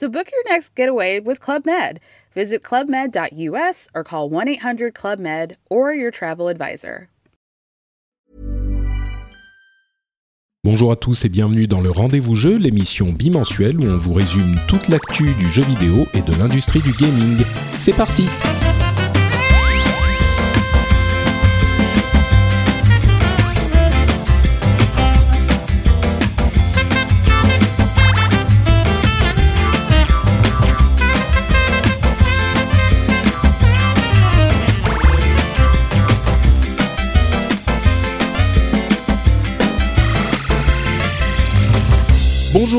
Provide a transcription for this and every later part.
So book your next getaway with Club Med. Visit clubmed.us or call 1 800 Club Med or your travel advisor. Bonjour à tous et bienvenue dans le Rendez-vous Jeu, l'émission bimensuelle où on vous résume toute l'actu du jeu vidéo et de l'industrie du gaming. C'est parti!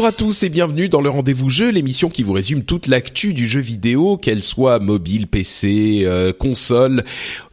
Bonjour à tous et bienvenue dans le rendez-vous jeu, l'émission qui vous résume toute l'actu du jeu vidéo, qu'elle soit mobile, PC, euh, console.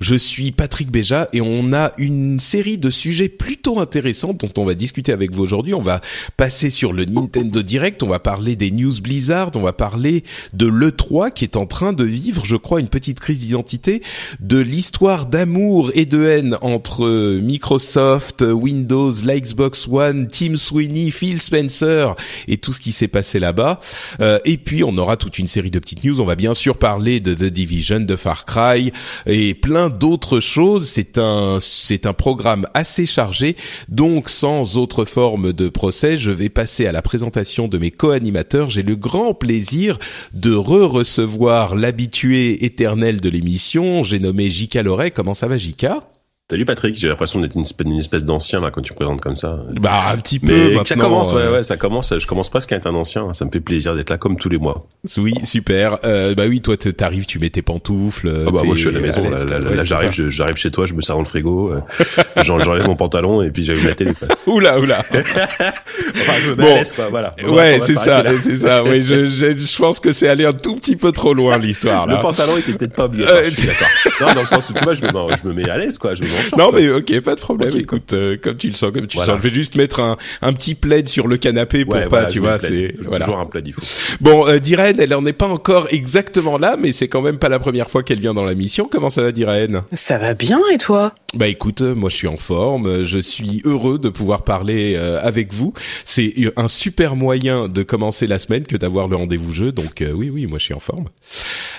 Je suis Patrick Béja et on a une série de sujets plutôt intéressants dont on va discuter avec vous aujourd'hui. On va passer sur le Nintendo Direct, on va parler des news Blizzard, on va parler de l'E3 qui est en train de vivre, je crois, une petite crise d'identité, de l'histoire d'amour et de haine entre Microsoft, Windows, la Xbox One, Tim Sweeney, Phil Spencer et tout ce qui s'est passé là-bas. Euh, et puis on aura toute une série de petites news. On va bien sûr parler de The Division, de Far Cry et plein d'autres choses. C'est un c'est un programme assez chargé. Donc sans autre forme de procès, je vais passer à la présentation de mes co-animateurs. J'ai le grand plaisir de re-recevoir l'habitué éternel de l'émission. J'ai nommé Jika Loret. Comment ça va Jika? Salut Patrick, j'ai l'impression d'être une, espèce d'ancien là quand tu me présentes comme ça. Bah un petit peu Mais. Ça commence, ouais, euh. ouais, ça commence. Je commence presque à être un ancien. Ça me fait plaisir d'être là comme tous les mois. Oui, super. Euh, bah oui, toi t'arrives, tu mets tes pantoufles. Ah bah moi je suis à la maison. là, là, j'arrive, j'arrive chez toi, je me sers dans le frigo, euh, j'enlève mon pantalon et puis j'allume la télé. Quoi. oula, oula. enfin, je me bon. à quoi. Voilà. ouais, c'est ça, c'est ça. Oui, je, je, je pense que c'est allé un tout petit peu trop loin l'histoire là. Le pantalon était peut-être pas bien. Euh, d'accord. Non, dans le sens où tu vois, je me, je me mets à l'aise quoi. Je me Non mais ok pas de problème. Écoute, euh, comme tu le sens, comme tu le sens. Je vais juste mettre un, un petit plaid sur le canapé pour pas, tu vois, c'est voilà. Toujours un plaid, il faut. Bon, euh, Diren, elle en est pas encore exactement là, mais c'est quand même pas la première fois qu'elle vient dans la mission. Comment ça va, Diren? Ça va bien, et toi? Bah écoute, moi je suis en forme, je suis heureux de pouvoir parler euh, avec vous. C'est un super moyen de commencer la semaine que d'avoir le rendez-vous jeu. Donc euh, oui, oui, moi je suis en forme.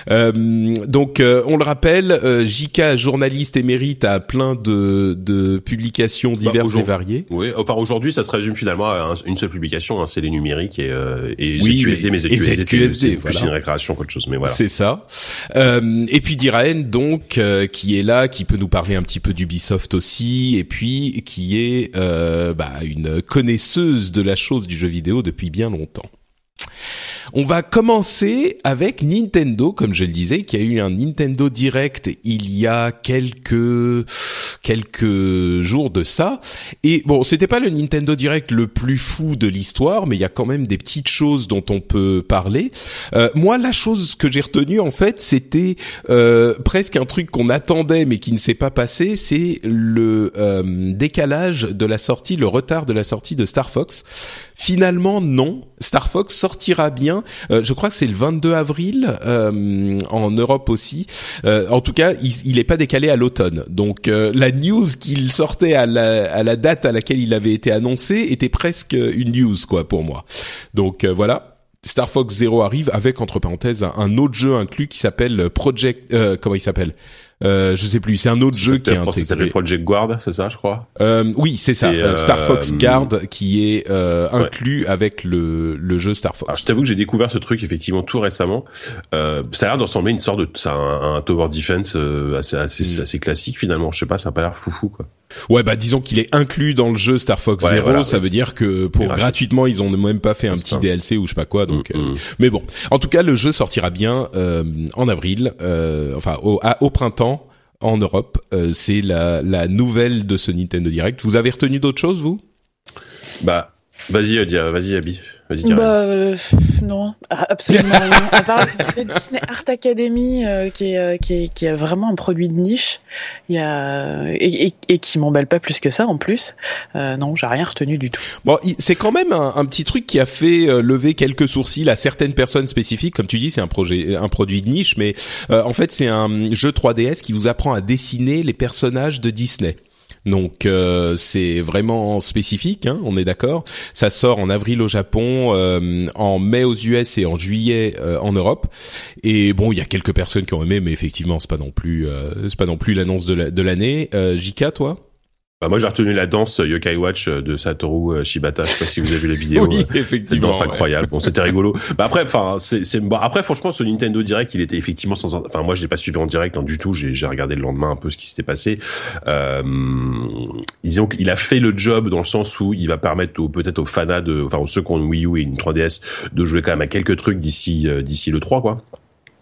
Euh, donc on le rappelle, JK, journaliste émérite, a plein de, de publications bah, diverses et variées. Oui, enfin aujourd'hui ça se résume finalement à une seule publication, hein, c'est les numériques et, et oui, ZQSD, mais ZQSD, c'est plus une récréation qu'autre chose. Mais voilà. C'est ça. et puis Diraen donc qui est là, qui peut nous parler un petit peu Ubisoft aussi, et puis qui est euh, bah, une connaisseuse de la chose du jeu vidéo depuis bien longtemps. On va commencer avec Nintendo, comme je le disais, qui a eu un Nintendo Direct il y a quelques quelques jours de ça. Et bon, c'était pas le Nintendo Direct le plus fou de l'histoire, mais il y a quand même des petites choses dont on peut parler. Euh, moi, la chose que j'ai retenue en fait, c'était euh, presque un truc qu'on attendait mais qui ne s'est pas passé, c'est le euh, décalage de la sortie, le retard de la sortie de Star Fox. Finalement, non. Star Fox sortira bien. Euh, je crois que c'est le 22 avril euh, en Europe aussi. Euh, en tout cas, il n'est pas décalé à l'automne. Donc la news qu'il sortait à la, à la date à laquelle il avait été annoncé était presque une news quoi pour moi. Donc voilà. Star Fox Zero arrive avec entre parenthèses un autre jeu inclus qui s'appelle Project comment il s'appelle? Euh, je sais plus, c'est un autre jeu qui est intégré. Ça s'appelle Project Guard, c'est ça, je crois. Euh, oui, c'est ça. Euh, Star Fox Guard qui est euh, inclus avec le, le jeu Star Fox. Alors, je t'avoue que j'ai découvert ce truc effectivement tout récemment. Euh, ça a l'air de ressembler à une sorte de, ça, un, un tower defense assez assez, mm. assez classique finalement. Je sais pas, ça a pas l'air foufou quoi. Ouais, bah disons qu'il est inclus dans le jeu Star Fox Zero, ça veut dire que pour gratuitement, ils ont même pas fait un petit DLC ou je sais pas quoi. Donc, mm, mm. mais bon, en tout cas, le jeu sortira bien en avril, enfin au, au printemps en Europe. Euh, c'est la, la nouvelle de ce Nintendo Direct. Vous avez retenu d'autres choses, vous? Bah, Vas-y, vas-y, Abby. Bah euh, non, absolument rien. À part Disney Art Academy, euh, qui, est, euh, qui, est, qui est vraiment un produit de niche, il y a et, et, qui m'emballe pas plus que ça en plus. non, j'ai rien retenu du tout. Bon, c'est quand même un, un, petit truc qui a fait lever quelques sourcils à certaines personnes spécifiques. Comme tu dis, c'est un projet, un produit de niche, mais en fait, c'est un jeu 3DS qui vous apprend à dessiner les personnages de Disney. Donc euh, c'est vraiment spécifique, hein, on est d'accord. Ça sort en avril au Japon, euh, en mai aux US et en juillet euh, en Europe. Et bon, il y a quelques personnes qui ont aimé, mais effectivement c'est pas non plus c'est pas non plus l'annonce de l'année. Jika, toi? Bah moi j'ai retenu la danse Yokai Watch de Satoru euh, Shibata. Je sais pas si vous avez vu la vidéo. oui, euh, effectivement. Danse incroyable. Bon, c'était rigolo. Bah après, enfin, c'est, bon, après franchement, ce Nintendo Direct, il était effectivement sans. Enfin, moi, je l'ai pas suivi en direct hein, du tout. J'ai, j'ai regardé le lendemain un peu ce qui s'était passé. Euh, disons qu'il a fait le job dans le sens où il va permettre aux, peut-être aux fans de, enfin aux ceux qui ont une Wii U et une 3DS de jouer quand même à quelques trucs d'ici euh, d'ici le 3 quoi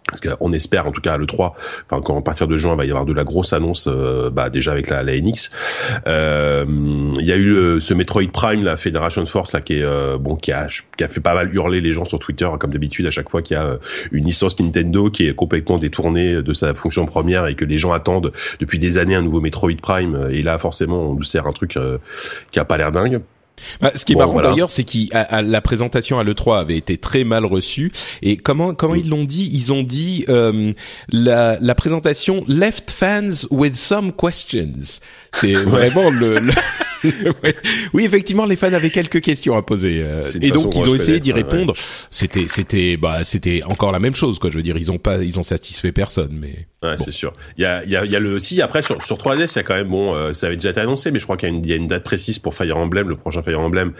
parce qu'on espère en tout cas à le 3 enfin quand à partir de juin il va y avoir de la grosse annonce euh, bah déjà avec la, la NX euh, il y a eu euh, ce Metroid Prime la Federation Force là qui est bon qui a qui a fait pas mal hurler les gens sur Twitter comme d'habitude à chaque fois qu'il y a une licence Nintendo qui est complètement détournée de sa fonction première et que les gens attendent depuis des années un nouveau Metroid Prime. Et là forcément on nous sert un truc qui a pas l'air dingue bah, ce qui est marrant d'ailleurs, c'est que la présentation à l'E3 avait été très mal reçue. Et comment comment ils l'ont dit? Ils ont dit euh, la, la présentation left fans with some questions. C'est vraiment le, le oui, effectivement, les fans avaient quelques questions à poser, euh, et donc ils ont essayé d'y répondre. C'était, c'était, bah, c'était encore la même chose, quoi. Je veux dire, ils ont pas, ils ont satisfait personne, mais. Ouais, c'est sûr. Il y a, il y a, il y a le, si après sur sur 3DS, il y a quand même bon, euh, ça avait déjà été annoncé, mais je crois qu'il y a une, il y a une date précise pour Fire Emblem, le prochain Fire Emblem.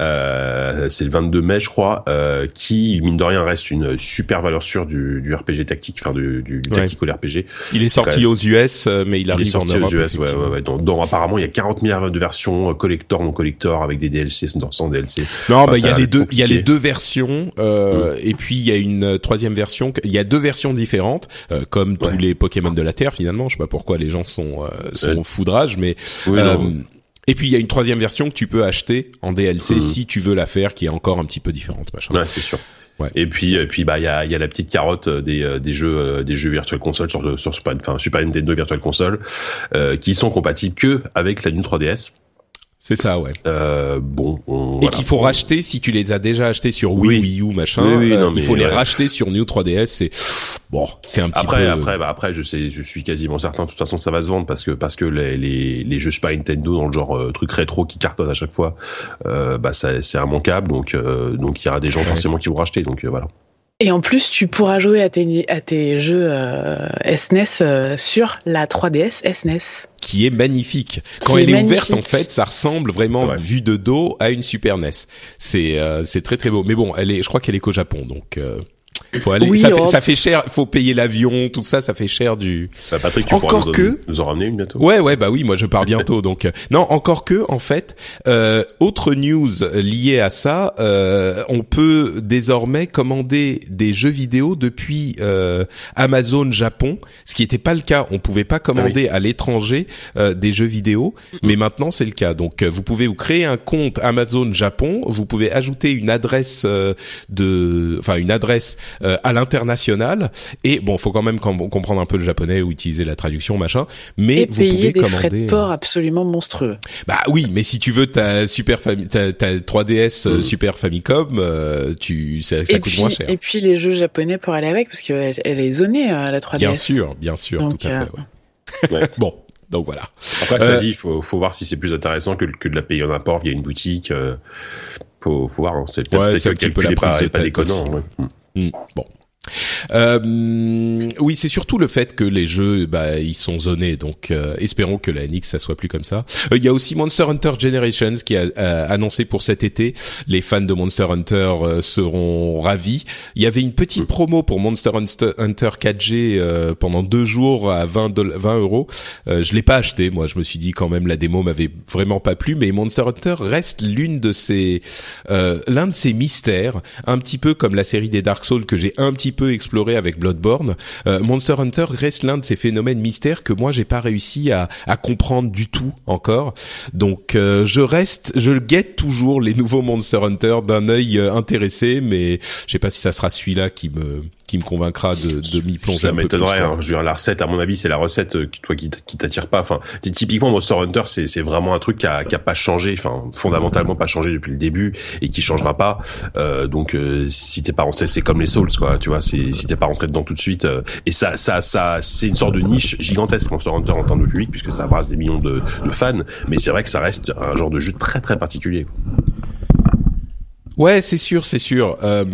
Euh, c'est le 22 mai, je crois, euh, qui mine de rien reste une super valeur sûre du, du RPG tactique, enfin du, du, tactical RPG. Il est sorti aux US, mais il arrive il est sorti en Europe, aux US. Ouais, ouais, ouais. Donc, donc, apparemment, il y a 40 milliards de versions euh, collector, non collector, avec des DLC, sans DLC. Non, bah il y a les deux, il y a les deux versions, euh, mm. et puis il y a une troisième version. Il y a deux versions différentes, euh, comme tous les Pokémon de la Terre finalement. Je sais pas pourquoi les gens sont euh, sont foudrage, mais. Et puis il y a une troisième version que tu peux acheter en DLC mm. si tu veux la faire, qui est encore un petit peu différente, machin. Ouais, c'est sûr. Ouais. Et puis, et puis bah il y a, y a la petite carotte des, des jeux des jeux virtual console sur sur Super, enfin Super Nintendo Virtual Console euh, qui sont compatibles que avec la New 3DS. C'est ça, ouais. Euh, bon, et qu'il faut racheter si tu les as déjà achetés sur Wii, Wii U, machin. Euh, il faut les racheter sur New 3DS. C'est bon, c'est un petit après, peu. Après, bah après, je sais, je suis quasiment certain. De toute façon, ça va se vendre parce que parce que les les, les jeux je pas Nintendo dans le genre euh, truc rétro qui cartonne à chaque fois, euh, bah ça c'est immanquable. Donc euh, donc il y aura des gens forcément qui vont racheter. Donc voilà. Et en plus, tu pourras jouer à tes, à tes jeux euh, SNES euh, sur la 3DS SNES. Qui est magnifique. Quand elle est, ouverte, en fait, ça ressemble vraiment, vue de dos, à une Super NES. C'est euh, c'est très très beau. Mais bon, elle est, je crois qu'elle est qu'au Japon, donc. Euh, faut aller, ça, fait, ça fait cher, faut payer l'avion, tout ça, ça fait cher du. Ça, Patrick, tu encore nous, que nous en ramener une bientôt. Ouais, ouais, bah oui, moi je pars bientôt, donc euh, non, encore que en fait, euh, autre news liée à ça, euh, on peut désormais commander des jeux vidéo depuis euh, Amazon Japon, ce qui n'était pas le cas. On pouvait pas commander ah à l'étranger euh, des jeux vidéo, mais maintenant c'est le cas. Donc vous pouvez vous créer un compte Amazon Japon, vous pouvez ajouter une adresse de, enfin une adresse euh, à l'international. Et bon, faut quand même comprendre un peu le japonais ou utiliser la traduction, machin. Mais et vous payer pouvez des commander. frais de port absolument monstrueux. Bah oui, mais si tu veux ta super ta, ta 3DS euh, mm. Super Famicom, euh, tu ça, ça coûte moins cher. Et puis les jeux japonais pour aller avec, parce qu'elle elle est zonée la 3DS. Bien sûr, bien sûr, tout à fait. Ouais. ouais. bon, donc voilà. Après, ça dit, il faut, faut voir si c'est plus intéressant que, que de la payer en import via une boutique. Euh, faut, faut voir. Hein. C'est peut-être ouais, peut un petit peu la pas, pas déconnant. Ouais. Mm. Bon, euh, oui, c'est surtout le fait que les jeux, bah, ils sont zonés, donc euh, espérons que la NX ça soit plus comme ça. Euh, il y a aussi Monster Hunter Generations qui a annoncé pour cet été. Les fans de Monster Hunter euh, seront ravis. Il y avait une petite promo pour Monster Hunter 4G pendant deux jours à 20 20 euros. je l'ai pas acheté, moi. Je me suis dit quand même la démo m'avait vraiment pas plu, mais Monster Hunter reste l'une de ces l'un de ces mystères, un petit peu comme la série des Dark Souls que j'ai un petit peu exploré avec Bloodborne, Monster Hunter reste l'un de ces phénomènes mystères que moi j'ai pas réussi à, à comprendre du tout encore. Donc je reste, je guette toujours les nouveaux Monster Hunter d'un œil intéressé, mais je sais pas si ça sera celui-là qui me qui me convaincra de, de m'y plonger ça m'étonnerait hein. je veux dire la recette à mon avis c'est la recette euh, toi qui t'attire pas. Enfin typiquement Monster Hunter c'est c'est vraiment un truc qui a qui a pas changé enfin fondamentalement pas changé depuis le début et qui changera pas. Euh, donc euh, si t'es pas rentré c'est comme les Souls quoi tu vois c'est si t'es pas rentré dedans tout de suite euh, et ça ça ça c'est une sorte de niche gigantesque Monster Hunter en tant que public puisque ça brasse des millions de, de fans mais c'est vrai que ça reste un genre de jeu très très particulier Ouais, c'est sûr, c'est sûr. Euh,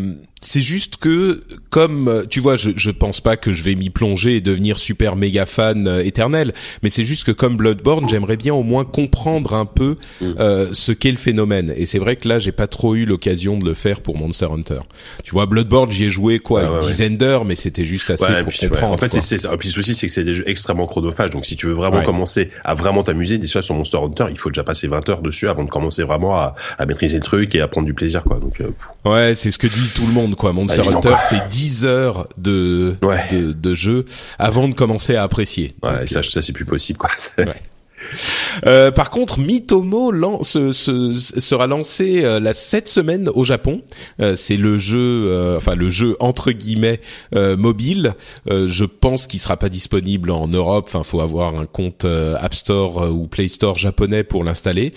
c'est juste que, comme tu vois, je, je pense pas que je vais m'y plonger et devenir super méga fan euh, éternel, mais c'est juste que comme Bloodborne, j'aimerais bien au moins comprendre un peu mm. euh, ce qu'est le phénomène. Et c'est vrai que là, j'ai pas trop eu l'occasion de le faire pour Monster Hunter. Tu vois, Bloodborne, j'y ai joué quoi, une dizaine d'heures, mais c'était juste assez pour comprendre. En fait, c'est ça. Puis le souci, c'est que c'est des jeux extrêmement chronophages. Donc, si tu veux vraiment commencer à vraiment t'amuser, déjà sur Monster Hunter, il faut déjà passer 20 heures dessus avant de commencer vraiment à, à maîtriser le truc et à prendre du plaisir, quoi. Donc, euh, ouais, c'est ce que dit tout le monde, quoi. Monster bah, Hunter, c'est 10 heures de, de, de jeu avant de commencer à apprécier. Ouais, ça, ça c'est plus possible, quoi. Euh, par contre, Mitomo sera lancé euh, la cette semaine au Japon. Euh, c'est le jeu, euh, enfin le jeu entre guillemets mobile. je pense qu'il sera pas disponible en Europe. Enfin, faut avoir un compte App Store ou Play Store japonais pour l'installer.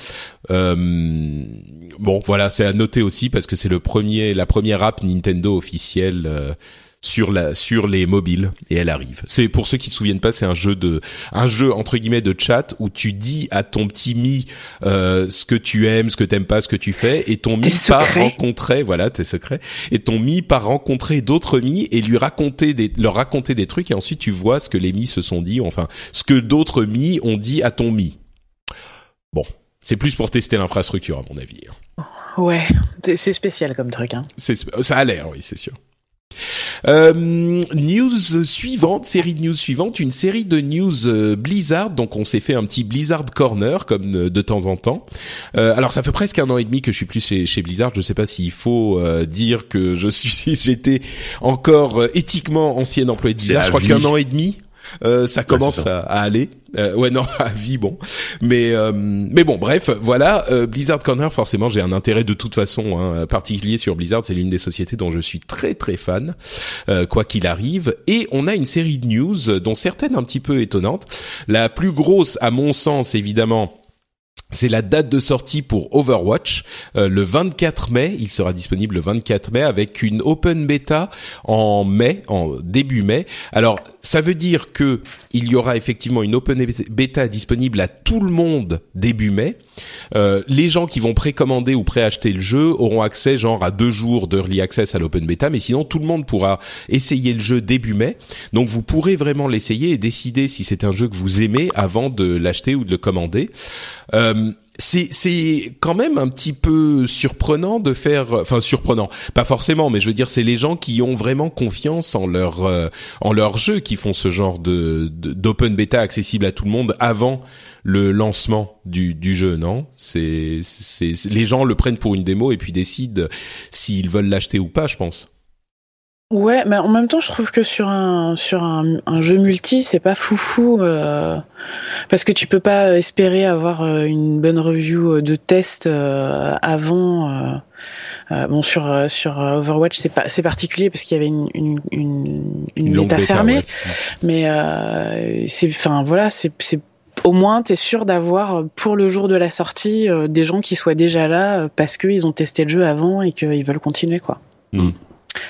bon, voilà, c'est à noter aussi parce que c'est le premier, la première app Nintendo officielle sur la sur les mobiles et elle arrive. C'est pour ceux qui se souviennent pas, c'est un jeu de un jeu entre guillemets de chat où tu dis à ton petit mi euh, ce que tu aimes, ce que t'aimes pas, ce que tu fais et ton mi part rencontrer voilà tes secrets et ton mi part rencontrer d'autres mi et lui raconter des leur raconter des trucs et ensuite tu vois ce que les mi se sont dit, enfin ce que d'autres mi ont dit à ton mi. Bon, c'est plus pour tester l'infrastructure à mon avis. Hein. Ouais, c'est spécial comme truc. Hein. Ça a l'air, oui, c'est sûr. Euh, news suivante, série de news suivante, une série de news euh, Blizzard. Donc on s'est fait un petit Blizzard Corner comme euh, de temps en temps. Euh, alors ça fait presque un an et demi que je suis plus chez, chez Blizzard. Je sais pas s'il faut dire que je suis, j'étais encore éthiquement ancien employé de Blizzard. Je crois qu'un an et demi. Euh, ça commence à, aller. Euh, ouais non à vie bon, mais euh, mais bon bref voilà Blizzard Corner forcément j'ai un intérêt de toute façon hein, particulier sur Blizzard c'est l'une des sociétés dont je suis très très fan quoi qu'il arrive et on a une série de news dont certaines un petit peu étonnantes. La plus grosse à mon sens évidemment c'est la date de sortie pour Overwatch euh, le 24 mai. Il sera disponible le 24 mai avec une open beta en mai, en début mai. Alors ça veut dire que il y aura effectivement une open beta disponible à tout le monde début mai. Euh, les gens qui vont précommander ou préacheter le jeu auront accès genre à deux jours d'early access à l'open beta, mais sinon tout le monde pourra essayer le jeu début mai. Donc vous pourrez vraiment l'essayer et décider si c'est un jeu que vous aimez avant de l'acheter ou de le commander. Euh, c'est c'est quand même un petit peu surprenant de faire enfin surprenant. Pas forcément mais je veux dire c'est les gens qui ont vraiment confiance en leur euh, en leur jeu qui font ce genre de d'open beta accessible à tout le monde avant le lancement du du jeu non? C'est c'est les gens le prennent pour une démo et puis décident s'ils veulent l'acheter ou pas je pense Ouais, mais en même temps, je trouve que sur un sur un, un jeu multi, c'est pas foufou euh, parce que tu peux pas espérer avoir euh, une bonne review euh, de test euh, avant. Euh, bon, sur sur Overwatch, c'est pas c'est particulier parce qu'il y avait une une une, une, bêta fermée, mais c'est enfin voilà, c'est c'est au moins, tu es sûr d'avoir pour le jour de la sortie des gens qui soient déjà là parce qu'ils ont testé le jeu avant et qu'ils veulent continuer quoi. Mm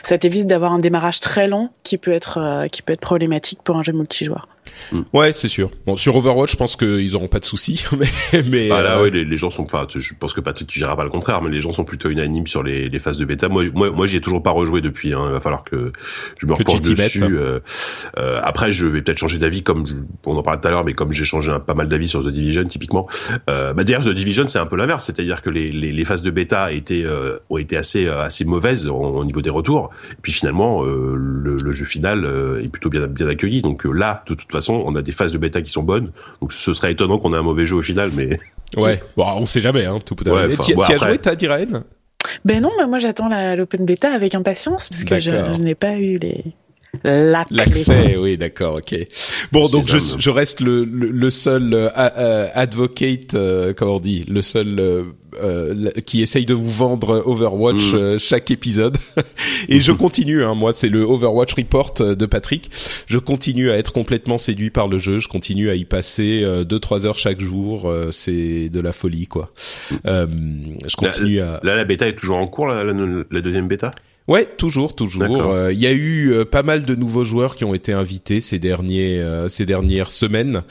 ça t'évite d'avoir un démarrage très long qui peut être euh, qui peut être problématique pour un jeu multijoueur. Mm. Ouais, c'est sûr. Bon, sur Overwatch, je pense qu'ils auront pas de soucis, mais mais bah là, euh... les, les, gens sont, enfin, je pense que Patrick tu diras pas le contraire, mais les gens sont plutôt unanimes sur les, les phases de bêta. Moi, moi, moi, j'y ai toujours pas rejoué depuis. Hein. Il va falloir que je me repenche dessus. Euh, euh, après, je vais peut-être changer d'avis, comme je, on en parlait tout à l'heure, mais comme j'ai changé un, pas mal d'avis sur The Division, typiquement. Euh, bah d'ailleurs, The Division, c'est un peu l'inverse, c'est-à-dire que les, les, les, phases de bêta étaient euh, ont été assez assez mauvaises au, niveau des retours. Et puis finalement, le, le, jeu final est plutôt bien bien accueilli. Donc là, de toute façon, on a des phases de bêta qui sont bonnes. Donc ce serait étonnant qu'on ait un mauvais jeu au final, mais ouais, bon, on sait jamais, hein, tout peut arriver. Ouais, tu as joué, t'as dit Ben non, mais moi j'attends l'open bêta avec impatience parce que je, n'ai pas eu les L'accès, oui, d'accord, ok. Bon, donc je, je, reste le, le, seul euh, euh, advocate, euh, comment on dit, le seul euh, qui essaye de vous vendre Overwatch mm. chaque épisode. Et je continue, hein, moi, c'est le Overwatch Report de Patrick. Je continue à être complètement séduit par le jeu. Je continue à y passer deux trois heures chaque jour. c'est de la folie, quoi. Mm. je continue à. Là, la bêta est toujours en cours, la, la deuxième bêta? Ouais, toujours, toujours. Euh, il y a eu euh, pas mal de nouveaux joueurs qui ont été invités ces derniers, euh, ces dernières semaines.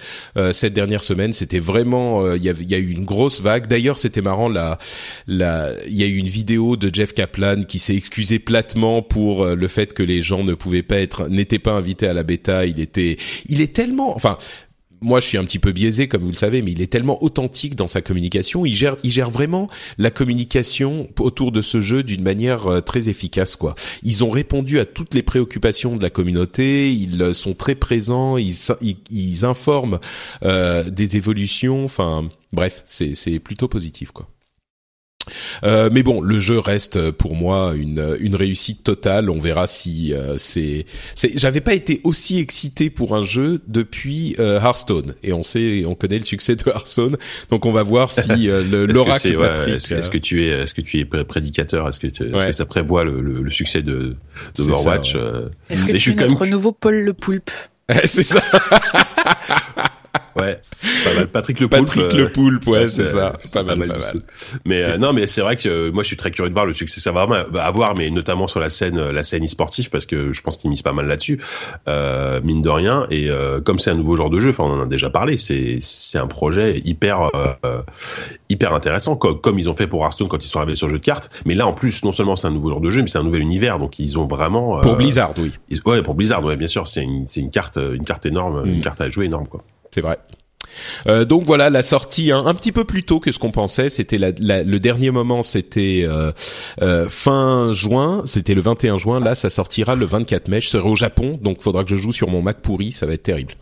cette dernière semaine, c'était vraiment, il y, a, y a eu une grosse vague. D'ailleurs, c'était marrant. Là, là, il y a eu une vidéo de Jeff Kaplan qui s'est excusé platement pour le fait que les gens ne pouvaient pas être, n'étaient pas invités à la bêta. Il était, il est tellement, enfin, moi je suis un petit peu biaisé comme vous le savez, mais il est tellement authentique dans sa communication. Il gère, il gère vraiment la communication autour de ce jeu d'une manière euh, très efficace. Quoi. Ils ont répondu à toutes les préoccupations de la communauté. Ils euh, sont très présents. Ils, ils, informent euh, des évolutions. Enfin, bref, c'est c'est plutôt positif quoi. Euh, mais bon, le jeu reste pour moi une, une réussite totale. On verra si euh, c'est. J'avais pas été aussi excité pour un jeu depuis euh, Hearthstone, et on sait, on connaît le succès de Hearthstone, donc on va voir si le l'oracle Patrick. Est-ce que tu es, est-ce que tu es prédicateur? Est-ce que, est que ça prévoit le, le, succès de d'Overwatch Est-ce que tu es notre nouveau Paul le Poulpe? C'est ça. Ouais, pas mal. Patrick le Poulpe. Patrick le Poulpe, ouais, c'est ça. Pas mal, pas mal. Mais euh, non, mais c'est vrai que euh, moi, je suis très curieux de voir le succès ça va avoir, mais notamment sur la scène, la scène e-sportive, parce que je pense qu'il mise pas mal là-dessus, euh, mine de rien. Et euh, comme c'est un nouveau genre de jeu, enfin, on en a déjà parlé, c'est c'est un projet hyper hyper intéressant, comme, comme ils ont fait pour Hearthstone quand ils sont arrivés sur le jeu de cartes. Mais là, en plus, non seulement c'est un nouveau genre de jeu, mais c'est un nouvel univers, donc ils ont vraiment pour Blizzard, oui. ouais, pour Blizzard, ouais, bien sûr, c'est une c'est une carte une carte énorme, une mm. carte à jouer énorme, quoi. C'est vrai. Euh, donc voilà la sortie hein, un petit peu plus tôt que ce qu'on pensait. C'était le dernier moment, c'était euh, euh, fin juin, c'était le 21 juin. Là, ça sortira le 24 mai. Je serai au Japon, donc faudra que je joue sur mon Mac pourri, ça va être terrible.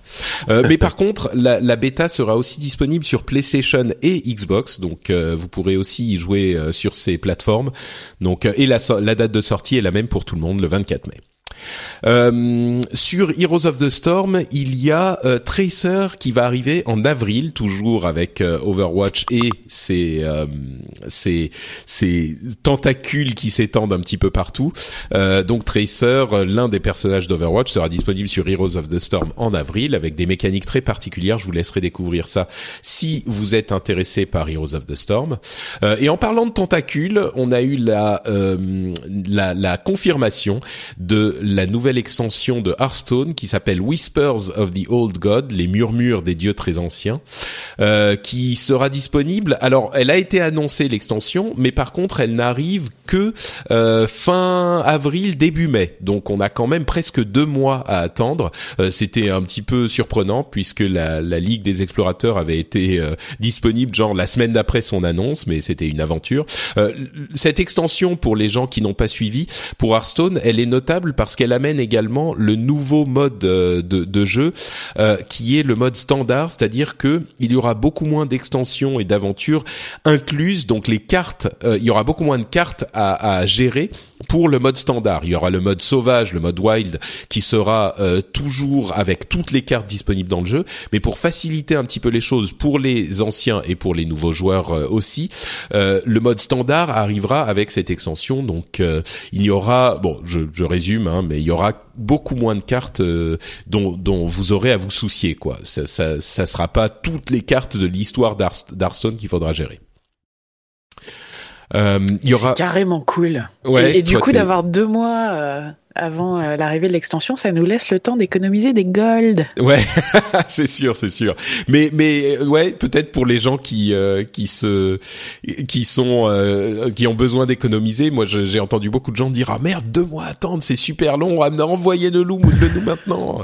mais par contre, la, la, bêta sera aussi disponible sur PlayStation et Xbox, donc vous pourrez aussi y jouer sur ces plateformes. Donc et la, la date de sortie est la même pour tout le monde, le 24 mai. Euh, sur Heroes of the Storm, il y a euh, Tracer qui va arriver en avril, toujours avec euh, Overwatch et ses, euh, ses, ses tentacules qui s'étendent un petit peu partout. donc Tracer, l'un des personnages d'Overwatch, sera disponible sur Heroes of the Storm en avril avec des mécaniques très particulières. Je vous laisserai découvrir ça si vous êtes intéressé par Heroes of the Storm. et en parlant de tentacules, on a eu la, la, la confirmation de la nouvelle extension de Hearthstone qui s'appelle Whispers of the Old God, les murmures des dieux très anciens, euh, qui sera disponible. Alors, elle a été annoncée l'extension, mais par contre, elle n'arrive que euh, fin avril, début mai. Donc, on a quand même presque deux mois à attendre. Euh, C'était un petit peu surprenant puisque la, la Ligue des explorateurs avait été euh, disponible genre la semaine d'après son annonce, mais c'était une aventure. Euh, cette extension, pour les gens qui n'ont pas suivi, pour Hearthstone, elle est notable parce qu'elle amène également le nouveau mode euh, de, jeu euh, qui est le mode standard, c'est-à-dire que il y aura beaucoup moins d'extensions et d'aventures incluses. Donc les cartes, euh, il y aura beaucoup moins de cartes à, à, gérer pour le mode standard. Il y aura le mode sauvage, le mode wild, qui sera toujours avec toutes les cartes disponibles dans le jeu. Mais pour faciliter un petit peu les choses pour les anciens et pour les nouveaux joueurs aussi, le mode standard arrivera avec cette extension. Donc il y aura, bon, je, je résume, hein, mais il y aura beaucoup moins de cartes euh, dont, dont vous aurez à vous soucier. Quoi. Ça, ça, ça sera pas toutes les cartes de l'histoire d'Hearthstone qu'il faudra gérer. Euh, il y aura carrément cool. Ouais, et, du coup d'avoir deux mois euh, avant euh, l'arrivée de l'extension, ça nous laisse le temps d'économiser des gold. Ouais, c'est sûr, c'est sûr. Mais mais ouais, peut-être pour les gens qui qui se qui sont qui ont besoin d'économiser. Moi, j'ai entendu beaucoup de gens dire ah merde, deux mois attendre, c'est super long. Envoyez le loup, le nous maintenant.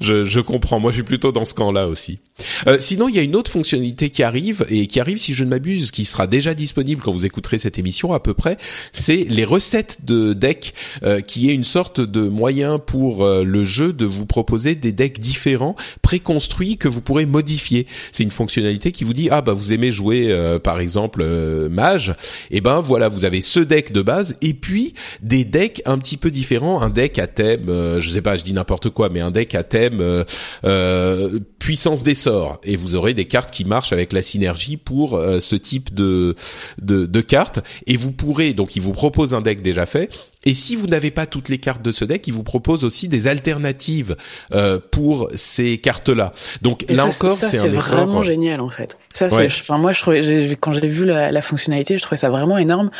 Je je comprends. Moi, je suis plutôt dans ce camp-là aussi. Euh, sinon, il y a une autre fonctionnalité qui arrive et qui arrive, si je ne m'abuse, qui sera déjà disponible quand vous écouterez cette émission à peu près. C'est les recettes de decks, euh, qui est une sorte de moyen pour euh, le jeu de vous proposer des decks différents, préconstruits que vous pourrez modifier. C'est une fonctionnalité qui vous dit ah bah vous aimez jouer par exemple mage, et eh ben voilà vous avez ce deck de base et puis des decks un petit peu différents, un deck à thème, je sais pas, je dis n'importe quoi, mais un deck à thème puissance des sorts. Et vous aurez des cartes qui marchent avec la synergie pour euh, ce type de, de cartes. Et vous pourrez donc il vous propose un deck déjà fait et si vous n'avez pas toutes les cartes de ce deck, il vous propose aussi des alternatives euh, pour ces cartes-là. Donc là encore, c'est un effort. vraiment génial en fait. Ça, enfin moi, je trouvais, quand j'ai vu la, la, fonctionnalité, je trouvais ça vraiment énorme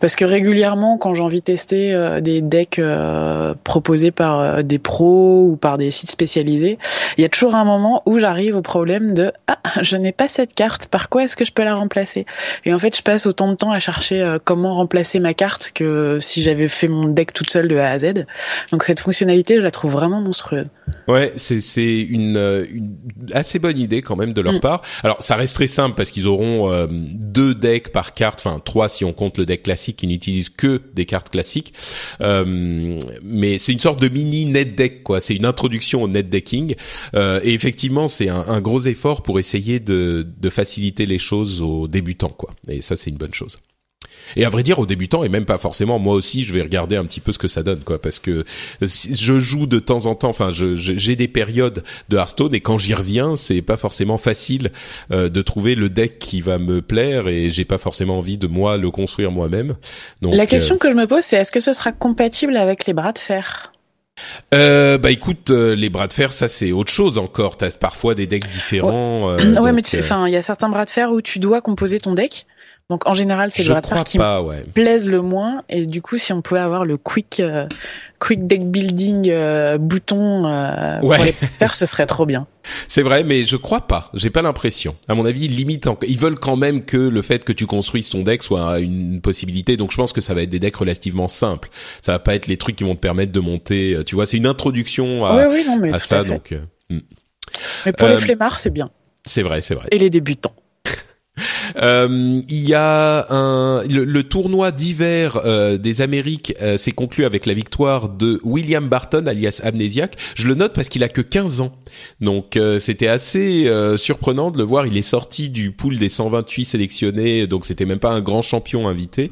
parce que régulièrement, quand j'ai envie de tester euh, des decks euh, proposés par euh, des pros ou par des sites spécialisés, il y a toujours un moment où j'arrive au problème de ah, je n'ai pas cette carte. Par quoi est-ce que je peux la remplacer? Et en fait, je passe autant de temps à chercher comment remplacer ma carte que si j'avais fait mon deck toute seule de A à Z. Donc cette fonctionnalité, je la trouve vraiment monstrueuse. Ouais, c'est c'est une, une, assez bonne idée quand même de leur mm. part. Alors ça reste très simple parce qu'ils auront euh, deux decks par carte, enfin trois si on compte le deck classique qui n'utilise que des cartes classiques. Euh, mais c'est une sorte de mini net deck quoi. C'est une introduction au net decking euh, et effectivement c'est un, un, gros effort pour essayer de, de faciliter les choses aux débutants quoi. Et ça c'est une bonne chose. Et à vrai dire, aux débutants, et même pas forcément, moi aussi, je vais regarder un petit peu ce que ça donne, quoi, parce que je joue de temps en temps. Enfin, j'ai des périodes de Hearthstone, et quand j'y reviens, c'est pas forcément facile euh, de trouver le deck qui va me plaire, et j'ai pas forcément envie de moi le construire moi-même. La question euh, que je me pose, c'est est-ce que ce sera compatible avec les bras de fer? Euh, bah écoute, euh, les bras de fer, ça c'est autre chose encore. T'as parfois des decks différents. Ouais, ouais mais tu sais, enfin, il y a certains bras de fer où tu dois composer ton deck. Donc en général, c'est le rapport qui pas, me plaise le moins. Et du coup, si on pouvait avoir le quick, euh, quick deck building euh, bouton euh, pour les faire, ce serait trop bien. C'est vrai, mais je crois pas. J'ai pas l'impression. À mon avis, ils limitent. Ils veulent quand même que le fait que tu construises ton deck soit une possibilité. Donc je pense que ça va être des decks relativement simples. Ça va pas être les trucs qui vont te permettre de monter. Tu vois, c'est une introduction à, oui, non, mais à ça. donc. Hmm. Mais pour les flemmards, c'est bien. C'est vrai, c'est vrai. Et les débutants. Euh, il y a un le, tournoi d'hiver euh, des Amériques euh, s'est conclu avec la victoire de William Barton alias Amnesiac. Je le note parce qu'il a que 15 ans. Donc c'était assez surprenant de le voir, il est sorti du pool des 128 sélectionnés, donc c'était même pas un grand champion invité.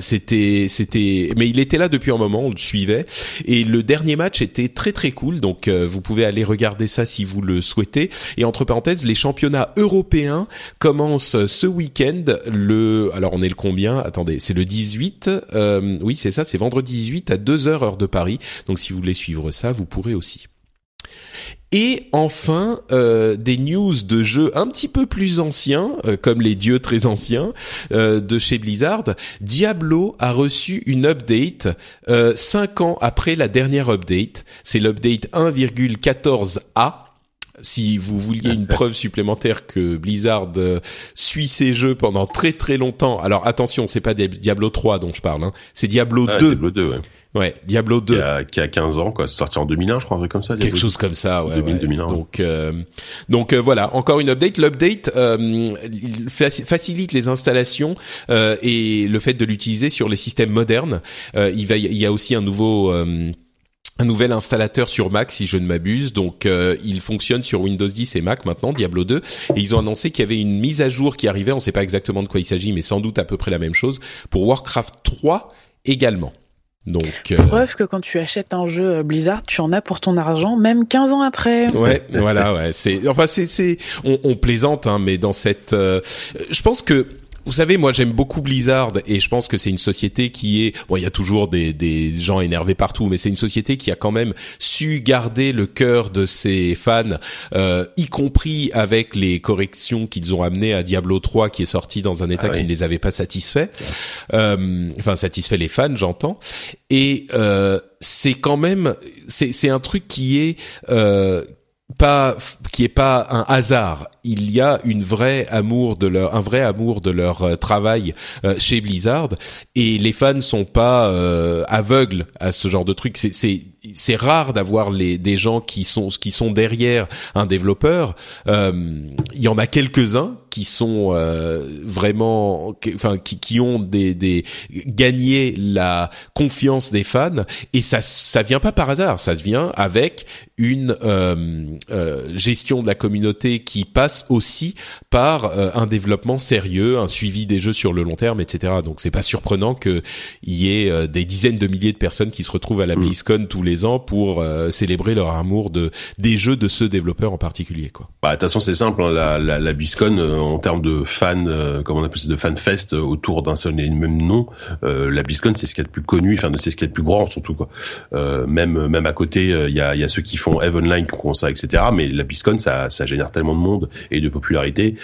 c'était c'était mais il était là depuis un moment, on le suivait et le dernier match était très très cool. Donc vous pouvez aller regarder ça si vous le souhaitez et entre parenthèses, les championnats européens commencent ce week-end. Le, alors on est le combien? Attendez, c'est le 18. Euh, oui, c'est ça, c'est vendredi 18 à 2 heures heure de Paris. Donc si vous voulez suivre ça, vous pourrez aussi. Et enfin, euh, des news de jeux un petit peu plus anciens, euh, comme les dieux très anciens de chez Blizzard. Diablo a reçu une update euh, 5 ans après la dernière update. C'est l'update 1,14a si vous vouliez une preuve supplémentaire que Blizzard euh, suit ses jeux pendant très très longtemps. Alors attention, c'est pas Diablo 3 dont je parle, hein. c'est Diablo 2. Diablo 2, ouais. Ouais, Diablo 2. Qui a, 15 ans, quoi. C'est sorti en 2001, je crois, un truc comme ça. Quelque chose comme ça, ouais. 2000, 2001. Donc, euh, donc euh, voilà, encore une update. L'update facilite les installations et le fait de l'utiliser sur les systèmes modernes. il va, il y a aussi un nouveau un nouvel installateur sur Mac si je ne m'abuse. Donc euh, il fonctionne sur Windows 10 et Mac maintenant, Diablo 2. Et ils ont annoncé qu'il y avait une mise à jour qui arrivait. On ne sait pas exactement de quoi il s'agit, mais sans doute à peu près la même chose pour Warcraft 3 également. Donc, euh... Preuve que quand tu achètes un jeu euh, Blizzard, tu en as pour ton argent, même 15 ans après. Ouais, voilà, ouais. C'est, enfin, c'est, c'est, on, on plaisante, hein, mais dans cette, euh, je pense que vous savez, moi j'aime beaucoup Blizzard et je pense que c'est une société qui est, bon, il y a toujours des, des gens énervés partout, mais c'est une société qui a quand même su garder le cœur de ses fans, euh, y compris avec les corrections qu'ils ont amenées à Diablo 3 qui est sorti dans un état ah qui ne les avait pas satisfaits, euh, enfin satisfait les fans, j'entends. Et euh, c'est quand même, c'est un truc qui est euh, pas qui est pas un hasard. Il y a une vraie amour de leur un vrai amour de leur euh, travail euh, chez Blizzard et les fans sont pas euh, aveugles à ce genre de truc. C'est c'est rare d'avoir les des gens qui sont qui sont derrière un développeur. Euh, il y en a quelques-uns qui sont euh, vraiment, enfin qui, qui ont des, des gagné la confiance des fans et ça ça vient pas par hasard, ça vient avec une euh, euh, gestion de la communauté qui passe aussi par euh, un développement sérieux, un suivi des jeux sur le long terme, etc. Donc c'est pas surprenant qu'il y ait euh, des dizaines de milliers de personnes qui se retrouvent à la mm. BlizzCon tous les ans pour célébrer leur amour de des jeux de ce développeur en particulier. Quoi. Bah de toute façon c'est simple, hein, la, la, la BlizzCon en termes de fans, comment on appelle ça, de fan fest autour d'un seul et même nom, la BlizzCon c'est ce qu'il y a de plus connu, enfin c'est ce qu'il y a de plus grand surtout quoi. même même à côté il y a, y a ceux qui font Eve Online qui font ça, etc. Mais la BlizzCon, ça, ça génère tellement de monde et de popularité,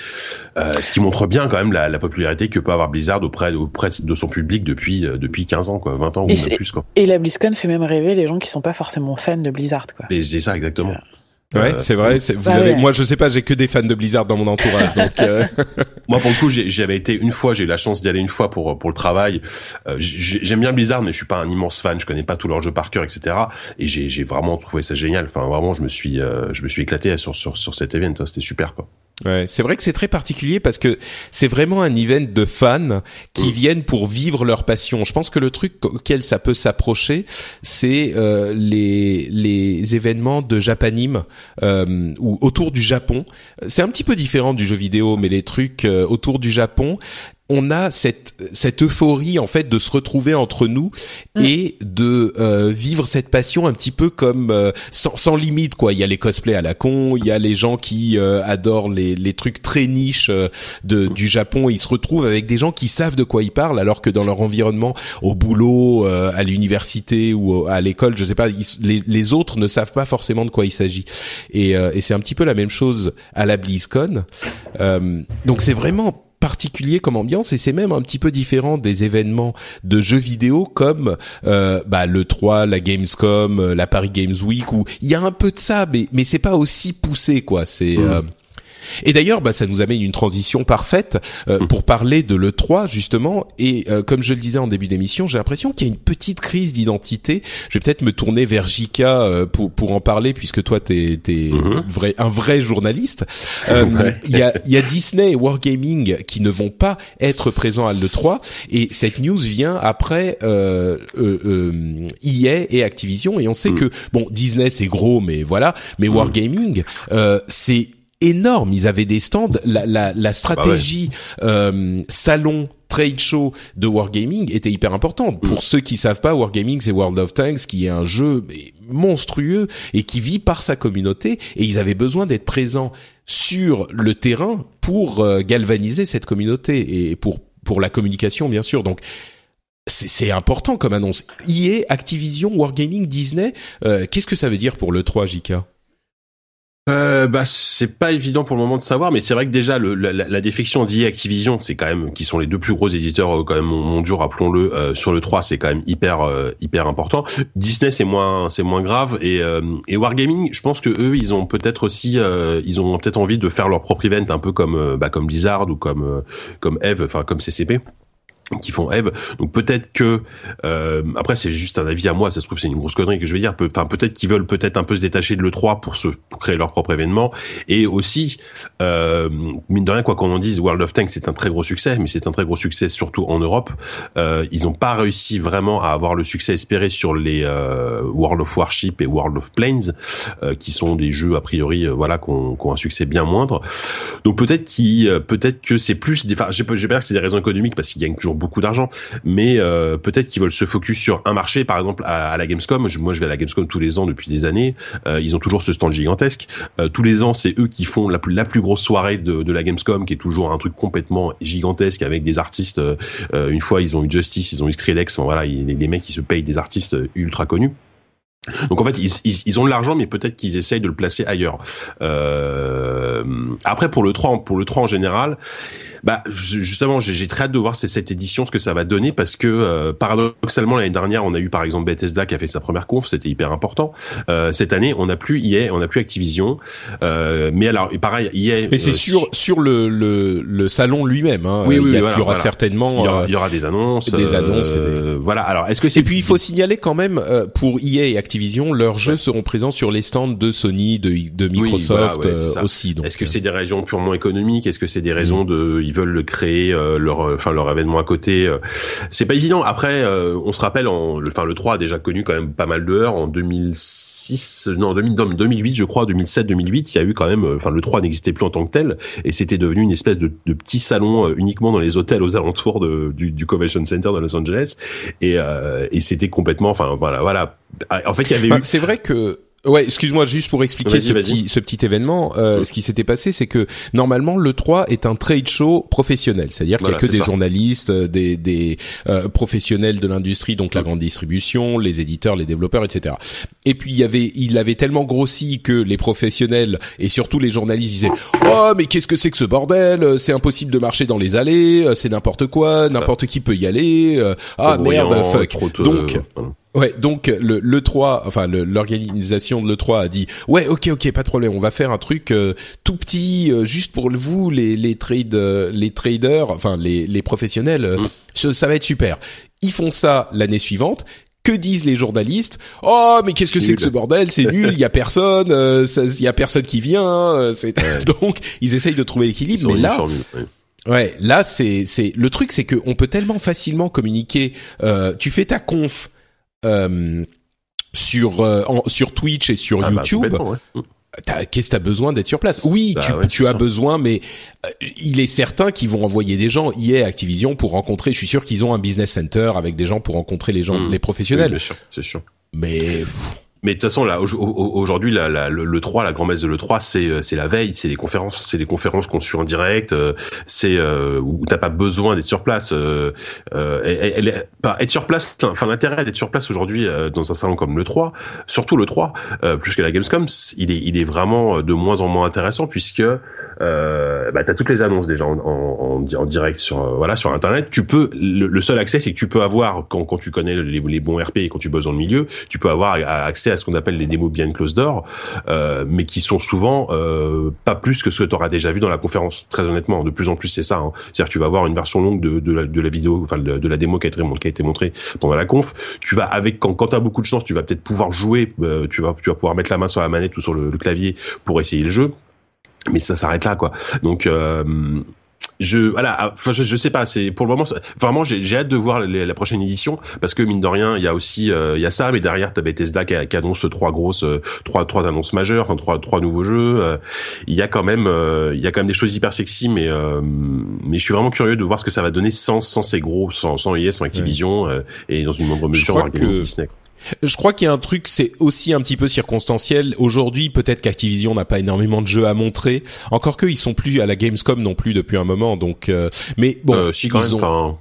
euh, ce qui montre bien quand même la, la, popularité que peut avoir Blizzard auprès, auprès de son public depuis euh, depuis 15 ans, quoi, 20 ans et ou plus, quoi. Et la BlizzCon fait même rêver les gens qui sont pas forcément fans de Blizzard, quoi. C'est ça exactement. Ouais, euh, c'est vrai. Vous bah avez, moi, je sais pas, j'ai que des fans de Blizzard dans mon entourage. donc, euh... moi, pour le coup, j'avais été une fois, j'ai eu la chance d'y aller une fois pour pour le travail. Euh, J'aime bien Blizzard, mais je suis pas un immense fan. Je connais pas tous leurs jeux par cœur, etc. Et j'ai vraiment trouvé ça génial. Enfin, vraiment, je me suis euh, je me suis éclaté sur sur sur cet event. C'était super, quoi. Ouais, c'est vrai que c'est très particulier parce que c'est vraiment un event de fans qui mm. viennent pour vivre leur passion. Je pense que le truc auquel ça peut s'approcher, c'est euh, les les événements de Japanime euh, ou autour du Japon. C'est un petit peu différent du jeu vidéo, mais les trucs euh, autour du Japon, on a cette cette euphorie en fait de se retrouver entre nous mm. et de euh, vivre cette passion un petit peu comme euh, sans, sans, limite quoi. Il y a les cosplays à la con, il y a les gens qui euh, adorent les les trucs très niches de du Japon. Ils se retrouvent avec des gens qui savent de quoi ils parlent alors que dans leur environnement, au boulot, à l'université ou à l'école, je sais pas, les les autres ne savent pas forcément de quoi il s'agit. Et, et c'est un petit peu la même chose à la BlizzCon. donc c'est vraiment particulier comme ambiance et c'est même un petit peu différent des événements de jeux vidéo comme euh, bah, le 3, la Gamescom, euh, la Paris Games Week où il y a un peu de ça mais mais c'est pas aussi poussé quoi, c'est mmh. Euh, et d'ailleurs, bah, ça nous amène une transition parfaite euh, mmh. pour parler de le 3 justement. Et euh, comme je le disais en début d'émission, j'ai l'impression qu'il y a une petite crise d'identité. Je vais peut-être me tourner vers Jika euh, pour pour en parler puisque toi t'es t'es mmh. vrai un vrai journaliste. Il y a y a Disney et Wargaming qui ne vont pas être présents à le 3 et cette news vient après euh, EA et Activision et on sait mmh. que bon Disney c'est gros mais voilà mais Wargaming c'est énorme. Ils avaient des stands. La, la, la stratégie bah euh, salon trade show de Wargaming était hyper importante. Pour mm. ceux qui savent pas, Wargaming c'est World of Tanks qui est un jeu monstrueux et qui vit par sa communauté et ils avaient besoin d'être présents sur le terrain pour euh, galvaniser cette communauté et pour pour la communication bien sûr. Donc c'est important comme annonce. EA, Activision, Wargaming, Disney, euh, qu'est-ce que ça veut dire pour le 3 JK euh, bah c'est pas évident pour le moment de savoir, mais c'est vrai que déjà le, la, défection d'IA Activision, c'est quand même qui sont les deux plus gros éditeurs euh, quand même mondiaux, rappelons-le, euh, sur le 3, c'est quand même hyper euh, hyper important. Disney c'est moins c'est moins grave et et Wargaming, je pense que eux ils ont peut-être aussi ils ont peut-être envie de faire leur propre event un peu comme bah comme Blizzard ou comme comme Eve, enfin comme CCP qui font Eve. Donc peut-être que euh, après c'est juste un avis à moi, ça se trouve c'est une grosse connerie que je vais dire. Enfin peut-être qu'ils veulent peut-être un peu se détacher de le 3 pour se pour créer leur propre événement et aussi euh, mine de rien quoi qu'on en dise, World of Tanks c'est un très gros succès, mais c'est un très gros succès surtout en Europe. Euh, ils n'ont pas réussi vraiment à avoir le succès espéré sur les euh, World of Warship et World of Planes, euh, qui sont des jeux a priori euh, voilà qui ont, un succès bien moindre. Donc peut-être qui peut-être que c'est plus, enfin j'ai pas dire que c'est des raisons économiques parce qu'ils gagnent toujours beaucoup d'argent, mais euh, peut-être qu'ils veulent se focus sur un marché, par exemple à, la Gamescom. moi, je vais à la Gamescom tous les ans depuis des années. Euh, ils ont toujours ce stand gigantesque. Euh, tous les ans, c'est eux qui font la plus la plus grosse soirée de, de, la Gamescom, qui est toujours un truc complètement gigantesque avec des artistes. une fois, ils ont eu Justice, ils ont eu Skrillex. voilà, les, les mecs qui se payent des artistes ultra connus. Donc en fait, ils, ils, ont de l'argent, mais peut-être qu'ils essayent de le placer ailleurs. Euh... Après, pour le 3, pour le 3 en général, Bah justement, j'ai très hâte de voir cette édition ce que ça va donner parce que euh, paradoxalement l'année dernière, on a eu par exemple Bethesda qui a fait sa première conf, c'était hyper important. Euh, cette année, on n'a plus EA, on n'a plus Activision. Euh, mais alors, pareil, EA. Mais c'est sur sur le le, le salon lui-même. Hein. Oui, oui, il y, voilà, aura voilà. certainement. Il y aura, il y aura des annonces, des annonces. Euh, Voilà. Alors, est-ce que c'est Et puis il faut signaler quand même pour EA et Activision, leurs jeux seront présents sur les stands de Sony, de, de Microsoft oui, voilà, ouais, aussi. Est-ce que c'est des raisons purement économiques? Est-ce que c'est des raisons de ils veulent le créer euh, leur enfin leur événement à côté C'est pas évident. Après, euh, on se rappelle, en, enfin le 3 a déjà connu quand même pas mal de heures en 2006, non 2000, 2008 je crois, 2007, 2008. Il y a eu quand même, enfin le 3 n'existait plus en tant que tel et c'était devenu une espèce de, de petit salon euh, uniquement dans les hôtels aux alentours de, du, du Convention Center de Los Angeles et, euh, et c'était complètement, enfin voilà, voilà. En fait, il y avait bah, eu. C'est vrai que Ouais, excuse-moi juste pour expliquer ce petit ce petit événement. Euh, mmh. Ce qui s'était passé, c'est que normalement le 3 est un trade show professionnel, c'est-à-dire qu'il y a que des ça. journalistes, des des euh, professionnels de l'industrie, donc mmh. la grande distribution, les éditeurs, les développeurs, etc. Et puis il y avait il avait tellement grossi que les professionnels et surtout les journalistes disaient oh mais qu'est-ce que c'est que ce bordel? C'est impossible de marcher dans les allées, c'est n'importe quoi, n'importe qui peut y aller. ah merde, fuck. Donc Ouais, donc le le 3, enfin l'organisation de le 3 a dit ouais, ok, ok, pas de problème, on va faire un truc euh, tout petit, euh, juste pour vous les les trade euh, les traders, enfin les les professionnels, mm. ça, ça va être super. Ils font ça l'année suivante. Que disent les journalistes? Oh, mais qu'est-ce que c'est que ce bordel? C'est nul, il y a personne, il y a personne qui vient. c'est donc ils essayent de trouver l'équilibre, mais là. Formule, ouais. Ouais, là c'est c'est le truc c'est que on peut tellement facilement communiquer. tu fais ta conf euh, sur euh, en, sur Twitch et sur ah YouTube. Bah, ouais. Qu'est-ce que t'as besoin d'être sur place? Oui, bah tu, ouais, tu as besoin, mais euh, il est certain qu'ils vont envoyer des gens, EA, Activision, pour rencontrer. Je suis sûr qu'ils ont un business center avec des gens pour rencontrer les gens, mmh. les professionnels. Oui, bien sûr, c'est sûr. Mais pff, mais de toute façon, là, aujourd'hui, la, la, le, le 3, la grand-messe de le 3, c'est c'est la veille, c'est les conférences, c'est les conférences qu'on suit en direct, euh, c'est euh, où t'as pas besoin d'être sur place. Euh, elle, elle pas être sur place. Enfin, l'intérêt d'être sur place aujourd'hui euh, dans un salon comme le 3, surtout le 3, euh, plus que la Gamescom, il est il est vraiment de moins en moins intéressant puisque euh, bah, t'as toutes les annonces déjà en, en, en direct sur euh, voilà sur internet. Tu peux le, le seul accès, c'est que tu peux avoir quand quand tu connais les, bons RP et quand tu bosses dans le milieu, tu peux avoir accès ce qu'on appelle les démos bien close door, euh, mais qui sont souvent euh, pas plus que ce que tu auras déjà vu dans la conférence. Très honnêtement, de plus en plus c'est ça. Hein. C'est-à-dire tu vas avoir une version longue de, la, vidéo, enfin de, la démo qui a été, montrée pendant la conf. Tu vas avec quand, quand tu as beaucoup de chance, tu vas peut-être pouvoir jouer, euh, tu vas tu vas pouvoir mettre la main sur la manette ou sur le, clavier pour essayer le jeu. Mais ça s'arrête là, quoi. Donc je voilà enfin je, je sais pas c'est pour le moment vraiment j'ai hâte de voir les, la prochaine édition parce que mine de rien il y a aussi euh, il y a ça mais derrière t'as Bethesda qui, qui annonce trois grosses euh, trois trois annonces majeures enfin trois trois nouveaux jeux euh, il y a quand même il y a quand même des choses hyper sexy mais mais je suis vraiment curieux de voir ce que ça va donner sans sans ces gros sans sans EA sans Activision ouais. et dans une moindre mesure que... Disney je crois qu'il y a un truc, c'est aussi un petit peu circonstanciel. Aujourd'hui, peut-être qu'Activision n'a pas énormément de jeux à montrer. Encore que ils sont plus à la Gamescom non plus depuis un moment. Donc, euh, mais bon, euh, si, quand ils même, ont.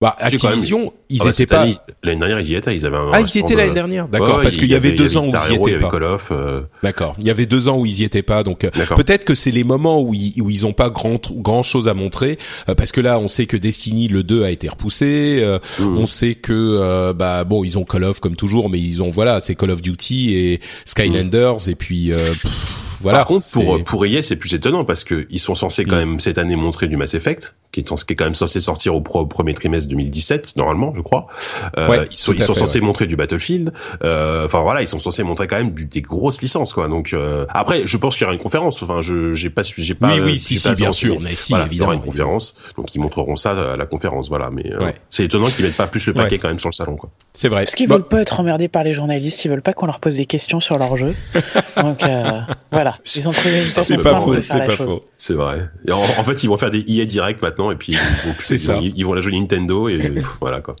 Bah, Activision, ils ah bah, étaient pas. L'année dernière, ils y étaient. Ils avaient un. Ah, ils y étaient l'année dernière. D'accord, ouais, parce qu'il y, y, avait deux ans où ils y étaient pas. Euh... D'accord. Il y avait deux ans où ils y étaient pas. Donc peut-être que c'est les moments où ils où ils ont pas grand grand chose à montrer, euh, parce que là, on sait que Destiny le 2 a été repoussé. Euh, mmh. On sait que euh, bah bon, ils ont Call of comme toujours, mais ils ont voilà, c'est Call of Duty et Skylanders mmh. et puis. euh, Pff, voilà. Par contre, pour pour EA, c'est plus étonnant parce que ils sont censés quand même cette année montrer du Mass Effect, qui est, qui est quand même censé sortir au, pro, au premier trimestre 2017 normalement, je crois. Euh, ouais, ils sont ils sont fait, censés ouais. montrer du Battlefield. Euh, enfin voilà, ils sont censés montrer quand même du, des grosses licences quoi. Donc euh, après, je pense qu'il y aura une conférence. Enfin, je j'ai pas j'ai pas. Oui oui si si bien sûr, mais si voilà, évidemment. Il y aura une conférence, donc ils montreront ça à la conférence. Voilà, mais ouais. c'est étonnant qu'ils mettent pas plus le paquet quand même sur le salon quoi. C'est vrai. Parce qu'ils bah... veulent pas être emmerdés par les journalistes, ils veulent pas qu'on leur pose des questions sur leur jeu. donc voilà, ils ont trouvé c'est pas faux, c'est pas faux. C'est vrai. En, fait, ils vont faire des EA direct maintenant et puis c'est ça. Ils, ils, vont la jouer Nintendo et voilà quoi.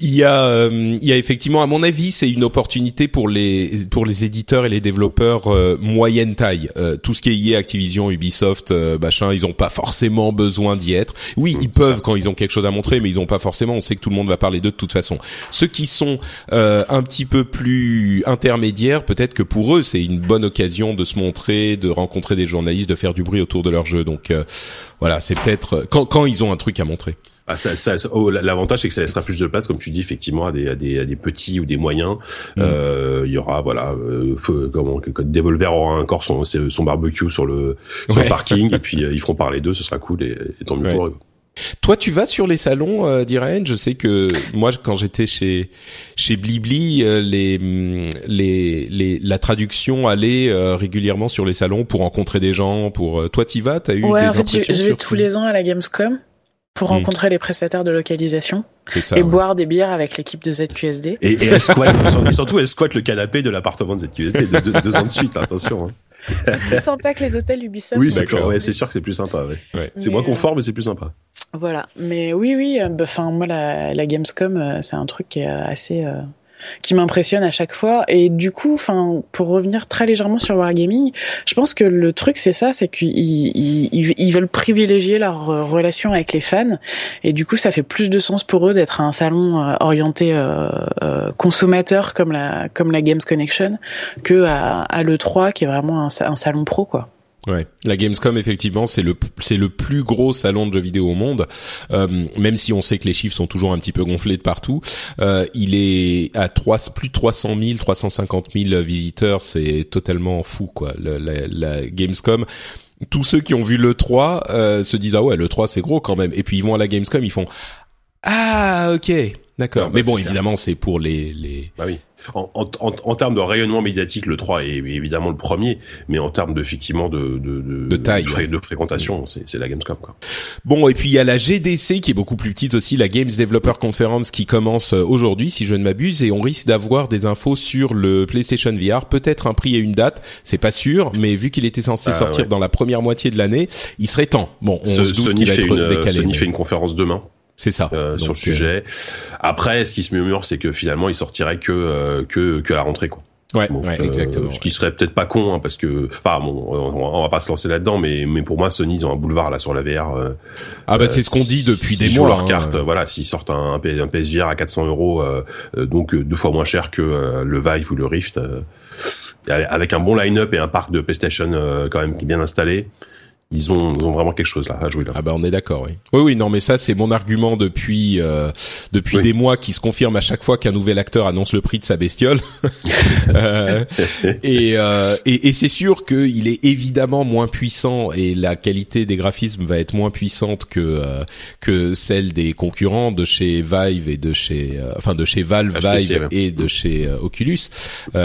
Il y a, euh, il y a effectivement, à mon avis, c'est une opportunité pour les pour les éditeurs et les développeurs euh, moyenne taille. Euh, tout ce qui est EA, Activision, Ubisoft, euh, machin, ils ont pas forcément besoin d'y être. Oui, mmh, ils peuvent ça. quand ils ont quelque chose à montrer, mais ils ont pas forcément. On sait que tout le monde va parler d'eux de toute façon. Ceux qui sont euh, un petit peu plus intermédiaires, peut-être que pour eux, c'est une bonne occasion de se montrer, de rencontrer des journalistes, de faire du bruit autour de leur jeu. Donc euh, voilà, c'est peut-être quand, quand ils ont un truc à montrer. Ah, ça, ça, oh, l'avantage c'est que ça laissera plus de place, comme tu dis, effectivement, à des, à des, à des petits ou des moyens. Mm. Euh, il y aura, voilà, euh, comment, que Devolver aura encore son, son barbecue sur le, sur le parking, et puis euh, ils feront parler d'eux, ce sera cool, et, tant mieux pour eux. Toi, tu vas sur les salons euh, d'Irène? Je sais que moi, quand j'étais chez chez Blibli, euh, les, les les la traduction allait euh, régulièrement sur les salons pour rencontrer des gens. Pour toi, tu vas? T'as eu ouais, des en fait, je, vais tous les ans à la Gamescom pour hmm. rencontrer les prestataires de localisation ça, et boire des bières avec l'équipe de ZQSD. Et, et, elle squatte, et surtout elle squatte le canapé de l'appartement de ZQSD de, deux ans de suite, attention. Hein. C'est plus sympa que les hôtels Ubisoft. Oui, d'accord, ouais, c'est sûr que c'est plus sympa. Ouais. C'est moins confort, mais c'est plus sympa. Voilà, mais oui, oui, euh, bah, enfin moi la, la Gamescom, euh, c'est un truc qui est euh, assez qui m'impressionne à chaque fois. Et du coup, enfin, pour revenir très légèrement sur Wargaming, je pense que le truc c'est ça, c'est qu'ils ils, ils, veulent privilégier leur relation avec les fans, et du coup, ça fait plus de sens pour eux d'être un salon orienté euh, consommateur comme la comme la Games Connection que à, à le 3 qui est vraiment un, un salon pro quoi. Ouais, la Gamescom effectivement c'est le c'est le plus gros salon de jeux vidéo au monde, euh, même si on sait que les chiffres sont toujours un petit peu gonflés de partout. Euh, il est à 3, plus de 300 000, 350 000 visiteurs, c'est totalement fou quoi. la, la, Gamescom, tous ceux qui ont vu le 3 euh, se disent ah ouais le 3 c'est gros quand même, et puis ils vont à la Gamescom ils font ah ok d'accord. Mais bah, bon évidemment c'est pour les les. Bah oui en, en, en, termes de rayonnement médiatique, le 3 est évidemment le premier, mais en termes effectivement de, de, de, de taille, de, fréquentation, c'est la Gamescom. Quoi. Bon, et puis il y a la GDC qui est beaucoup plus petite aussi, la Games Developer Conference qui commence euh, aujourd'hui, si je ne m'abuse, et on risque d'avoir des infos sur le PlayStation VR, peut-être un prix et une date, c'est pas sûr, mais vu qu'il était censé ah, sortir dans la première moitié de l'année, il serait temps. Bon, on se doute qu'il va être une, décalé. Sony fait une conférence demain. C'est ça. Euh, sur le sujet. Euh, Après, ce qui se murmure, c'est que finalement, il sortirait que euh, que que à la rentrée, quoi. Ouais, ouais exactement. Ce qui serait peut-être pas con, hein, parce que, enfin, bon, on, va pas se lancer là-dedans, mais mais pour moi, Sony ils ont un boulevard là sur la VR. ah bah c'est ce qu'on dit depuis des mois. Leur hein. carte, voilà, s'ils sortent un, un, PSVR à 400 euros, donc deux fois moins cher que le Vive ou le Rift, avec un bon line-up et un parc de PlayStation quand même bien installé ils ont, ont, vraiment quelque chose là à jouer là. Ah bah on est d'accord, oui. Oui oui non mais ça c'est mon argument depuis euh, depuis des mois qui se confirme à chaque fois qu'un nouvel acteur annonce le prix de sa bestiole. euh, et, euh, et, et c'est sûr qu'il est évidemment moins puissant et la qualité des graphismes va être moins puissante que euh, que celle des concurrents de chez Vive et de chez euh, enfin de chez Valve Vive et de chez Oculus.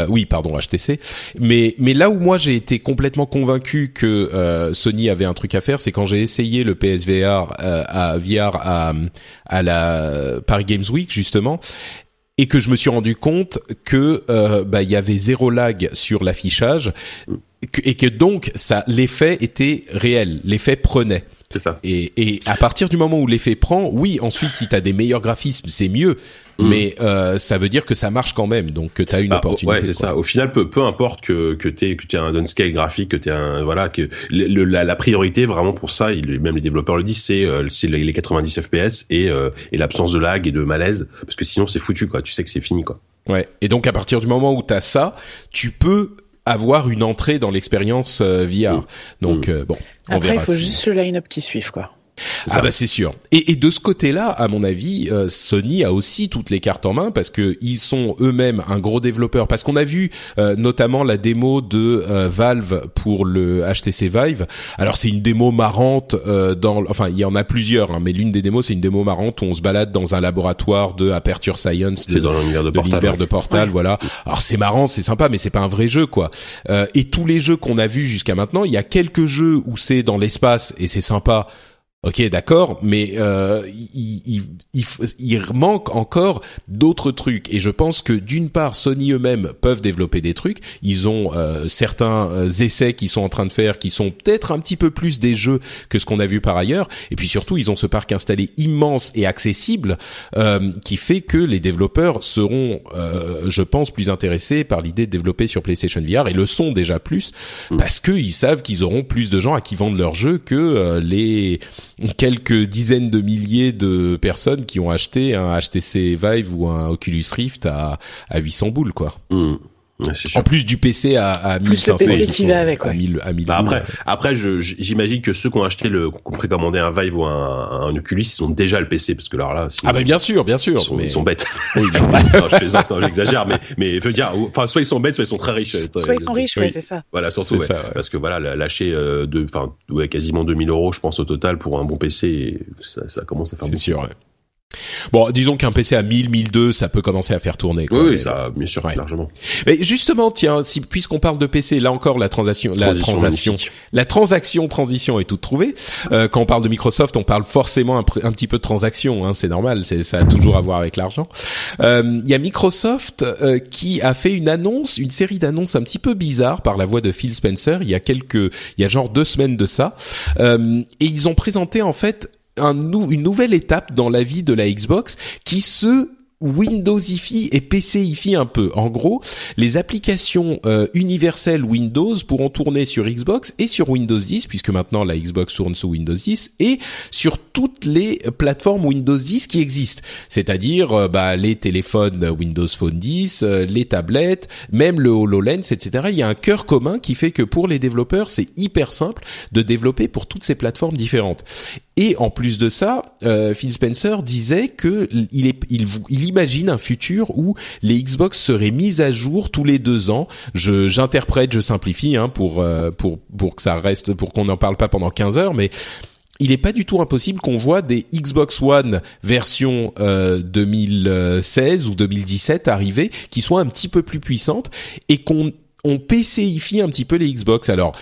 oui pardon HTC. Mais mais là où moi j'ai été complètement convaincu que Sony avait un truc à faire, c'est quand j'ai essayé le PSVR euh, à VR à, la Paris Games Week justement et que je me suis rendu compte que euh, bah il y avait zéro lag sur l'affichage et que donc ça l'effet était réel, l'effet prenait. C'est ça. Et, et à partir du moment où l'effet prend, oui, ensuite si tu as des meilleurs graphismes, c'est mieux. Mm. Mais euh, ça veut dire que ça marche quand même, donc que tu as une bah, opportunité. Ouais, c'est ça. Au final, peu, peu importe que que tu que un downscale graphique, que tu un voilà que le, la, la, priorité vraiment pour ça, il, même les développeurs le disent, c'est euh, c'est les 90 FPS et euh, et l'absence de lag et de malaise parce que sinon c'est foutu quoi. Tu sais que c'est fini quoi. Ouais. Et donc à partir du moment où tu as ça, tu peux avoir une entrée dans l'expérience euh, VR. Mm. Donc mm. bon, on Après, il faut juste le line-up qui suive quoi. Ah bah c'est sûr. Et, et, de ce côté-là, à mon avis, euh, Sony a aussi toutes les cartes en main parce que ils sont eux-mêmes un gros développeur. Parce qu'on a vu euh, notamment la démo de euh, Valve pour le HTC Vive. Alors c'est une démo marrante dans, enfin il y en a plusieurs, hein, mais l'une des démos c'est une démo marrante où on se balade dans un laboratoire de Aperture Science, de, dans l'univers de, Portal, de Portal, voilà. Alors c'est marrant, c'est sympa, mais c'est pas un vrai jeu quoi. et tous les jeux qu'on a vus jusqu'à maintenant, il y a quelques jeux où c'est dans l'espace et c'est sympa Ok, d'accord, mais euh, il, il, il, il, manque encore d'autres trucs. Et je pense que d'une part, Sony eux-mêmes peuvent développer des trucs. Ils ont euh, certains euh, essais qui sont en train de faire, qui sont peut-être un petit peu plus des jeux que ce qu'on a vu par ailleurs. Et puis surtout, ils ont ce parc installé immense et accessible, euh, qui fait que les développeurs seront, euh, je pense, plus intéressés par l'idée de développer sur PlayStation VR et le sont déjà plus, mm. parce qu'ils savent qu'ils auront plus de gens à qui vendre leurs jeux que les quelques dizaines de milliers de personnes qui ont acheté un HTC Vive ou un Oculus Rift à, à 800 boules, quoi. Mmh. En plus du PC à, à Plus le 1500 PC qui va avec, à ouais. 1000 à 1000 Bah après, après, j'imagine que ceux qui ont acheté le, qui ont précommandé un Vive ou un, un Oculus, ils ont déjà le PC, parce que alors là, sinon, Ah bah bien sûr, bien sûr, ils sont, mais ils sont bêtes. Oui, non, je plaisante, non, j'exagère, mais, mais je veux dire, enfin, soit ils sont bêtes, soit ils sont très riches. Soit ils sont riches, Oui. ouais, c'est ça. Voilà, surtout, C'est ouais. ça, ouais. parce que voilà, lâcher euh, de, enfin, ouais, quasiment 2000 euros, je pense au total pour un bon PC, ça, ça commence à faire c'est beaucoup. sûr. ouais. Bon, disons qu'un PC à 1000, 1002, ça peut commencer à faire tourner. Quoi, Oui, Mais- ça, bien sûr, Ouais. largement. Mais justement, tiens, si puisqu'on parle de PC, là encore la transaction, la transaction, la transaction transition est toute trouvée. Euh, quand on parle de Microsoft, on parle forcément un, petit peu de transaction, hein, c'est normal, c'est ça a toujours à voir avec l'argent. Euh, Il y a Microsoft euh, qui a fait une annonce, une série d'annonces un petit peu bizarres par la voix de Phil Spencer. Il y a quelques, il y a genre deux semaines de ça, Euh, et ils ont présenté en fait une nouvelle étape dans la vie de la Xbox qui se Windowsifie et PCifie un peu. En gros, les applications euh, universelles Windows pourront tourner sur Xbox et sur Windows 10, puisque maintenant la Xbox tourne sous Windows 10, et sur toutes les plateformes Windows 10 qui existent. C'est-à-dire euh, bah, les téléphones Windows Phone 10, euh, les tablettes, même le HoloLens, etc. Il y a un cœur commun qui fait que pour les développeurs, c'est hyper simple de développer pour toutes ces plateformes différentes. Et en plus de ça, euh, Phil Spencer disait que il, est, il, il imagine un futur où les Xbox seraient mises à jour tous les deux ans. Je j'interprète, je simplifie hein, pour euh, pour pour que ça reste, pour qu'on n'en parle pas pendant 15 heures, mais il n'est pas du tout impossible qu'on voit des Xbox One version euh, 2016 ou 2017 arriver, qui soient un petit peu plus puissantes et qu'on on PCifie un petit peu les Xbox. Alors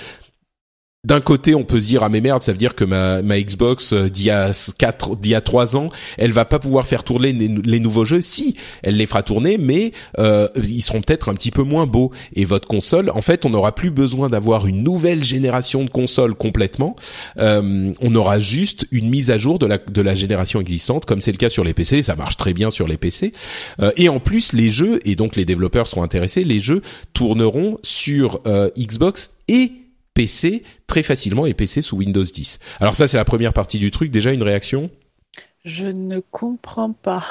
d'un côté, on peut se dire ah mais merde, ça veut dire que ma, Xbox euh, d'il y a quatre, trois ans, elle va pas pouvoir faire tourner les, nouveaux jeux. Si, elle les fera tourner, mais euh, ils seront peut-être un petit peu moins beaux. Et votre console, en fait, on n'aura plus besoin d'avoir une nouvelle génération de consoles complètement. Euh, on aura juste une mise à jour de la de la génération existante, comme c'est le cas sur les PC. Ça marche très bien sur les PC. Euh, et en plus, les jeux et donc les développeurs seront intéressés. Les jeux tourneront sur Xbox et PC très facilement et PC sous Windows 10. Alors ça c'est la première partie du truc. Déjà une réaction Je ne comprends pas.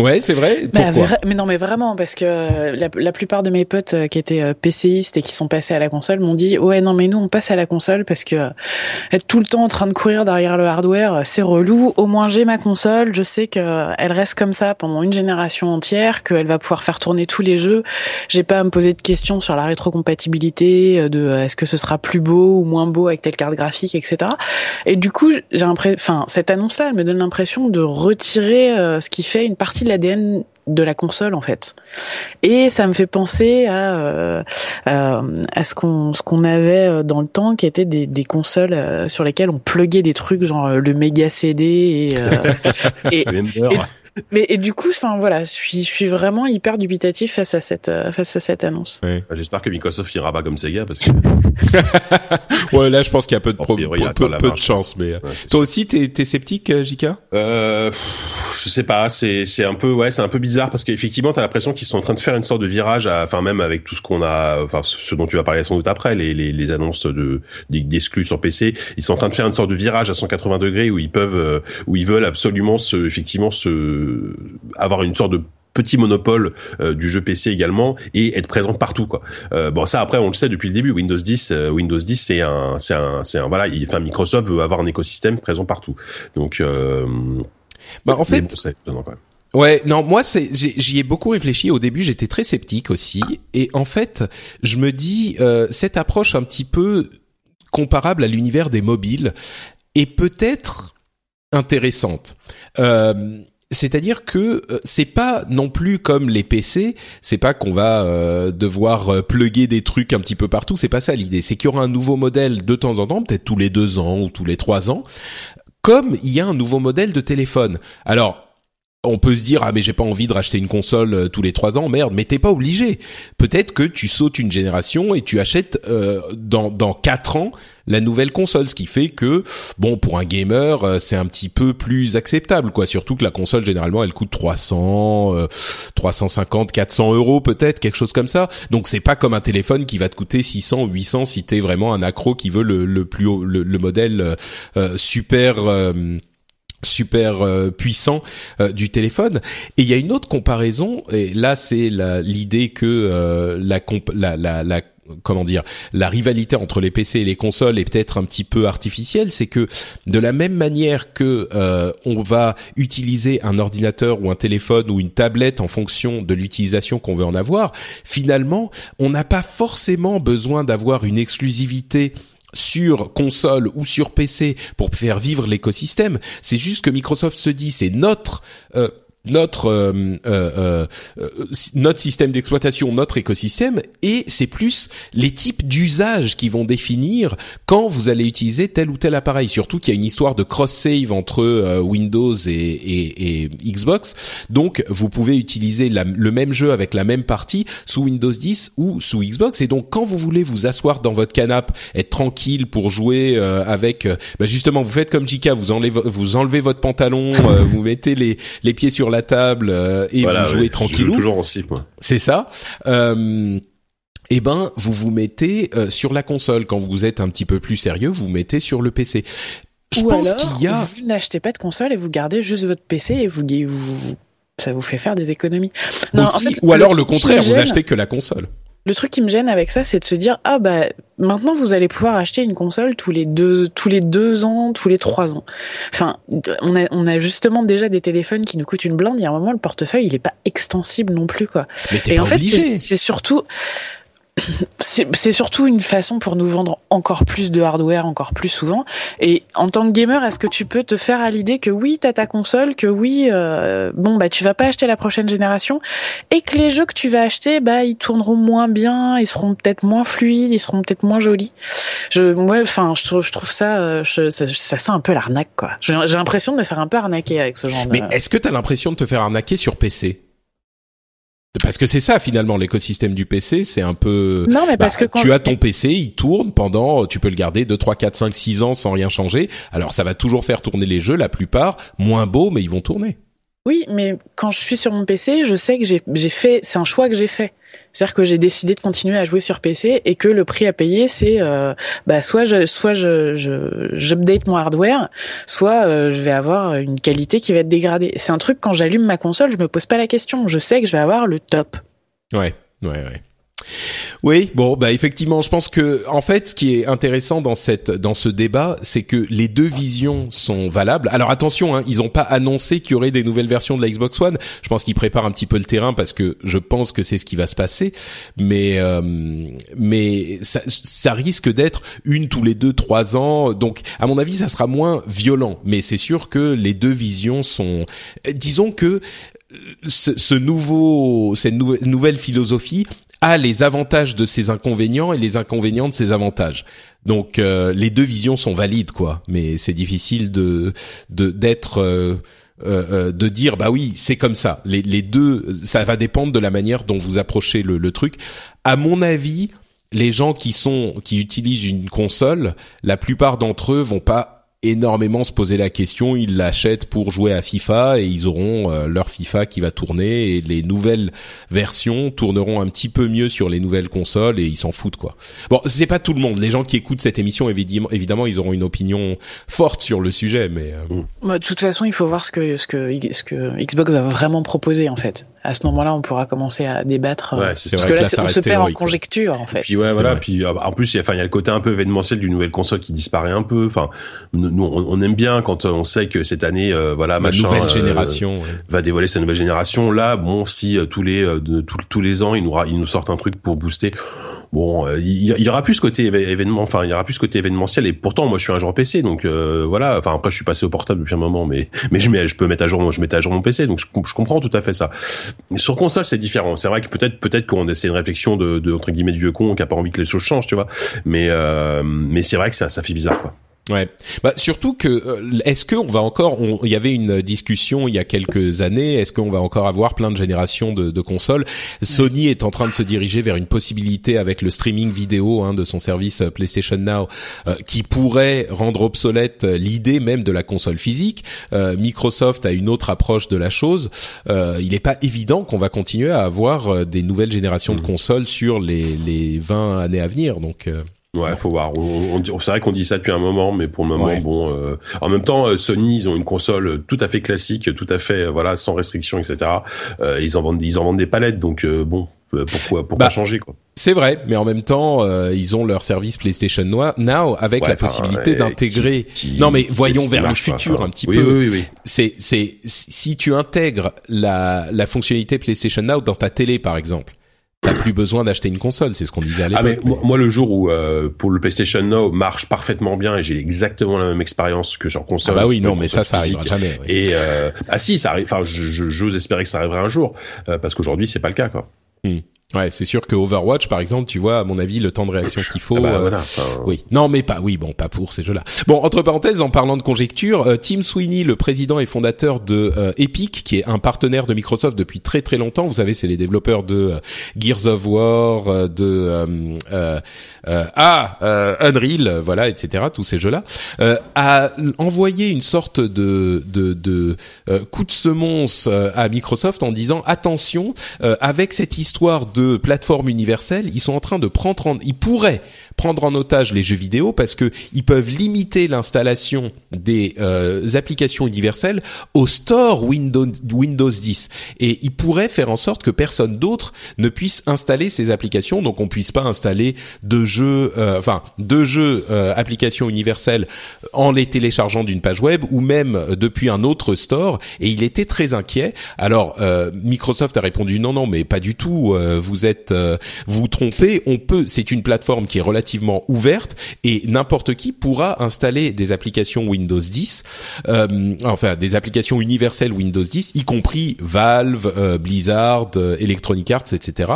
Ouais, c'est vrai. Bah, vra- mais non, mais vraiment, parce que la, la plupart de mes potes euh, qui étaient euh, PCistes et qui sont passés à la console m'ont dit ouais non mais nous on passe à la console parce que euh, être tout le temps en train de courir derrière le hardware euh, c'est relou. Au moins j'ai ma console, je sais que euh, elle reste comme ça pendant une génération entière, qu'elle va pouvoir faire tourner tous les jeux. J'ai pas à me poser de questions sur la rétrocompatibilité, euh, de euh, est-ce que ce sera plus beau ou moins beau avec telle carte graphique, etc. Et du coup, j'ai l'impression, enfin, cette annonce-là, elle me donne l'impression de retirer euh, ce qui fait une partie de l'ADN de la console en fait. Et ça me fait penser à euh, euh, à ce qu'on ce qu'on avait dans le temps, qui étaient des, des consoles sur lesquelles on pluguait des trucs genre le méga CD et, euh, et. Mais et du coup, enfin voilà, je suis je suis vraiment hyper dubitatif face à cette euh, face à cette annonce. J'espère que Microsoft ira pas comme Sega parce que Ouais, là je pense qu'il y a peu de, pro- priori, il y a peu, la peu de chance. Mais euh, Ouais, toi aussi, t'es t'es sceptique, euh, Jika Euh, pff, je sais pas, c'est c'est un peu ouais, c'est un peu bizarre parce qu'effectivement, t'as l'impression qu'ils sont en train de faire une sorte de virage, à- enfin même avec tout ce qu'on a, enfin ce dont tu vas parler sans doute après, les les, les annonces de des- d'exclus sur PC, ils sont en train de faire une sorte de virage à 180 degrés où ils peuvent, euh, où ils veulent absolument se, effectivement se avoir une sorte de petit monopole euh, du jeu PC également et être présent partout quoi. Euh, bon ça après on le sait depuis le début Windows 10 euh, Windows 10 c'est un c'est un c'est un voilà, il, enfin Microsoft veut avoir un écosystème présent partout. Donc euh, Bah en fait, bon, c'est étonnant, quand même. Ouais, non, moi c'est j'y ai beaucoup réfléchi. Au début, j'étais très sceptique aussi, et en fait, je me dis euh, cette approche un petit peu comparable à l'univers des mobiles est peut-être intéressante. Euh, c'est-à-dire que euh, c'est pas non plus comme les PC, c'est pas qu'on va euh, devoir euh, plugger des trucs un petit peu partout, c'est pas ça l'idée, c'est qu'il y aura un nouveau modèle de temps en temps, peut-être tous les deux ans ou tous les trois ans, comme il y a un nouveau modèle de téléphone. Alors, on peut se dire ah mais j'ai pas envie de racheter une console tous les trois ans merde mais t'es pas obligé peut-être que tu sautes une génération et tu achètes euh, dans dans quatre ans la nouvelle console ce qui fait que bon pour un gamer euh, c'est un petit peu plus acceptable quoi. Surtout que la console généralement elle coûte 300 euh, 350 400 euros peut-être quelque chose comme ça. Donc c'est pas comme un téléphone qui va te coûter 600 ou 800 si t'es vraiment un accro qui veut le, le plus haut le, le modèle euh, euh, super euh, super euh, puissant euh, du téléphone. Et il y a une autre comparaison et là c'est l'idée que euh, la, la, la, la comment dire la rivalité entre les PC et les consoles est peut-être un petit peu artificielle c'est que de la même manière que on va utiliser un ordinateur ou un téléphone ou une tablette en fonction de l'utilisation qu'on veut en avoir finalement on n'a pas forcément besoin d'avoir une exclusivité sur console ou sur PC pour faire vivre l'écosystème. C'est juste que Microsoft se dit c'est notre euh, notre euh, euh, euh, notre système d'exploitation, notre écosystème, et c'est plus les types d'usages qui vont définir quand vous allez utiliser tel ou tel appareil. Surtout qu'il y a une histoire de cross-save entre Windows et, Xbox, donc vous pouvez utiliser le même jeu avec la même partie sous Windows 10 ou sous Xbox. Et donc quand vous voulez vous asseoir dans votre canapé, être tranquille pour jouer avec, bah justement, vous faites comme Jika, vous enlevez vous enlevez votre pantalon, vous mettez les les pieds sur la la table euh, et vous jouez tranquillou. toujours aussi, moi. C'est ça. Euh, eh ben, vous vous mettez euh, sur la console. Quand vous êtes un petit peu plus sérieux, vous, vous mettez sur le PC. Je pense qu'il y a. Vous n'achetez pas de console et vous gardez juste votre PC et vous, vous ça vous fait faire des économies. Non, en fait, ou alors le contraire, vous achetez que la console. Le truc qui me gêne avec ça, c'est de se dire ah bah maintenant vous allez pouvoir acheter une console tous les deux tous les deux ans, tous les trois ans. Enfin, on a on a justement déjà des téléphones qui nous coûtent une blinde. Il y a un moment le portefeuille il est pas extensible non plus quoi. Mais Et en fait c'est surtout c'est surtout une façon pour nous vendre encore plus de hardware, encore plus souvent. Et en tant que gamer, est-ce que tu peux te faire à l'idée que oui, t'as ta console, que oui, euh, bon bah tu vas pas acheter la prochaine génération, et que les jeux que tu vas acheter, bah ils tourneront moins bien, ils seront peut-être moins fluides, ils seront peut-être moins jolis. Je, moi, enfin, je trouve, je trouve ça, euh, ça, ça, sent un peu l'arnaque quoi. J'ai l'impression de me faire un peu arnaquer avec ce genre. Mais est-ce que t'as l'impression de te faire arnaquer sur PC parce que c'est ça finalement l'écosystème du PC, c'est un peu. Non mais parce bah, que tu as ton PC, il tourne pendant, tu peux le garder 2, 3, 4, 5, 6 ans sans rien changer. Alors ça va toujours faire tourner les jeux, la plupart moins beaux, mais ils vont tourner. Oui, mais quand je suis sur mon PC, je sais que j'ai fait, c'est un choix que j'ai fait. C'est-à-dire que j'ai décidé de continuer à jouer sur PC et que le prix à payer, c'est euh, bah, soit je soit je j'update mon hardware, soit euh, je vais avoir une qualité qui va être dégradée. C'est un truc quand j'allume ma console, je me pose pas la question. Je sais que je vais avoir le top. Ouais, ouais, ouais. Oui, bon, bah effectivement, je pense que en fait, ce qui est intéressant dans cette dans ce débat, c'est que les deux visions sont valables. Alors attention, hein, ils n'ont pas annoncé qu'il y aurait des nouvelles versions de la Xbox One. Je pense qu'ils préparent un petit peu le terrain parce que je pense que c'est ce qui va se passer. Mais euh, mais ça, ça risque d'être une tous les deux trois ans. Donc à mon avis, ça sera moins violent. Mais c'est sûr que les deux visions sont, disons que ce, ce, nouveau, cette nouvelle philosophie a les avantages de ses inconvénients et les inconvénients de ses avantages. Donc euh, les deux visions sont valides quoi, mais c'est difficile de d'être euh, euh, de dire bah oui c'est comme ça. Les, les deux ça va dépendre de la manière dont vous approchez le, le truc. À mon avis, les gens qui sont qui utilisent une console, la plupart d'entre eux vont pas énormément se poser la question. Ils l'achètent pour jouer à FIFA et ils auront euh, leur FIFA qui va tourner et les nouvelles versions tourneront un petit peu mieux sur les nouvelles consoles et ils s'en foutent quoi. Bon, c'est pas tout le monde. Les gens qui écoutent cette émission, évidemment, évidemment, ils auront une opinion forte sur le sujet, mais. Euh, bah, de toute façon, il faut voir ce que ce que ce que Xbox a vraiment proposé en fait. À ce moment-là, on pourra commencer à débattre euh, parce que là, on se perd en conjecture en fait. Puis ouais, voilà. Puis en plus, il y a, enfin, il y a le côté un peu événementiel d'une nouvelle console qui disparaît un peu. Enfin, nous, on, aime bien quand on sait que cette année, euh, voilà, ma nouvelle euh, génération va dévoiler sa nouvelle génération. Là, bon, si euh, tous les tous, les ans, ils nous ils nous sortent un truc pour booster. Bon, il y, aura plus ce côté événement, enfin, il y aura plus ce côté événementiel. Et pourtant, moi, je suis un joueur PC, donc voilà. Enfin, après, je suis passé au portable depuis un moment, mais mais je mets, je peux mettre à jour, je mettais à jour mon PC, donc je, comprends tout à fait ça. Sur console, c'est différent. C'est vrai que peut-être peut-être qu'on essaie une réflexion de, de, entre guillemets de vieux con qui a pas envie que les choses changent, tu vois. Mais mais c'est vrai que ça ça fait bizarre, quoi. Ouais. Bah surtout que euh, est-ce qu'on va encore il y avait une discussion il y a quelques années, est-ce qu'on va encore avoir plein de générations de, de, consoles? Sony est en train de se diriger vers une possibilité avec le streaming vidéo hein, de son service euh, PlayStation Now euh, qui pourrait rendre obsolète l'idée même de la console physique. Microsoft a une autre approche de la chose. il n'est pas évident qu'on va continuer à avoir des nouvelles générations de mmh. consoles sur les les 20 années à venir donc Ouais, faut voir. On, on, c'est vrai qu'on dit ça depuis un moment, mais pour le moment, bon. Euh, en même temps, euh, Sony, ils ont une console tout à fait classique, tout à fait, voilà, sans restriction, etc. Euh, ils en vendent, ils en vendent des palettes, donc bon, pourquoi, pourquoi bah, changer quoi? C'est vrai, mais en même temps, ils ont leur service PlayStation Now avec la possibilité d'intégrer. Non, mais voyons vers le futur un petit oui, peu. Oui, oui, oui. C'est, c'est si tu intègres la la fonctionnalité PlayStation Now dans ta télé, par exemple t'as plus besoin d'acheter une console, c'est ce qu'on disait à l'époque. Ah mais, moi, le jour où euh, pour le PlayStation Now marche parfaitement bien et j'ai exactement la même expérience que sur console. Ah bah oui, non, mais ça, ça arrivera jamais. Et euh, ah si, ça arrive. Enfin, j'ose espérer que ça arriverait un jour euh, parce qu'aujourd'hui c'est pas le cas quoi. Hmm. Ouais, c'est sûr que Overwatch, par exemple, tu vois, à mon avis, le temps de réaction qu'il faut. Ah bah, euh, voilà, Oui, non, mais pas. Oui, bon, pas pour ces jeux-là. Bon, entre parenthèses, en parlant de conjecture, euh, Tim Sweeney, le président et fondateur de euh, Epic, qui est un partenaire de Microsoft depuis très très longtemps. Vous savez, c'est les développeurs de Gears of War, de ah Unreal, voilà, etc. Tous ces jeux-là, a envoyé une sorte de de, de coup de semonce à Microsoft en disant attention, avec cette histoire de plateforme universelle, ils sont en train de prendre en, ils pourraient prendre en otage les jeux vidéo parce que ils peuvent limiter l'installation des euh, applications universelles au store Windows Windows 10 et ils pourraient faire en sorte que personne d'autre ne puisse installer ces applications. Donc on puisse pas installer de jeux euh, enfin de jeux euh, applications universelles en les téléchargeant d'une page web ou même depuis un autre store. Et il était très inquiet. Alors Microsoft a répondu non non mais pas du tout vous êtes vous trompez. On peut c'est une plateforme qui est relativement ouverte et n'importe qui pourra installer des applications Windows 10, euh, enfin des applications universelles Windows 10, y compris Valve, euh, Blizzard, euh, Electronic Arts, etc.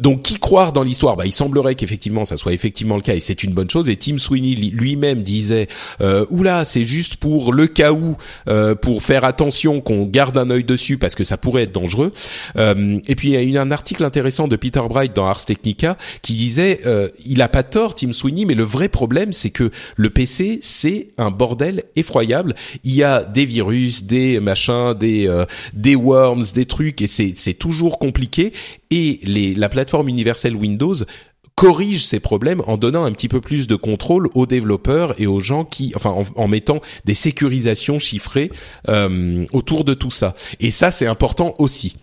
donc qui croire dans l'histoire? Bah il semblerait qu'effectivement ça soit effectivement le cas et c'est une bonne chose. Et Tim Sweeney lui-même disait oula c'est juste pour le cas où, pour faire attention qu'on garde un œil dessus parce que ça pourrait être dangereux. et puis il y a eu un article intéressant de Peter Bright dans Ars Technica qui disait il a pas tort Tim Sweeney, mais le vrai problème c'est que le PC c'est un bordel effroyable. Il y a des virus, des machins, des euh, des worms, des trucs et c'est c'est toujours compliqué. Et les la plateforme universelle Windows corrige ces problèmes en donnant un petit peu plus de contrôle aux développeurs et aux gens qui, enfin, en, mettant des sécurisations chiffrées euh, autour de tout ça. Et ça, c'est important aussi.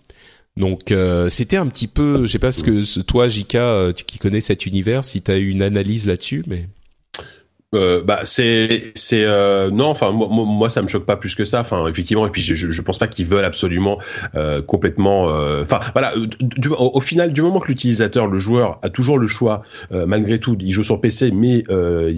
Donc euh, c'était un petit peu, je sais pas ce que toi, Jika, euh, tu qui connais cet univers, si tu as eu une analyse là-dessus, mais. Euh, bah c'est c'est euh, non enfin moi, moi ça me choque pas plus que ça enfin effectivement et puis je je, pense pas qu'ils veulent absolument complètement enfin voilà au, final du moment que l'utilisateur le joueur a toujours le choix malgré tout il joue sur PC mais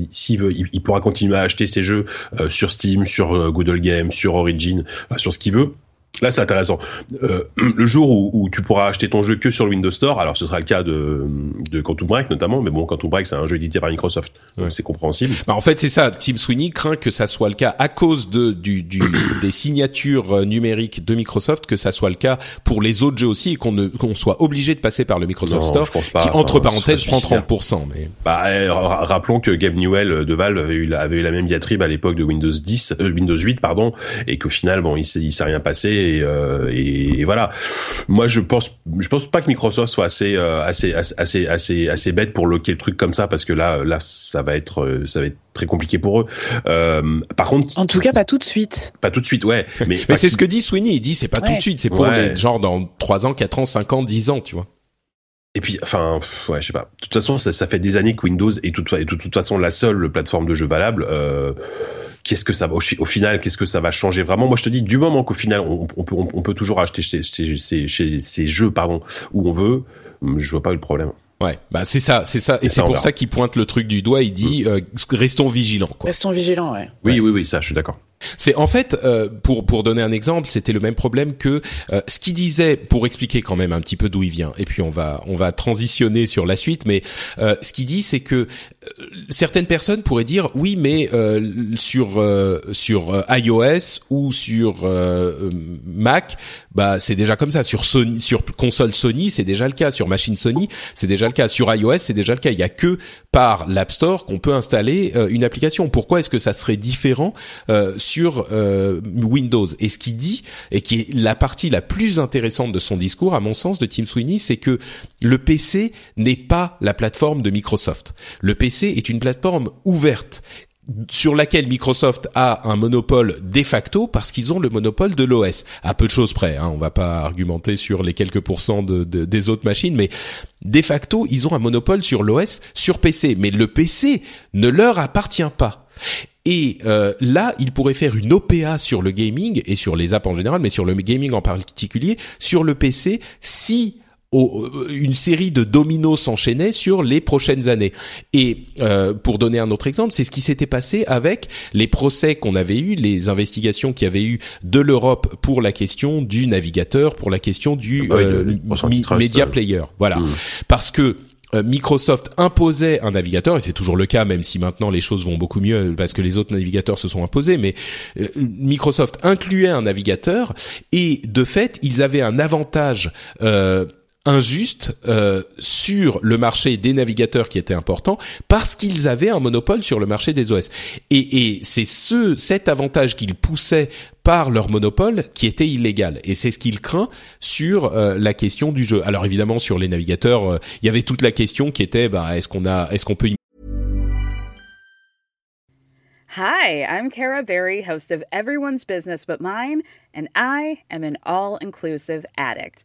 s'il veut il, il, pourra continuer à acheter ses jeux sur Steam sur Google Games sur Origin sur ce qu'il veut Là, c'est intéressant. Euh, le jour où, où, tu pourras acheter ton jeu que sur le Windows Store, alors ce sera le cas de, de Quantum Break notamment, mais bon, Quantum Break, c'est un jeu édité par Microsoft, c'est compréhensible. Bah, en fait, c'est ça. Tim Sweeney craint que ça soit le cas à cause de du, du des signatures euh, numériques de Microsoft, que ça soit le cas pour les autres jeux aussi, et qu'on ne qu'on soit obligé de passer par le Microsoft Store, qui entre parenthèses prend 30%. Mais bah, eh, rappelons que Gabe Newell de Valve avait eu la, avait eu la même diatribe à l'époque de Windows 10, euh, Windows 8, pardon, et qu'au final, bon, il s'est rien passé euh, et, et, voilà. Moi, je pense, je pense pas que Microsoft soit assez, euh, assez, assez, assez, assez bête pour loquer le truc comme ça parce que là, là, ça va être, euh, ça va être très compliqué pour eux. Euh, par contre, en tout cas, pas tout de suite. Pas tout de suite, ouais. Mais, mais c'est ce que dit Sweeney. Il dit c'est pas tout de suite, c'est pour les, genre dans 3 ans, 4 ans, 5 ans, 10 ans, tu vois. Et puis, enfin, ouais, je sais pas. De toute façon, ça, ça fait des années que Windows est, toute, est de toute façon la seule plateforme de jeu valable. Euh, qu'est-ce que ça va au, final qu'est-ce que ça va changer vraiment? Moi je te dis du moment qu'au final on, on, peut on, peut toujours acheter chez, chez, chez, ces jeux pardon où on veut je vois pas le problème Ouais, bah c'est ça, c'est ça, et c'est pour ça qu'il pointe le truc du doigt. Il dit mm. euh, restons vigilants. Quoi. Restons vigilants, ouais. Oui, oui, oui, ça, je suis d'accord. C'est en fait euh, pour pour donner un exemple, c'était le même problème que euh, ce qu'il disait pour expliquer quand même un petit peu d'où il vient. Et puis on va on va transitionner sur la suite, mais euh, ce qu'il dit c'est que certaines personnes pourraient dire oui, mais sur sur iOS ou sur Mac, bah c'est déjà comme ça. Sur Sony, sur console Sony, c'est déjà le cas. Sur machine Sony, c'est déjà le cas. Sur iOS, c'est déjà le cas. Il y a que par l'App Store qu'on peut installer une application. Pourquoi est-ce que ça serait différent sur euh, Windows. Et ce qu'il dit, et qui est la partie la plus intéressante de son discours, à mon sens, de Tim Sweeney, c'est que le PC n'est pas la plateforme de Microsoft. Le PC est une plateforme ouverte sur laquelle Microsoft a un monopole de facto parce qu'ils ont le monopole de l'OS. À peu de choses près, hein, on va pas argumenter sur les quelques pourcents de, des autres machines, mais de facto, ils ont un monopole sur l'OS sur PC. Mais le PC ne leur appartient pas. Et euh, là, ils pourraient faire une OPA sur le gaming et sur les apps en général, mais sur le gaming en particulier, sur le PC, si euh, une série de dominos s'enchaînaient sur les prochaines années. Et euh, pour donner un autre exemple, c'est ce qui s'était passé avec les procès qu'on avait eu, les investigations qu'il y avait eu de l'Europe pour la question du navigateur, pour la question du euh, media player. Voilà, hmm. parce que Microsoft imposait un navigateur, et c'est toujours le cas, même si maintenant les choses vont beaucoup mieux parce que les autres navigateurs se sont imposés, mais Microsoft incluait un navigateur, et de fait, ils avaient un avantage euh, injuste euh, sur le marché des navigateurs qui était important parce qu'ils avaient un monopole sur le marché des OS. Et, et c'est ce cet avantage qu'ils poussaient par leur monopole qui était illégal. Et c'est ce qu'il craint sur euh, la question du jeu. Alors évidemment sur les navigateurs, euh, il y avait toute la question qui était bah, est-ce qu'on a est-ce qu'on peut Hi, I'm Kara Berry, host of Everyone's Business But Mine, and I am an all-inclusive addict.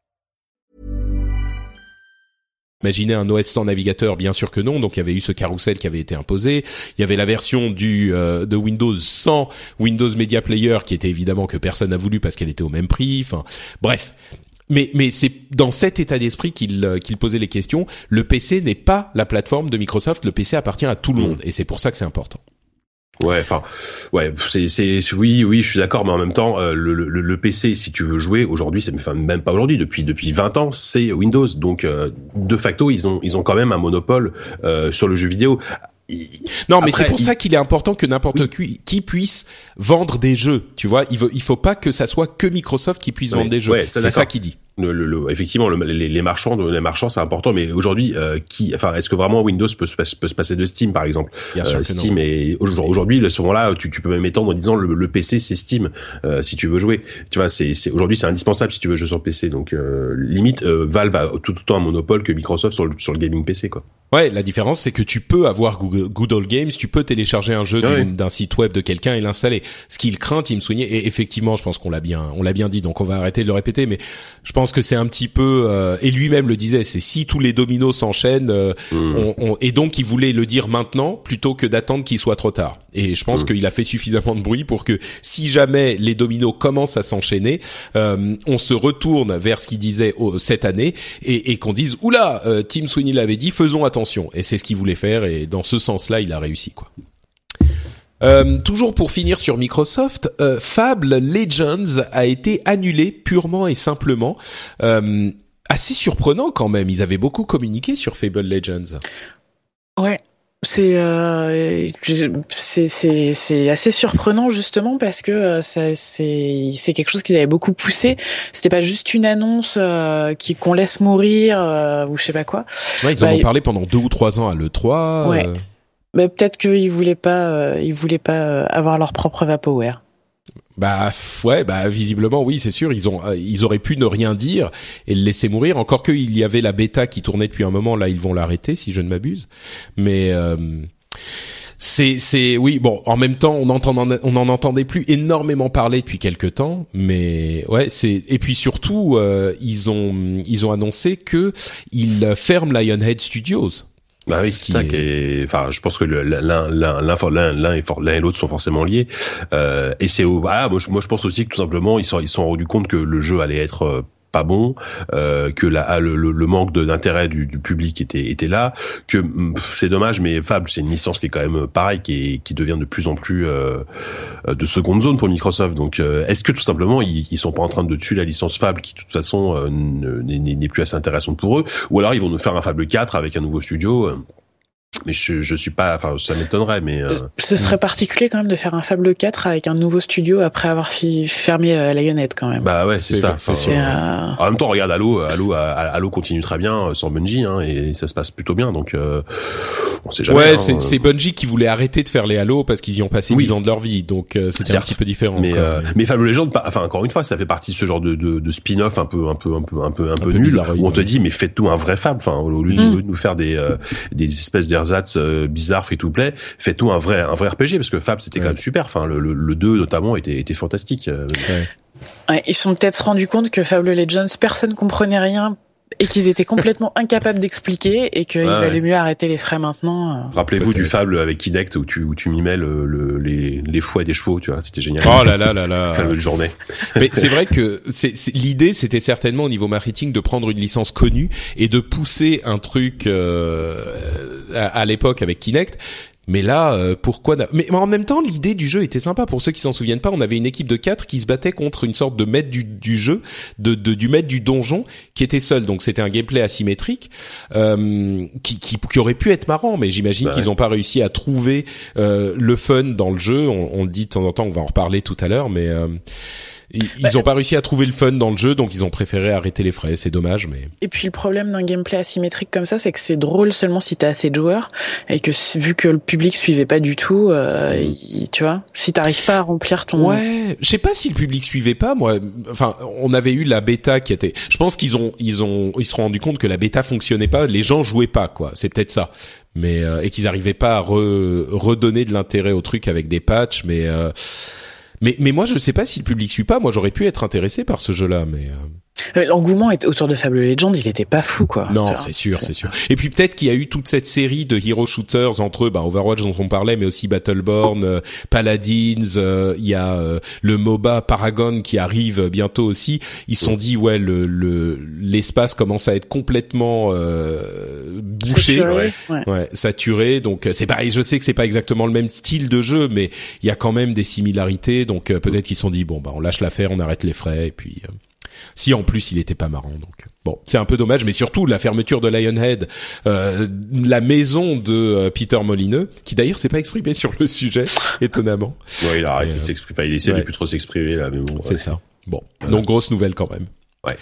Imaginez un OS sans navigateur, bien sûr que non. Donc il y avait eu ce carrousel qui avait été imposé. Il y avait la version du euh, de Windows sans Windows Media Player qui était évidemment que personne n'a voulu parce qu'elle était au même prix. Enfin, bref. Mais mais c'est dans cet état d'esprit qu'il euh, qu'il posait les questions. Le PC n'est pas la plateforme de Microsoft. Le PC appartient à tout le mmh. monde et c'est pour ça que c'est important. Ouais, enfin, ouais, c'est, c'est, oui, oui, je suis d'accord, mais en même temps, euh, le, le, le, PC, si tu veux jouer aujourd'hui, c'est, enfin, même pas aujourd'hui, depuis depuis 20 ans, c'est Windows. Donc, euh, de facto, ils ont ils ont quand même un monopole euh, sur le jeu vidéo. Non, mais c'est pour ça qu'il est important que n'importe qui, puisse vendre des jeux. Tu vois, il, veut, il faut pas que ça soit que Microsoft qui puisse vendre des jeux. c'est ça qu'il dit le, effectivement, les, les, marchands, les marchands, c'est important. Mais aujourd'hui, euh, qui, enfin, est-ce que vraiment Windows peut se, peut se passer de Steam, par exemple? Bien sûr euh, Steam aujourd'hui, à ce moment-là, tu, tu peux même étendre en disant le, le PC c'est Steam euh, si tu veux jouer. Tu vois, c'est aujourd'hui c'est indispensable si tu veux jouer sur PC. Donc limite, Valve a tout autant un monopole que Microsoft sur le, sur le gaming PC, quoi. Ouais, la différence c'est que tu peux avoir Google, Google Games, tu peux télécharger un jeu d'un site web de quelqu'un et l'installer. Ce qu'il craint, il me et effectivement, je pense qu'on l'a bien, on l'a bien dit, donc on va arrêter de le répéter, mais je pense que c'est un petit peu, euh, et lui-même le disait, c'est si tous les dominos s'enchaînent, euh, mmh. on, on, et donc il voulait le dire maintenant plutôt que d'attendre qu'il soit trop tard. Et je pense mmh. qu'il a fait suffisamment de bruit pour que si jamais les dominos commencent à s'enchaîner, euh, on se retourne vers ce qu'il disait cette année et, et qu'on dise oula, euh, Tim Sweeney l'avait dit, faisons attention. Et c'est ce qu'il voulait faire et dans ce sens-là, il a réussi quoi. Euh, toujours pour finir sur Microsoft, euh, Fable Legends a été annulé purement et simplement. Euh, assez surprenant quand même. Ils avaient beaucoup communiqué sur Fable Legends. Ouais. C'est euh, c'est c'est assez surprenant justement parce que euh, c'est c'est quelque chose qu'ils avaient beaucoup poussé. C'était pas juste une annonce euh, qui qu'on laisse mourir euh, ou je sais pas quoi. Ouais, ils en bah, ont parlé pendant deux ou trois ans à le 3 Ouais. Mais peut-être qu'ils voulaient pas, euh, ils voulaient pas euh, avoir leur propre vaporware. Bah ouais, bah visiblement oui, c'est sûr, ils ont euh, ils auraient pu ne rien dire et le laisser mourir. Encore qu'il y avait la bêta qui tournait depuis un moment, là ils vont l'arrêter si je ne m'abuse. Mais c'est c'est oui bon en même temps on entend on en entendait plus énormément parler depuis quelques temps mais ouais c'est et puis surtout euh, ils ont ils ont annoncé que ils ferment Lionhead Studios bah oui, c'est ça qui est. Enfin, je pense que l'un, l'un, l'un, l'un et l'un et l'autre sont forcément liés. Euh, et c'est ah, moi, je, moi, je pense aussi que tout simplement, ils sont, ils sont rendus compte que le jeu allait être euh, pas bon, euh, que la, le, le manque d'intérêt du, du, public était, était là, que c'est dommage, mais Fable c'est une licence qui est quand même pareil, qui, est, qui devient de plus en plus euh, de seconde zone pour Microsoft. Donc, euh, est-ce que tout simplement ils, ils sont pas en train de tuer la licence Fable, qui de toute façon euh, n'est plus assez intéressante pour eux, ou alors ils vont nous faire un Fable 4 avec un nouveau studio euh, mais je, je suis pas, enfin, ça m'étonnerait, mais. Euh... Ce serait particulier quand même de faire un Fable 4 avec un nouveau studio après avoir fermé euh, Lionhead quand même. Bah ouais, c'est ça. Enfin, euh... En même temps, regarde Halo, Halo, Halo continue très bien euh, sans Bungie, hein, et ça se passe plutôt bien, donc euh, on sait jamais. Ouais, hein, c'est Bungie qui voulait arrêter de faire les Halo parce qu'ils y ont passé oui. 10 ans de leur vie, donc euh, c'était un petit peu différent. Mais, euh, mais Fable Legends, enfin encore une fois, ça fait partie de ce genre de, de, de spin-off un peu, un peu, un peu, un peu, un, peu, nul, où on te dit mais faites-nous un vrai Fable, enfin au lieu de Mm. nous faire des des espèces d'ersatz bizarre free to play faites-nous un vrai un vrai RPG parce que Fab c'était ouais. quand même super enfin le, le, le 2 notamment était était fantastique ouais. Ouais, ils sont peut-être rendus compte que Fable Legends personne comprenait rien et qu'ils étaient complètement incapables d'expliquer et qu'il ah valait mieux arrêter les frais maintenant. Rappelez-vous du Fable avec Kinect où tu où tu mimais le, le, les les fouets des chevaux, tu vois, c'était génial. Oh là là là là. Fameuse journée. Mais c'est vrai que c'est l'idée c'était certainement au niveau marketing de prendre une licence connue et de pousser un truc euh, à, à l'époque avec Kinect mais là, euh, pourquoi mais, mais, en même temps, l'idée du jeu était sympa. Pour ceux qui s'en souviennent pas, on avait une équipe de quatre qui se battait contre une sorte de maître du, du jeu, de, de, du maître du donjon, qui était seul. Donc c'était un gameplay asymétrique euh, qui, qui, qui, aurait pu être marrant, mais j'imagine bah qu'ils n'ont ouais. pas réussi à trouver euh, le fun dans le jeu. On, on, le dit de temps en temps, on va en reparler tout à l'heure, mais ils n'ont bah, pas réussi à trouver le fun dans le jeu, donc ils ont préféré arrêter les frais. C'est dommage, mais. Et puis le problème d'un gameplay asymétrique comme ça, c'est que c'est drôle seulement si t'as assez de joueurs et que vu que le public suivait pas du tout, euh, il, tu vois, si t'arrives pas à remplir ton. Ouais, je sais pas si le public suivait pas. Moi, enfin, on avait eu la bêta qui était. Je pense qu'ils ont, ils ont, ils se sont rendu compte que la bêta fonctionnait pas. Les gens jouaient pas, quoi. C'est peut-être ça mais euh, et qu'ils arrivaient pas à re, redonner de l'intérêt au truc avec des patchs mais euh, mais mais moi je sais pas si le public suit pas. Moi j'aurais pu être intéressé par ce jeu là mais euh... L'engouement autour de Fable Legends, il était pas fou, quoi. Non, c'est sûr, c'est sûr. Et puis peut-être qu'il y a eu toute cette série de hero shooters entre bah, Overwatch dont on parlait, mais aussi Battleborn, euh, Paladins. Euh, il y a euh, le MOBA Paragon qui arrive bientôt aussi. Ils se sont dit ouais, le l'espace le, commence à être complètement bouché, saturé, ouais. ouais. saturé. Donc c'est pas, je sais que c'est pas exactement le même style de jeu, mais il y a quand même des similarités. Donc peut-être qu'ils se sont dit bon bah on lâche l'affaire, on arrête les frais et puis si en plus il était pas marrant donc bon c'est un peu dommage mais surtout la fermeture de Lionhead euh, la maison de euh, Peter Molineux qui d'ailleurs s'est pas exprimé sur le sujet étonnamment ouais il a arrêté de s'exprimer enfin, il essaie ouais. de plus trop s'exprimer là mais bon c'est ouais. ça bon voilà. donc grosse nouvelle quand même ouais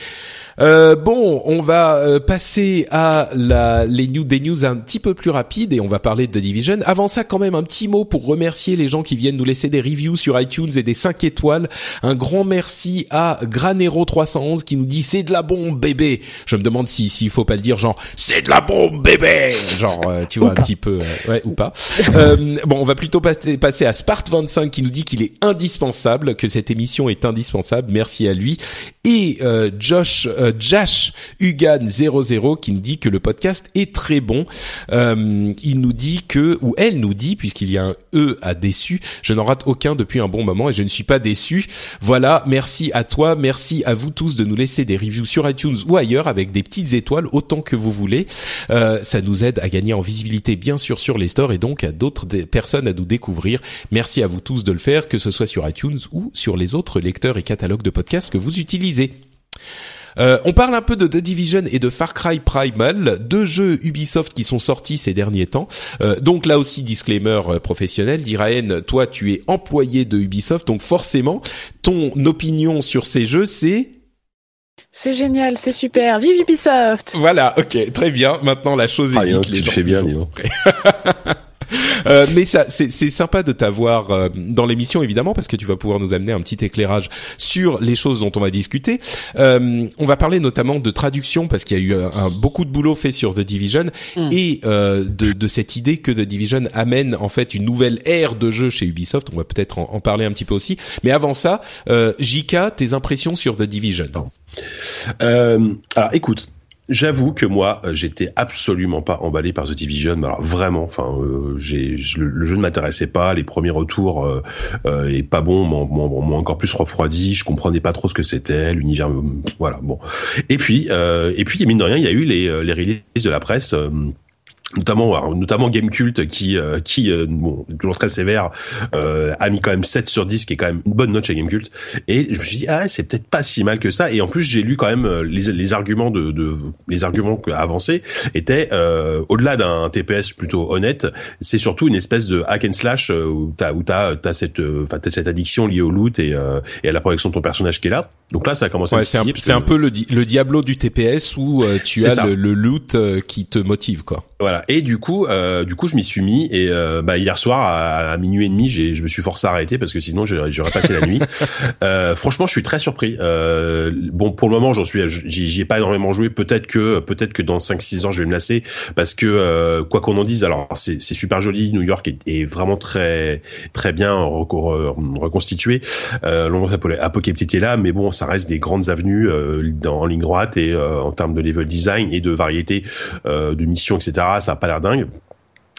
euh, bon, on va euh, passer à la, les news, des news un petit peu plus rapides et on va parler de The Division. Avant ça, quand même un petit mot pour remercier les gens qui viennent nous laisser des reviews sur iTunes et des 5 étoiles. Un grand merci à Granero311 qui nous dit c'est de la bombe bébé. Je me demande si s'il faut pas le dire genre c'est de la bombe bébé. Genre euh, tu vois un petit peu ouais ou pas. bon, on va plutôt passer, passer à Spart25 qui nous dit qu'il est indispensable, que cette émission est indispensable. Merci à lui et Josh Jash Hugan 00 qui nous dit que le podcast est très bon. Euh, il nous dit que, ou elle nous dit, puisqu'il y a un E à déçu, je n'en rate aucun depuis un bon moment et je ne suis pas déçu. Voilà, merci à toi, merci à vous tous de nous laisser des reviews sur iTunes ou ailleurs avec des petites étoiles autant que vous voulez. Euh, ça nous aide à gagner en visibilité bien sûr sur les stores et donc à d'autres personnes à nous découvrir. Merci à vous tous de le faire, que ce soit sur iTunes ou sur les autres lecteurs et catalogues de podcasts que vous utilisez. Euh, on parle un peu de The Division et de Far Cry Primal, deux jeux Ubisoft qui sont sortis ces derniers temps. Euh, donc là aussi disclaimer euh, professionnel, Diraen, toi tu es employé de Ubisoft, donc forcément ton opinion sur ces jeux c'est c'est génial, c'est super, vive Ubisoft Voilà, ok, très bien. Maintenant la chose est ah, dite. Les fais bien, disons. Euh, mais ça, c'est sympa de t'avoir euh, dans l'émission évidemment parce que tu vas pouvoir nous amener un petit éclairage sur les choses dont on va discuter. Euh, on va parler notamment de traduction parce qu'il y a eu un, beaucoup de boulot fait sur The Division Mm. et euh, de, de cette idée que The Division amène en fait une nouvelle ère de jeu chez Ubisoft. On va peut-être en, en parler un petit peu aussi. Mais avant ça, euh, Jika, tes impressions sur The Division? Euh, alors écoute, j'avoue que moi, euh, j'étais absolument pas emballé par The Division. Alors vraiment, enfin, euh, le, jeu ne m'intéressait pas. Les premiers retours euh, euh, et pas bon m'ont encore plus refroidi. Je comprenais pas trop ce que c'était l'univers. me- Voilà, bon. Et puis, euh, et puis, mine de rien, il y a eu les euh, les releases de la presse. Notamment alors, notamment Game Cult qui euh, qui euh, bon toujours très sévère euh, a mis quand même 7 sur 10 qui est quand même une bonne note chez Game Cult et je me suis dit ah c'est peut-être pas si mal que ça et en plus j'ai lu quand même euh, les, les arguments de, de les arguments avancés étaient euh, au-delà d'un TPS plutôt honnête c'est surtout une espèce de hack and slash euh, où t'as où t'as t'as cette enfin t'as cette addiction liée au loot et euh, et à la protection de ton personnage qui est là donc là ça a commencé à Ouais, c'est un, que- peu le, di- le Diablo du TPS où tu as le, le loot qui te motive quoi. Voilà. Et du coup, euh, du coup, je m'y suis mis et euh, bah, hier soir à, à minuit et demi, j'ai, je me suis forcé à arrêter parce que sinon j'aurais, passé la nuit. Euh, franchement, je suis très surpris. Euh, bon, pour le moment, j'en suis, j'y, ai pas énormément joué. Peut-être que, peut-être que dans 5-6 ans, je vais me lasser parce que euh, quoi qu'on en dise, alors c'est, c'est super joli. New York est, est vraiment très, très bien reco- re- reconstitué. Euh, Londres Apo- Apocalyptique est là, mais bon, ça reste des grandes avenues euh, dans, en ligne droite et euh, en termes de level design et de variété euh, de missions, etc. Ça a pas l'air dingue.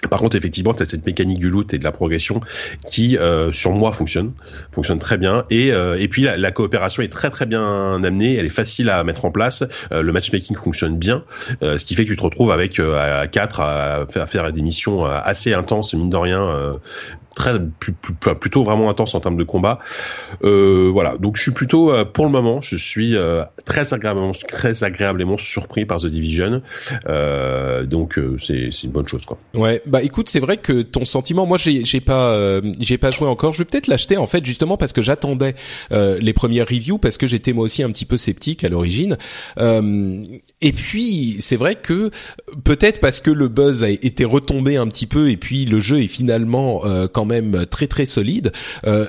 Par contre, effectivement, tu as cette mécanique du loot et de la progression qui, euh, sur moi, fonctionne, fonctionne très bien. Et, euh, et puis, la, coopération est très très bien amenée, elle est facile à mettre en place. Euh, le matchmaking fonctionne bien, ce qui fait que tu te retrouves avec à quatre à faire, des missions assez intenses, mine de rien. Très plus, plutôt vraiment intense en termes de combat. Euh, voilà. Donc je suis plutôt euh, pour le moment je suis euh, très agréablement très agréablement surpris par The Division. Euh, donc c'est c'est une bonne chose quoi. Ouais, bah écoute, c'est vrai que ton sentiment, moi j'ai j'ai pas j'ai pas joué encore. Je vais peut-être l'acheter en fait justement parce que j'attendais les premières reviews parce que j'étais moi aussi un petit peu sceptique à l'origine. Et puis c'est vrai que peut-être parce que le buzz a été retombé un petit peu et puis le jeu est finalement euh, quand même très très solide. euh,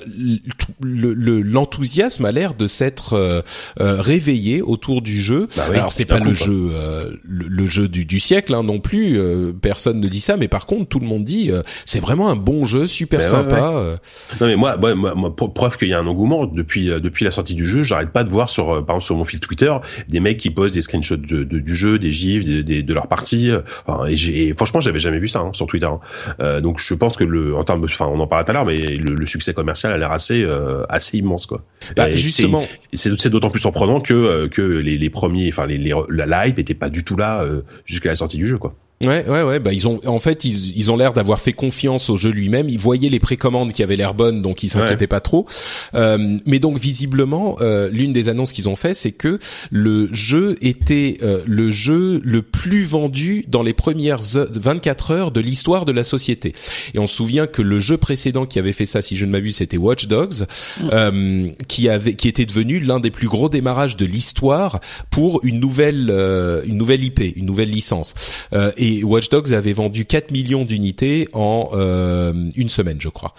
le- le- L'enthousiasme a l'air de s'être euh, euh, réveillé autour du jeu. Bah oui, Alors c'est pas le jeu euh, le, le jeu du, du siècle hein, non plus. euh, personne ne dit ça, mais par contre tout le monde dit c'est vraiment un bon jeu, super Bah ouais, sympa. euh. Non mais moi, moi, moi, preuve qu'il y a un engouement depuis depuis la sortie du jeu, j'arrête pas de voir sur par exemple sur mon fil Twitter des mecs qui postent des screenshots de, de- du jeu, des gifs, des, des- de leur partie. enfin, et et franchement, j'avais jamais vu ça hein, sur Twitter. hein. Euh, donc je pense que le en termes, de- enfin on en parlait tout à l'heure, mais le, le succès commercial a l'air assez euh, assez immense quoi. Bah, Et justement, c'est d'autant plus surprenant que euh, que les, les premiers, enfin les, les la la hype était pas du tout là euh, jusqu'à la sortie du jeu quoi. Ouais, ouais, ouais. Bah, ils ont, en fait, ils, ils ont l'air d'avoir fait confiance au jeu lui-même. Ils voyaient les précommandes qui avaient l'air bonnes, donc ils s'inquiétaient pas trop. Euh, mais donc, visiblement, euh, l'une des annonces qu'ils ont fait, c'est que le jeu était euh, le jeu le plus vendu dans les premières heures- 24 heures de l'histoire de la société. Et on se souvient que le jeu précédent qui avait fait ça, si je ne m'abuse, c'était Watch Dogs, euh, qui avait, qui était devenu l'un des plus gros démarrages de l'histoire pour une nouvelle, euh, une nouvelle IP, une nouvelle licence. Euh, et Watch Dogs avait vendu 4 millions d'unités en euh, une semaine, je crois.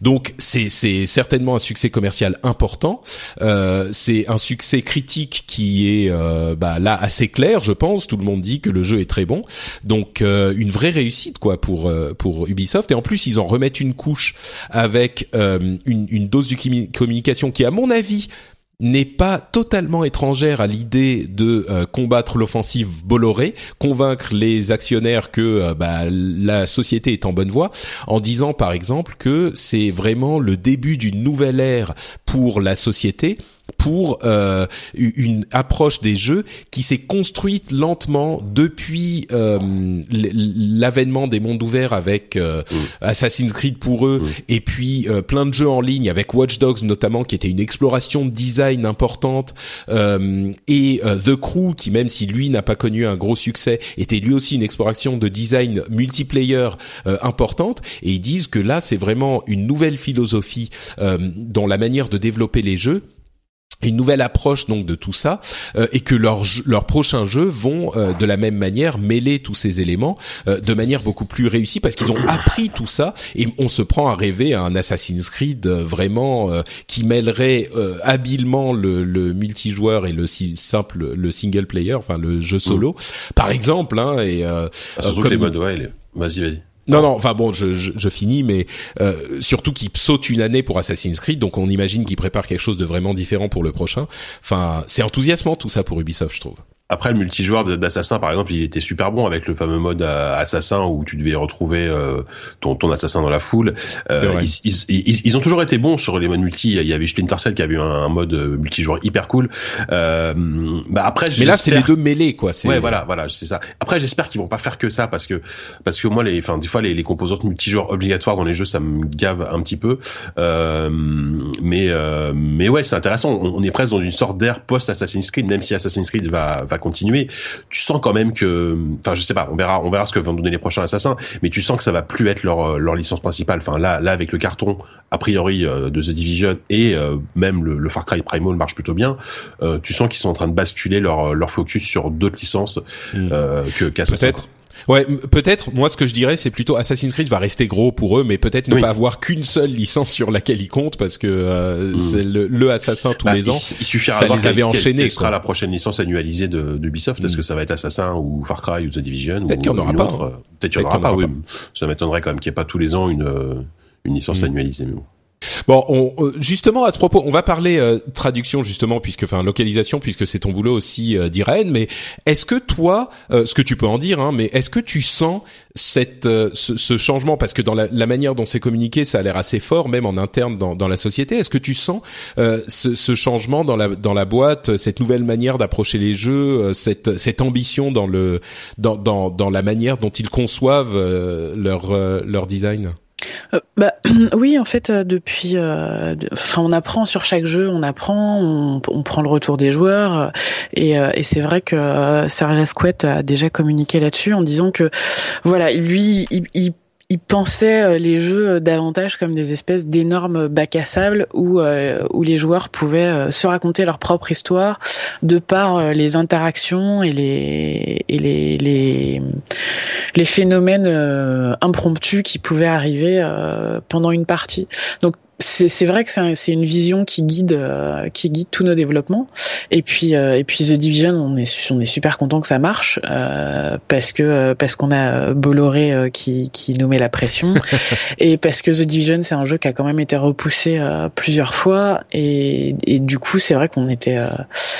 Donc c'est c'est certainement un succès commercial important. Euh, c'est un succès critique qui est euh, bah, là assez clair, je pense. Tout le monde dit que le jeu est très bon. Donc euh, une vraie réussite quoi pour euh, pour Ubisoft. Et en plus ils en remettent une couche avec euh, une, une dose de commu- communication qui, à mon avis, n'est pas totalement étrangère à l'idée de euh, combattre l'offensive Bolloré, convaincre les actionnaires que euh, bah, la société est en bonne voie, en disant par exemple que c'est vraiment le début d'une nouvelle ère pour la société pour euh, une approche des jeux qui s'est construite lentement depuis euh, l'avènement des mondes ouverts avec euh, Assassin's Creed pour eux et puis euh, plein de jeux en ligne avec Watch Dogs notamment qui était une exploration de design importante euh, et euh, The Crew qui même si lui n'a pas connu un gros succès était lui aussi une exploration de design multiplayer euh, importante. Et ils disent que là c'est vraiment une nouvelle philosophie euh, dans la manière de développer les jeux une nouvelle approche donc de tout ça euh, et que leurs leurs prochains jeux vont euh, de la même manière mêler tous ces éléments euh, de manière beaucoup plus réussie parce qu'ils ont appris tout ça et on se prend à rêver à un Assassin's Creed vraiment qui mêlerait habilement le, le, multijoueur et le simple le single player enfin le jeu solo mmh. par exemple hein, et ah, surtout que les modes ouais vas-y vas-y non, non, enfin bon, je, je, je finis, mais euh, surtout qu'il saute une année pour Assassin's Creed, donc on imagine qu'il prépare quelque chose de vraiment différent pour le prochain. Enfin, c'est enthousiasmant tout ça pour Ubisoft, je trouve. Après, le multijoueur d'Assassin, par exemple, il était super bon avec le fameux mode euh, Assassin où tu devais retrouver euh, ton, ton assassin dans la foule. Euh, ils, ils, ils, ont toujours été bons sur les modes multi. Il y avait Splinter Cell qui avait eu un, mode multijoueur hyper cool. Euh, bah après, mais là, c'est les deux mêlés, quoi. Ouais, voilà, voilà, c'est ça. Après, j'espère qu'ils vont pas faire que ça parce que parce que moi, les, enfin, des fois, les, les composantes multijoueurs obligatoires dans les jeux, ça me gave un petit peu. Euh, mais mais ouais, c'est intéressant. On, on, est presque dans une sorte d'ère post Assassin's Creed, même si Assassin's Creed va va continuer, tu sens quand même que, enfin, je sais pas, on verra, on verra ce que vont donner les prochains assassins, mais tu sens que ça va plus être leur leur licence principale. Enfin, là, là, avec le carton a priori euh, de The Division et euh, même le, Far Cry Primal marche plutôt bien. Euh, tu sens qu'ils sont en train de basculer leur leur focus sur d'autres licences hmm. que qu'Assassin. Peut-être Ouais, peut-être. Moi, ce que je dirais, c'est plutôt Assassin's Creed va rester gros pour eux, mais peut-être ne pas avoir qu'une seule licence sur laquelle ils comptent, parce que euh, mm. c'est le, le, Assassin tous bah, les ans. Il, suffira ça les avait enchaînés. Quelle sera la prochaine licence annualisée de d'Ubisoft Est-ce mm. que ça va être Assassin ou Far Cry ou The Division Peut-être qu'il n'y en aura pas. Peut-être qu'il n'y en aura pas. Oui, ça m'étonnerait quand même qu'il n'y ait pas tous les ans une une licence mm. annualisée. Mais bon. Bon, on, euh, justement à ce propos, on va parler euh, traduction justement puisque enfin localisation puisque c'est ton boulot aussi euh. Mais est-ce que toi, euh, ce que tu peux en dire, hein, mais est-ce que tu sens cette ce, ce, changement? Parce que dans la, la manière dont c'est communiqué, ça a l'air assez fort même en interne dans, dans la société. Est-ce que tu sens ce, ce, changement dans la dans la boîte, cette nouvelle manière d'approcher les jeux, cette cette ambition dans le dans dans, dans la manière dont ils conçoivent leur leur design? Euh, bah, oui, en fait, euh, depuis, euh, enfin, on apprend sur chaque jeu, on apprend, on, on prend le retour des joueurs, et, et c'est vrai que Serge Asquette a déjà communiqué là-dessus en disant que, voilà, lui, il, il il pensait euh, les jeux euh, davantage comme des espèces d'énormes bacs à sable où, euh, où les joueurs pouvaient se raconter leur propre histoire de par les interactions et les, et les, les, phénomènes impromptus qui pouvaient arriver pendant une partie. C'est vrai que c'est une vision qui guide euh, qui guide tous nos développements. Et puis euh, et puis The Division on est on est super content que ça marche euh, parce que parce qu'on a Bolloré qui qui nous met la pression. Et parce que The Division c'est un jeu qui a quand même été repoussé plusieurs fois. Et, et du coup c'est vrai qu'on était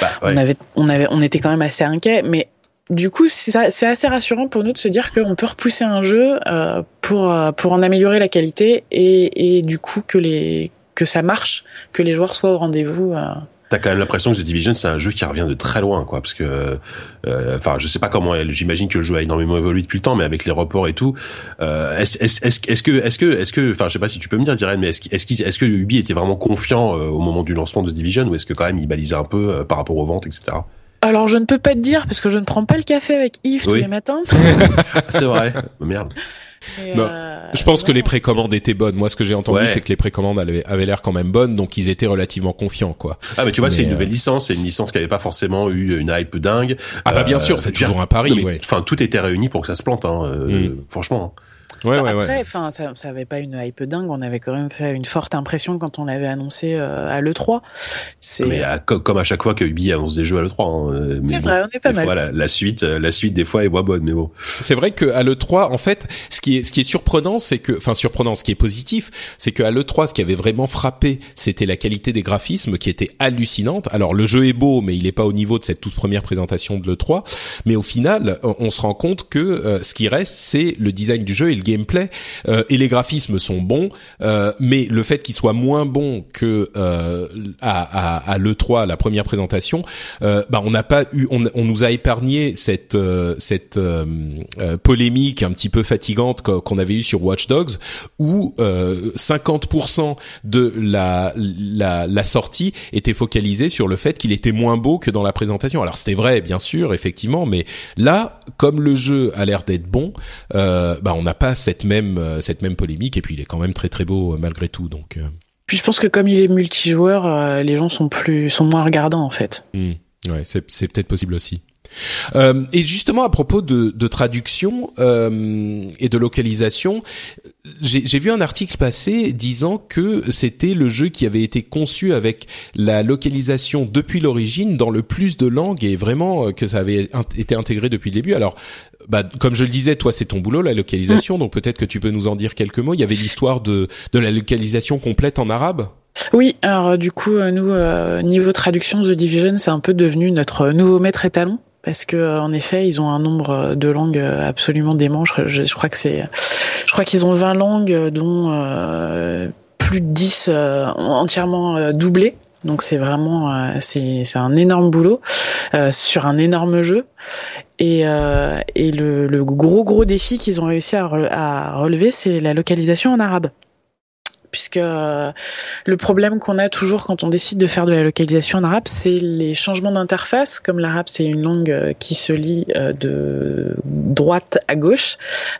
bah, on avait on avait on était quand même assez inquiet mais du coup, c'est assez rassurant pour nous de se dire qu'on peut repousser un jeu euh, pour euh, pour en améliorer la qualité et, et du coup que les que ça marche, que les joueurs soient au rendez-vous. Euh. T'as quand même l'impression que The Division c'est un jeu qui revient de très loin, quoi, parce que, euh, enfin, je sais pas comment. J'imagine que le jeu a énormément évolué depuis le temps, mais avec les reports et tout, euh, est-ce est, est, est, que, est-ce que, est-ce que, enfin, je sais pas si tu peux me dire, Diren, mais est-ce est-ce est-ce que Ubi était vraiment confiant au moment du lancement de The Division, ou est-ce que quand même il balisait un peu par rapport aux ventes, etc. Alors, je ne peux pas te dire parce que je ne prends pas le café avec Yves tous les matins. c'est vrai. Merde. Euh, je pense que les précommandes étaient bonnes. Moi, ce que j'ai entendu, c'est que les précommandes avaient, l'air quand même bonnes, donc ils étaient relativement confiants, quoi. Ah, mais tu vois, c'est une nouvelle euh, licence, c'est une licence qui avait pas forcément eu une hype dingue. Ah bah bien sûr, c'est euh, toujours un pari. Enfin, tout était réuni pour que ça se plante, hein, mm. franchement. Ouais, bah, après, enfin, ça, ça avait pas une hype dingue. On avait quand même fait une forte impression quand on l'avait annoncé euh, à l'E3. C'est mais comme à chaque fois que Ubi annonce des jeux à l'E3. Hein, euh, c'est vrai, on est pas mal. Fois, la, suite, euh, la suite des fois est moins bonne, mais bon. C'est vrai que à l'E3, en fait, ce qui est, ce qui est surprenant, c'est que, enfin, surprenant, ce qui est positif, c'est qu'à l'E3, ce qui avait vraiment frappé, c'était la qualité des graphismes qui était hallucinante. Alors, le jeu est beau, mais il est pas au niveau de cette toute première présentation de l'E3. Mais au final, on se rend compte que ce qui reste, c'est le design du jeu et le gameplay. Euh, et les graphismes sont bons, euh, mais le fait qu'ils soient moins bons que euh, à, à, à l'E3, la première présentation, bah on n'a pas eu, on, on, nous a épargné cette cette polémique un petit peu fatigante qu'on avait eu sur Watch Dogs, où 50% de la, la la sortie était focalisée sur le fait qu'il était moins beau que dans la présentation. Alors c'était vrai, bien sûr, effectivement, mais là, comme le jeu a l'air d'être bon, bah on n'a pas cette même cette même polémique et puis il est quand même très très beau malgré tout donc Puis je pense que comme il est multijoueur, les gens sont plus sont moins regardants en fait. Mmh. Ouais, c'est c'est peut-être possible aussi. Euh, et justement à propos de, de traduction euh, et de localisation, j'ai vu un article passé disant que c'était le jeu qui avait été conçu avec la localisation depuis l'origine dans le plus de langues et vraiment euh, que ça avait été intégré depuis le début. Alors, bah, comme je le disais, toi c'est ton boulot la localisation, mm. donc peut-être que tu peux nous en dire quelques mots. Il y avait l'histoire de, de la localisation complète en arabe? Oui, alors du coup, nous, niveau traduction, The Division, c'est un peu devenu notre nouveau maître étalon parce que en effet ils ont un nombre de langues absolument dément. Je, crois que c'est, je crois qu'ils ont 20 langues dont euh, plus de 10 euh, entièrement euh, doublées. Donc c'est vraiment c'est un énorme boulot sur un énorme jeu et et le, le gros gros défi qu'ils ont réussi à relever c'est la localisation en arabe puisque euh, le problème qu'on a toujours quand on décide de faire de la localisation en arabe, c'est les changements d'interface. Comme l'arabe, c'est une langue euh, qui se lit euh, de droite à gauche,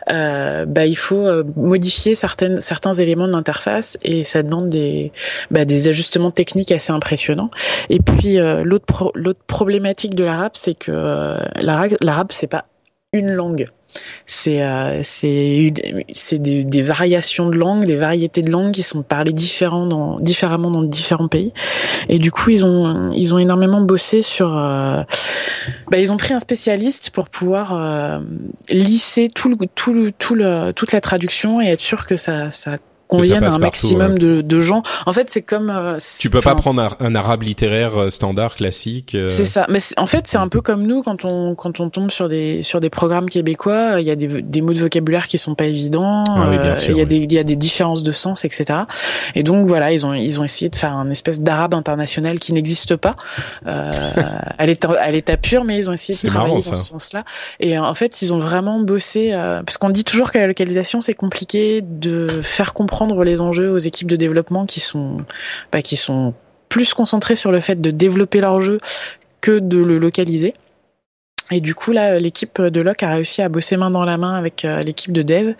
bah, il faut modifier certaines, certains éléments de l'interface et ça demande des, bah, des ajustements techniques assez impressionnants. Et puis l'autre l'autre problématique de l'arabe, c'est que l'arabe, c'est pas une langue c'est euh, c'est des, des, variations de langue, des variétés de langues qui sont parlées différents dans, différemment dans différents pays. Et du coup, ils ont ils ont énormément bossé sur. Euh, bah, ils ont pris un spécialiste pour pouvoir euh, lisser tout le, tout le, tout le, toute la traduction et être sûr que ça ça conviennent à un maximum de, de, gens. En fait, c'est comme euh, tu peux pas prendre un, arabe littéraire euh, standard classique. Euh. C'est ça. Mais en fait, c'est un peu comme nous quand on quand on tombe sur des sur des programmes québécois. Il y a des, des mots de vocabulaire qui sont pas évidents. Ah il y a des il y a des différences de sens, etc. Et donc voilà, ils ont ils ont essayé de faire un espèce d'arabe international qui n'existe pas euh, à l'état à l'état pur, mais ils ont essayé de travailler dans ce sens-là. Et en fait, ils ont vraiment bossé parce qu'on dit toujours que la localisation c'est compliqué de faire comprendre prendre les enjeux aux équipes de développement qui sont, bah, qui sont plus concentrées sur le fait de développer leur jeu que de le localiser. Et du coup, là, l'équipe de Loc a réussi à bosser main dans la main avec euh, l'équipe de dev.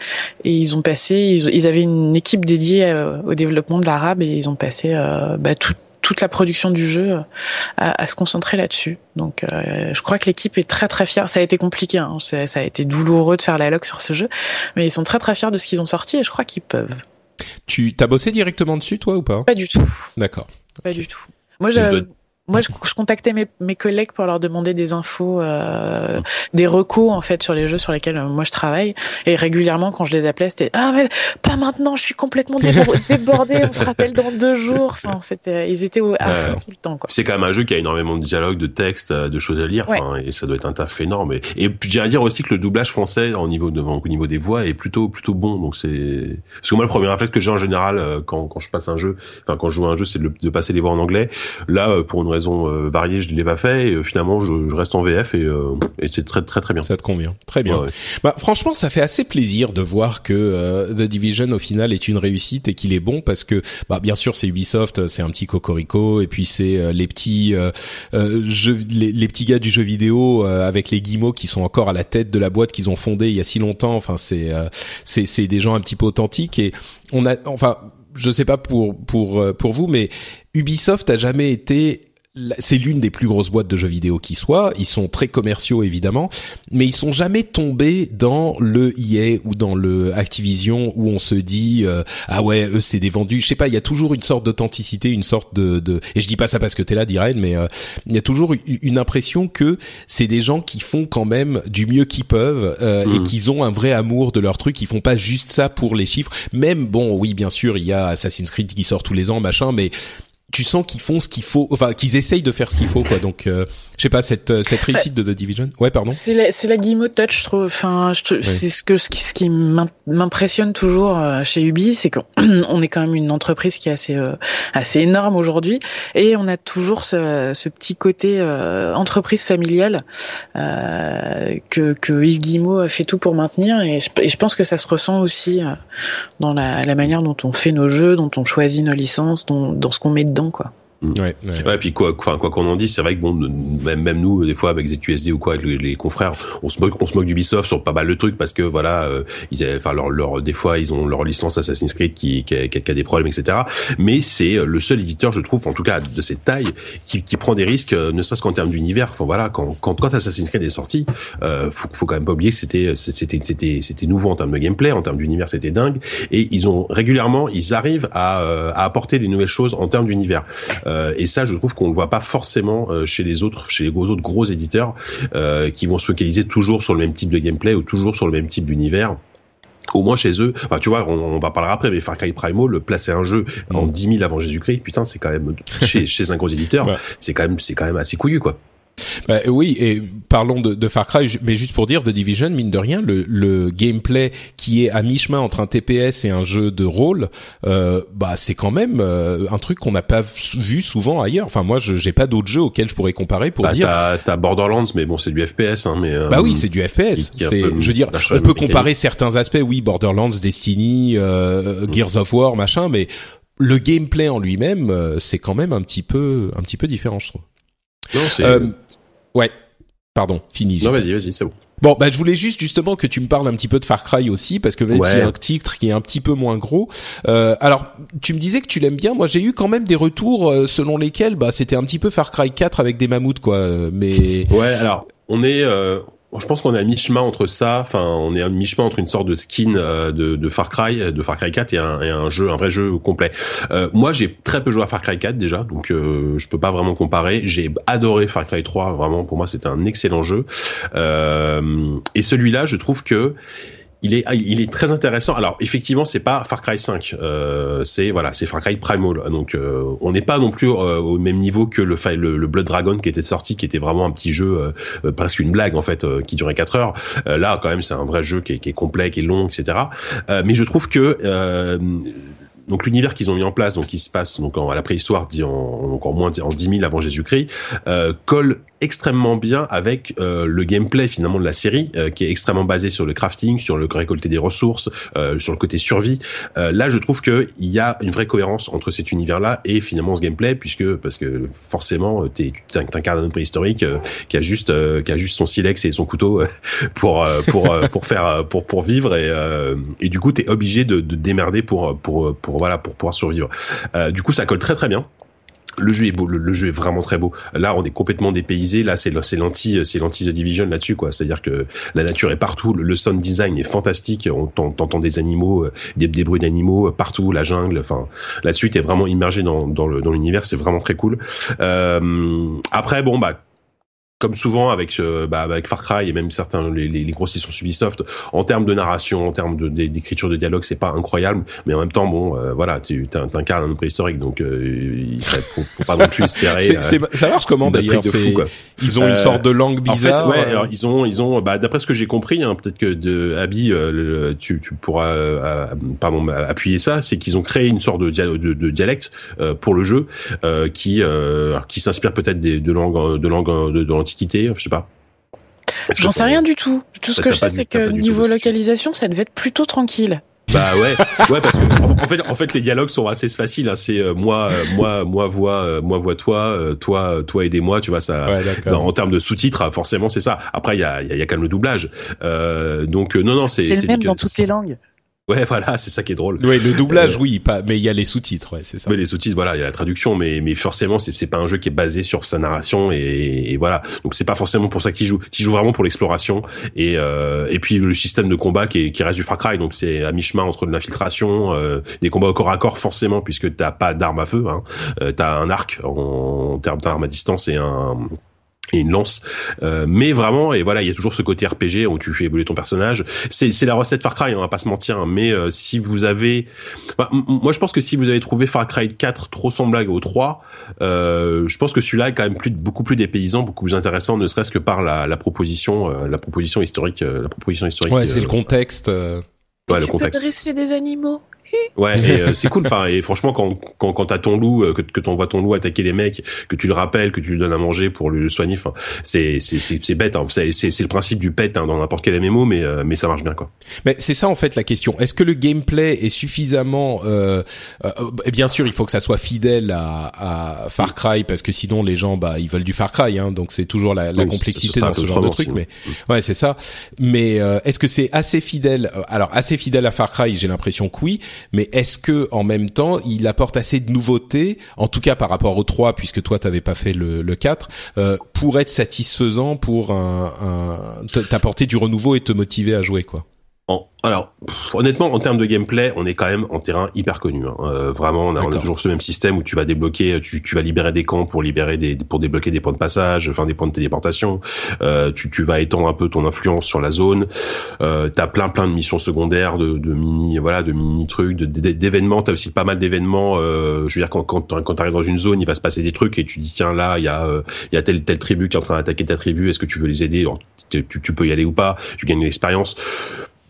Et ils ont passé, ils, avaient une équipe dédiée euh, au développement de l'arabe et ils ont passé euh, bah, toute la production du jeu à, se concentrer là-dessus. Donc, je crois que l'équipe est très très fière. Ça a été compliqué, hein. ça, a été douloureux de faire la loc sur ce jeu, mais ils sont très très fiers de ce qu'ils ont sorti et je crois qu'ils peuvent. Tu t'as bossé directement dessus, toi, ou pas? Pas du tout. D'accord. Pas du tout. Moi, je, moi, je, je contactais mes, mes, collègues pour leur demander des infos, euh, des recos en fait sur les jeux sur lesquels euh, moi je travaille. Et régulièrement, quand je les appelais, c'était ah mais pas maintenant, je suis complètement débordé. on se rappelle dans deux jours. Enfin, c'était, ils étaient au, à fond tout le temps. C'est quand même un jeu qui a énormément de dialogues, de textes, euh, de choses à lire. Enfin, et ça doit être un taf énorme. Et, et je à dire aussi que le doublage français au niveau de, au niveau des voix est plutôt plutôt bon. Donc c'est parce que moi le premier réflexe que j'ai en général euh, quand quand je passe un jeu, enfin quand je joue à un jeu, c'est de, de passer les voix en anglais. Là, pour une raison euh, variée, je ne l'ai pas fait. Et euh, finalement, je, je, reste en VF et, euh, et c'est très très très bien. Ça te convient, très bien. Bah franchement, ça fait assez plaisir de voir que The Division au final est une réussite et qu'il est bon parce que bah bien sûr c'est Ubisoft, c'est un petit cocorico et puis c'est les petits jeux, les, les, petits gars du jeu vidéo avec les guillemots qui sont encore à la tête de la boîte qu'ils ont fondée il y a si longtemps. Enfin c'est c'est c'est des gens un petit peu authentiques et on a enfin je sais pas pour pour pour vous mais Ubisoft a jamais été c'est l'une des plus grosses boîtes de jeux vidéo qui soit. Ils sont très commerciaux évidemment, mais ils sont jamais tombés dans le EA ou dans le Activision où on se dit euh, ah ouais eux c'est des vendus. Je sais pas, il y a toujours une sorte d'authenticité, une sorte de, de, et je dis pas ça parce que t'es là, Diren, mais euh, il y a toujours une impression que c'est des gens qui font quand même du mieux qu'ils peuvent euh, et mmh. qu'ils ont un vrai amour de leur truc. Ils font pas juste ça pour les chiffres. Même bon, oui bien sûr, il y a Assassin's Creed qui sort tous les ans, machin, mais tu sens qu'ils font ce qu'il faut, enfin qu'ils essayent de faire ce qu'il faut, quoi. Donc, euh, je sais pas cette euh, cette réussite de The Division. Ouais, pardon. C'est la c'est la guillemot touch, je trouve. Enfin, c'est ce que ce qui, ce qui m'impressionne toujours euh, chez Ubi, c'est qu'on est quand même une entreprise qui est assez euh, assez énorme aujourd'hui, et on a toujours ce, ce petit côté entreprise familiale que que Yves Guillemot fait tout pour maintenir, et je, et je pense que ça se ressent aussi dans la, la manière dont on fait nos jeux, dont on choisit nos licences, dont, dans ce qu'on met dedans, quoi. Ouais, ouais. Ouais, puis quoi, enfin quoi qu'on en dise, c'est vrai que bon, même, même nous, des fois avec ZQSD ou quoi, avec les, les confrères, on se moque, on se moque d'Ubisoft sur pas mal de trucs parce que voilà, euh, ils, enfin leur, leur, des fois ils ont leur licence Assassin's Creed qui, qui, a, qui a- des problèmes, etc. Mais c'est euh, le seul éditeur, je trouve, en tout cas de cette taille, qui, qui prend des risques, euh, ne serait-ce qu'en termes d'univers. Enfin voilà, quand, quand quand Assassin's Creed est sorti, euh, faut, faut quand même pas oublier que c'était c'était c'était c'était nouveau en termes de gameplay, en termes d'univers, c'était dingue. Et ils ont régulièrement, ils arrivent à, euh, à apporter des nouvelles choses en termes d'univers. Euh, et ça, je trouve qu'on le voit pas forcément euh, chez les autres, chez les gros- autres gros éditeurs euh, qui vont se focaliser toujours sur le même type de gameplay ou toujours sur le même type d'univers. Au moins chez eux, enfin tu vois, on, on va parler après, mais Far Cry Primal, placer un jeu en Mm. 10 000 avant Jésus-Christ, putain, c'est quand même chez, chez un gros éditeur, Ouais. c'est quand même c'est quand même assez couillu quoi. Bah, oui, et parlons de, de Far Cry, mais juste pour dire, The Division, mine de rien, le, le gameplay qui est à mi-chemin entre un TPS et un jeu de rôle, euh, bah c'est quand même euh, un truc qu'on n'a pas vu souvent ailleurs. Enfin, moi, je j'ai pas d'autres jeux auxquels je pourrais comparer pour Bah, dire. t'as Borderlands, mais bon, c'est du FPS, hein, mais euh, Bah oui, c'est du FPS. C'est, je veux dire, on peut comparer certains aspects. Oui, Borderlands, Destiny, euh, Gears of War, machin, mais le gameplay en lui-même, euh, c'est quand même un petit peu, un petit peu différent, je trouve. Non, c'est Euh, ouais. Pardon, fini. non, vas-y, vas-y, c'est bon. Bon, bah, je voulais juste justement que tu me parles un petit peu de Far Cry aussi, parce que même Ouais. s'il y a un titre qui est un petit peu moins gros. Euh, alors, tu me disais que tu l'aimes bien. Moi, j'ai eu quand même des retours euh, selon lesquels, bah, c'était un petit peu Far Cry 4 avec des mammouths, quoi. euh, Mais Ouais, alors on est, euh, je pense qu'on est à mi-chemin entre ça. Enfin, on est à mi-chemin entre une sorte de skin euh, de, Far Cry, de Far Cry 4 et un, jeu, un vrai jeu complet. Euh, moi, j'ai très peu joué à Far Cry 4 déjà, donc euh, je peux pas vraiment comparer. J'ai adoré Far Cry 3, vraiment pour moi c'était un excellent jeu. Euh, et celui-là, je trouve que il est, il est très intéressant. Alors effectivement, c'est pas Far Cry 5, euh, c'est voilà, c'est Far Cry Primal. Donc euh, on n'est pas non plus euh, au même niveau que le, le, le Blood Dragon qui était sorti, qui était vraiment un petit jeu euh, euh, presque une blague en fait, euh, qui durait 4 heures. Là, quand même, c'est un vrai jeu qui est, qui est complet, qui est long, etc. Mais je trouve que donc l'univers qu'ils ont mis en place, donc qui se passe donc en, à la préhistoire, dit en, donc en moins en 10 000 avant Jésus-Christ, euh, colle extrêmement bien avec euh, le gameplay finalement de la série, euh, qui est extrêmement basé sur le crafting, sur le récolter des ressources, euh, sur le côté survie. Euh, là, je trouve que il y a une vraie cohérence entre cet univers-là et finalement ce gameplay, puisque parce que forcément, t'es- tu t'incarnes un homme préhistorique euh, qui a juste euh, qui a juste son silex et son couteau euh, pour euh, pour euh, pour faire euh, pour pour vivre et euh, et du coup t'es obligé de, de démerder pour pour pour voilà pour pouvoir survivre. Euh, du coup, ça colle très très bien. Le jeu est beau, le, jeu est vraiment très beau. Là, on est complètement dépaysé. Là, c'est c'est l'anti, c'est l'anti The Division là-dessus, quoi. C'est-à-dire que la nature est partout. Le, le sound design est fantastique. On t'en- t'entend des animaux, euh, des, des bruits d'animaux euh, partout, la jungle. Enfin, là-dessus, t'es vraiment immergé dans, dans dans l'univers. C'est vraiment très cool. Euh, après, bon, bah comme souvent avec euh, bah, avec Far Cry et même certains les, les, les grosses licences Ubisoft en termes de narration en termes d'écriture de dialogue c'est pas incroyable mais en même temps bon euh, voilà tu t'in- t'incarnes un préhistorique donc euh, il faut, faut pas non plus espérer c'est, euh, ça marche comment d'ailleurs. Ils ont une Euh, sorte de langue en fait, bizarre. ouais. Alors ils ont, ils ont, bah, d'après ce que j'ai compris, hein, peut-être que de Abby, euh, le- tu, tu pourras, euh, pardon, appuyer ça, c'est qu'ils ont créé une sorte de, dia- de, de dialecte euh, pour le jeu euh, qui, euh, qui s'inspire peut-être des de langues, de langues de, de l'Antiquité, je sais pas. J'en sais rien du tout. Tout ce que je sais, c'est que niveau localisation, ça devait être plutôt tranquille. Bah ouais, ouais parce que en, en fait, en fait, les dialogues sont assez faciles. Hein, c'est euh, moi, euh, moi, moi vois, euh, moi vois toi, euh, toi, toi aidez-moi. Tu vois ça. Ouais, d'accord. Dans- en termes de sous-titres, hein, forcément, c'est ça. Après, il y a, il y, a, y a quand même le doublage. Euh, donc, euh, non, non, c'est C'est le même dans toutes les langues. Ouais, voilà, c'est ça qui est drôle. Ouais, le doublage, Euh, oui, pas, mais il y a les sous-titres, ouais, c'est ça. Mais les sous-titres, voilà, il y a la traduction, mais mais forcément, c'est c'est pas un jeu qui est basé sur sa narration et, et voilà. Donc c'est pas forcément pour ça qu'il joue. Tu joues vraiment pour l'exploration et euh, et puis le système de combat qui, est, qui reste du Far Cry, donc c'est à mi-chemin entre de l'infiltration, euh, des combats au corps à corps forcément puisque t'as pas d'arme à feu, hein. Euh, t'as un arc en, en termes d'arme à distance et un et une lance euh, mais vraiment et voilà il y a toujours ce côté RPG où tu fais évoluer ton personnage c'est c'est la recette Far Cry on va pas se mentir hein, mais euh, si vous avez bah, m- moi je pense que si vous avez trouvé Far Cry 4 trop semblable au 3 euh, je pense que celui-là est quand même plus beaucoup plus dépaysant beaucoup plus intéressant ne serait-ce que par la, la proposition euh, la proposition historique euh, la proposition historique Ouais, c'est euh, le contexte. euh, ouais, le tu contexte peux dresser des animaux. Ouais, et euh, c'est cool. Enfin, et franchement, quand quand quand t'as ton loup, euh, que que t'envoies ton loup attaquer les mecs, que tu le rappelles, que tu lui donnes à manger pour le soigner, enfin, c'est c'est c'est c'est bête. Hein. C'est c'est le principe du pet hein, dans n'importe quel MMO, mais euh, mais ça marche bien quoi. Mais c'est ça en fait la question. Est-ce que le gameplay est suffisamment euh, Bien sûr, il faut que ça soit fidèle à, à Far Cry parce que sinon les gens bah ils veulent du Far Cry, hein, donc c'est toujours la, la complexité dans ce genre de truc. Mais ouais, c'est ça. Mais est-ce que c'est assez fidèle Alors assez fidèle à Far Cry, j'ai l'impression que oui, mais est-ce que en même temps il apporte assez de nouveautés, en tout cas par rapport au 3, puisque toi t'avais pas fait le, le 4, euh, pour être satisfaisant, pour t'apporter du renouveau et te motiver à jouer quoi? Alors, honnêtement, en termes de gameplay, on est quand même en terrain hyper connu. Hein. Euh, vraiment, on a, on a, toujours ce même système où tu vas débloquer, tu, tu, vas libérer des camps pour libérer des, pour débloquer des points de passage, enfin des points de téléportation. Euh, tu, tu vas étendre un peu ton influence sur la zone. Euh, t'as plein plein de missions secondaires, de, de mini, voilà, de mini trucs, d'événements. T'as aussi pas mal d'événements. Euh, je veux dire, quand quand, quand t'arrives dans une zone, il va se passer des trucs et tu dis tiens là, il y a euh, il y a telle telle tribu qui est en train d'attaquer ta tribu. Est-ce que tu veux les aider? Tu, tu peux y aller ou pas? Tu gagnes l'expérience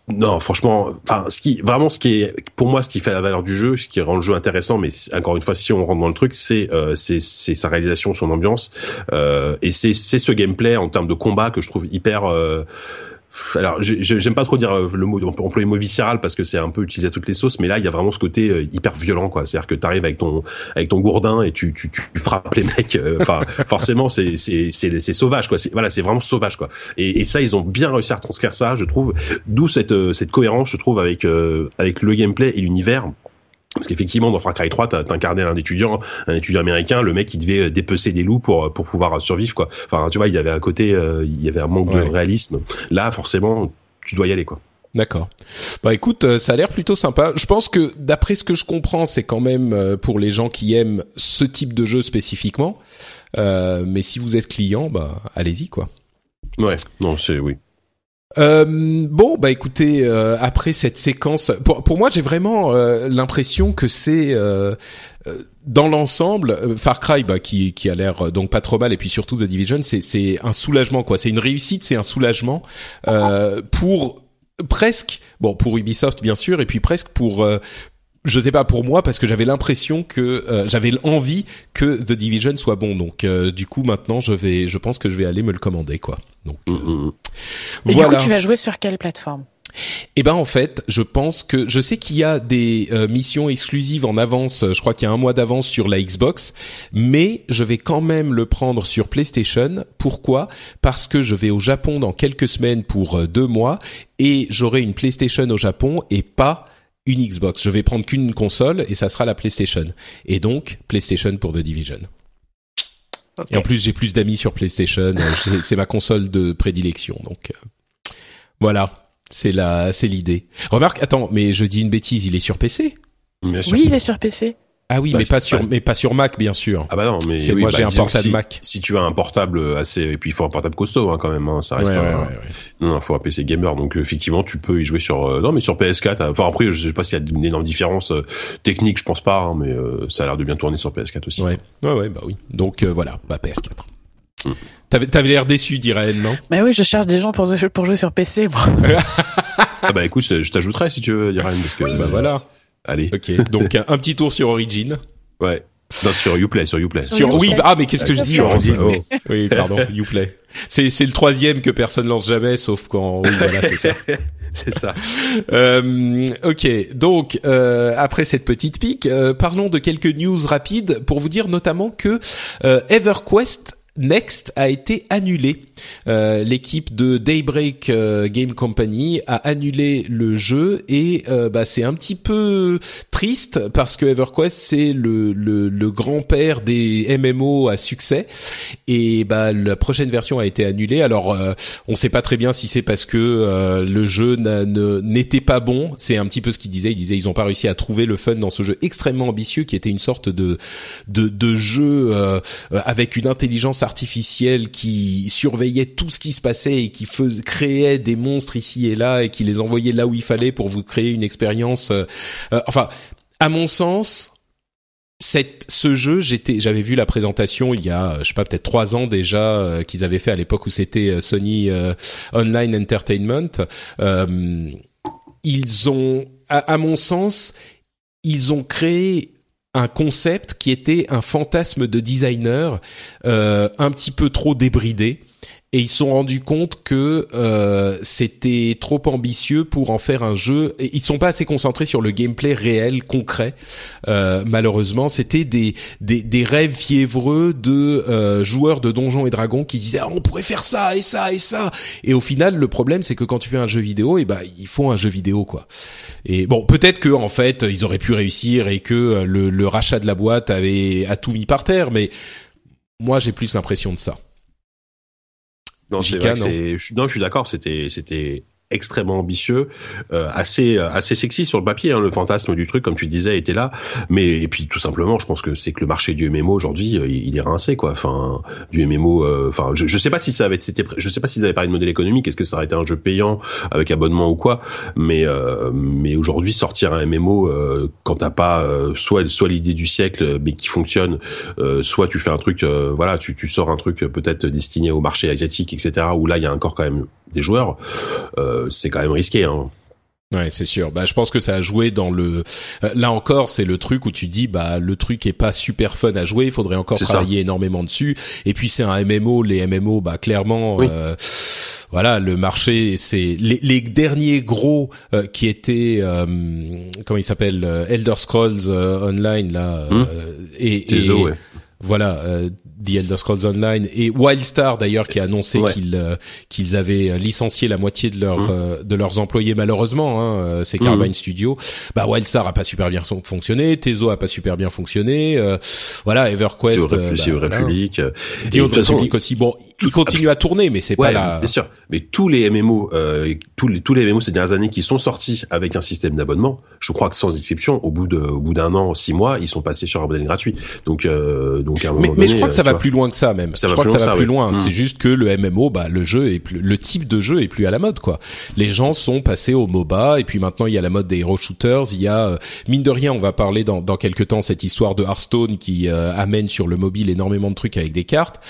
non, franchement, enfin, ce qui vraiment ce qui est pour moi ce qui fait la valeur du jeu, ce qui rend le jeu intéressant, mais encore une fois, si on rentre dans le truc, c'est euh, c'est sa réalisation, son ambiance, euh, et c'est c'est ce gameplay en termes de combat que je trouve hyper euh, alors j'aime pas trop dire euh, le mot employer le mot viscéral parce que c'est un peu utilisé à toutes les sauces mais là il y a vraiment ce côté euh, hyper violent quoi. C'est à dire que t'arrives avec ton avec ton gourdin et tu tu, tu frappes les mecs euh, enfin forcément c'est c'est c'est sauvage quoi. Voilà c'est vraiment sauvage quoi. Et, et ça ils ont bien réussi à transcrire ça je trouve. D'où cette cette cohérence je trouve avec avec le gameplay et l'univers parce qu'effectivement, dans Far Cry 3, t'as incarné un étudiant, un étudiant américain, le mec qui devait euh, dépecer des loups pour pour pouvoir survivre, quoi. Enfin, tu vois, il y avait un côté, euh, il y avait un manque de réalisme. Là, forcément, tu dois y aller, quoi. D'accord. Bah écoute, euh, ça a l'air plutôt sympa. Je pense que d'après ce que je comprends, c'est quand même pour les gens qui aiment ce type de jeu spécifiquement. Euh, mais si vous êtes client, bah allez-y quoi. Ouais, non, c'est oui. Euh, bon, bah écoutez, euh, après cette séquence, pour, pour moi, j'ai vraiment euh, l'impression que c'est euh, dans l'ensemble, Far Cry, bah, qui, qui a l'air donc pas trop mal, et puis surtout The Division, c'est c'est un soulagement quoi. C'est une réussite, c'est un soulagement pour presque, bon pour Ubisoft bien sûr, et puis presque pour je sais pas pour moi parce que j'avais l'impression que euh, j'avais l'envie que The Division soit bon donc euh, du coup maintenant je vais je pense que je vais aller me le commander quoi donc mm, mm, mm. Et voilà. du coup tu vas jouer sur quelle plateforme? Eh ben en fait, je pense que je sais qu'il y a des euh, missions exclusives en avance. Je crois qu'il y a un mois d'avance sur la Xbox, mais je vais quand même le prendre sur PlayStation. Pourquoi? Parce que je vais au Japon dans quelques semaines pour deux mois et j'aurai une PlayStation au Japon et pas une Xbox. Je vais prendre qu'une console et ça sera la PlayStation. Et donc PlayStation pour The Division. Et en plus, j'ai plus d'amis sur PlayStation. Euh, c'est ma console de prédilection. Donc euh, voilà, c'est la, c'est l'idée. Remarque, attends, mais je dis une bêtise. Il est sur PC Oui, il est sur PC. Ah oui, bah, mais pas sur, mais pas sur Mac, bien sûr. Ah bah non, mais moi bah, j'ai un portable si, Mac. Si tu as un portable assez, et puis il faut un portable costaud hein, quand même, hein, ça reste. Ouais, un... ouais, ouais, non, il faut un PC gamer, donc effectivement tu peux y jouer sur, euh, non mais sur PS4. Enfin après, je sais pas s'il y a une énorme différence euh, technique, je pense pas, hein, mais euh, ça a l'air de bien tourner sur PS4 aussi. Ouais, ouais, ouais, bah oui. Donc euh, voilà, bah PS4. Mm. T'avais, t'avais l'air déçu, dirais non? Bah oui, je cherche des gens pour, pour jouer sur PC, moi. ah bah écoute, je t'ajouterai si tu veux, Diren, parce que bah voilà. Allez. Ok, donc un petit tour sur Origin. Ouais. Non, sur Uplay, sur Uplay. Sur, oui, ah, mais qu'est-ce que je dis Origin oh, Oui, pardon, Uplay. C'est c'est le troisième que personne lance jamais, sauf quand oui, voilà, c'est ça. c'est ça. Euh, ok, donc euh, après cette petite pique, euh, parlons de quelques news rapides pour vous dire notamment que euh, EverQuest Next a été annulé. Euh, L'équipe de Daybreak euh, Game Company a annulé le jeu et euh, bah, c'est un petit peu triste parce que EverQuest c'est le, le, le grand-père des MMO à succès et bah la prochaine version a été annulée. Alors euh, on ne sait pas très bien si c'est parce que le jeu n'était pas bon. C'est un petit peu ce qu'il disait. Il disait ils ont pas réussi à trouver le fun dans ce jeu extrêmement ambitieux qui était une sorte de de, de jeu avec une intelligence artificielle qui surveillait tout ce qui se passait et qui faisait, créait des monstres ici et là et qui les envoyait là où il fallait pour vous créer une expérience. Euh, euh, enfin, à mon sens, ce jeu, j'avais vu la présentation il y a, je sais pas, peut-être trois ans déjà euh, qu'ils avaient fait à l'époque où c'était Sony Online Entertainment. ils ont, à, à mon sens, ils ont créé un concept qui était un fantasme de designer euh, un petit peu trop débridé et ils se sont rendus compte que euh, c'était trop ambitieux pour en faire un jeu. Et ils sont pas assez concentrés sur le gameplay réel, concret. Euh, malheureusement, c'était des, des, des rêves fiévreux de euh, joueurs de Donjons et Dragons qui disaient ah, on pourrait faire ça et ça et ça. Et au final, le problème c'est que quand tu fais un jeu vidéo, et eh ben il faut un jeu vidéo quoi. Et bon, peut-être que en fait ils auraient pu réussir et que le, le rachat de la boîte avait a tout mis par terre, mais moi j'ai plus l'impression de ça. Non, c'est vrai non, je suis d'accord, c'était, c'était extrêmement ambitieux, euh, assez euh, assez sexy sur le papier. Hein, le fantasme du truc, comme tu disais, était là. Mais et puis tout simplement, je pense que c'est que le marché du MMO aujourd'hui, euh, il est rincé quoi. Enfin, du MMO. Euh, enfin, je, je sais pas si ça avait c'était, je sais pas s'ils avaient parlé de modèle économique. Est-ce que ça aurait été un jeu payant avec abonnement ou quoi Mais mais aujourd'hui, sortir un MMO quand t'as pas soit soit l'idée du siècle, mais qui fonctionne, soit tu fais un truc, voilà, tu tu sors un truc peut-être destiné au marché asiatique, etc. Où là, il y a encore quand même des joueurs, euh, c'est quand même risqué. Hein. Ouais, c'est sûr. Bah, je pense que ça a joué dans le. Euh, là encore, c'est le truc où tu dis, bah, le truc est pas super fun à jouer. Il faudrait encore travailler énormément dessus. Et puis c'est un MMO. Les MMO, bah, clairement, euh, voilà, le marché, c'est les, les, derniers gros qui étaient, comment il s'appelle, Elder Scrolls Online là, hmm. et, et ouais. voilà, The Elder Scrolls Online et Wildstar d'ailleurs qui a annoncé qu'ils euh, qu'ils avaient euh, licencié la moitié de leurs mmh. euh, de leurs employés malheureusement hein, c'est Carbine mmh. Studio. Bah Wildstar a pas super bien fonctionné Tezo a pas super bien fonctionné voilà EverQuest c'est bah, Republic The Republic aussi. Bon il continue à tourner mais c'est pas la bien sûr. Mais tous les MMO tous les tous les MMO ces dernières années qui sont sortis avec un système d'abonnement je crois que sans exception au bout de au bout d'un an six mois ils sont passés sur un modèle gratuit. Donc donc à un moment mais, donné, mais je crois que ça va plus loin que ça même. je crois que ça va plus loin. C'est mm. juste que le MMO, bah le jeu est plus, le type de jeu est plus à la mode quoi. Les gens sont passés au MOBA et puis maintenant il y a la mode des hero shooters. Il y a euh, mine de rien, on va parler dans dans quelques temps cette histoire de Hearthstone qui euh, amène sur le mobile énormément de trucs avec des cartes.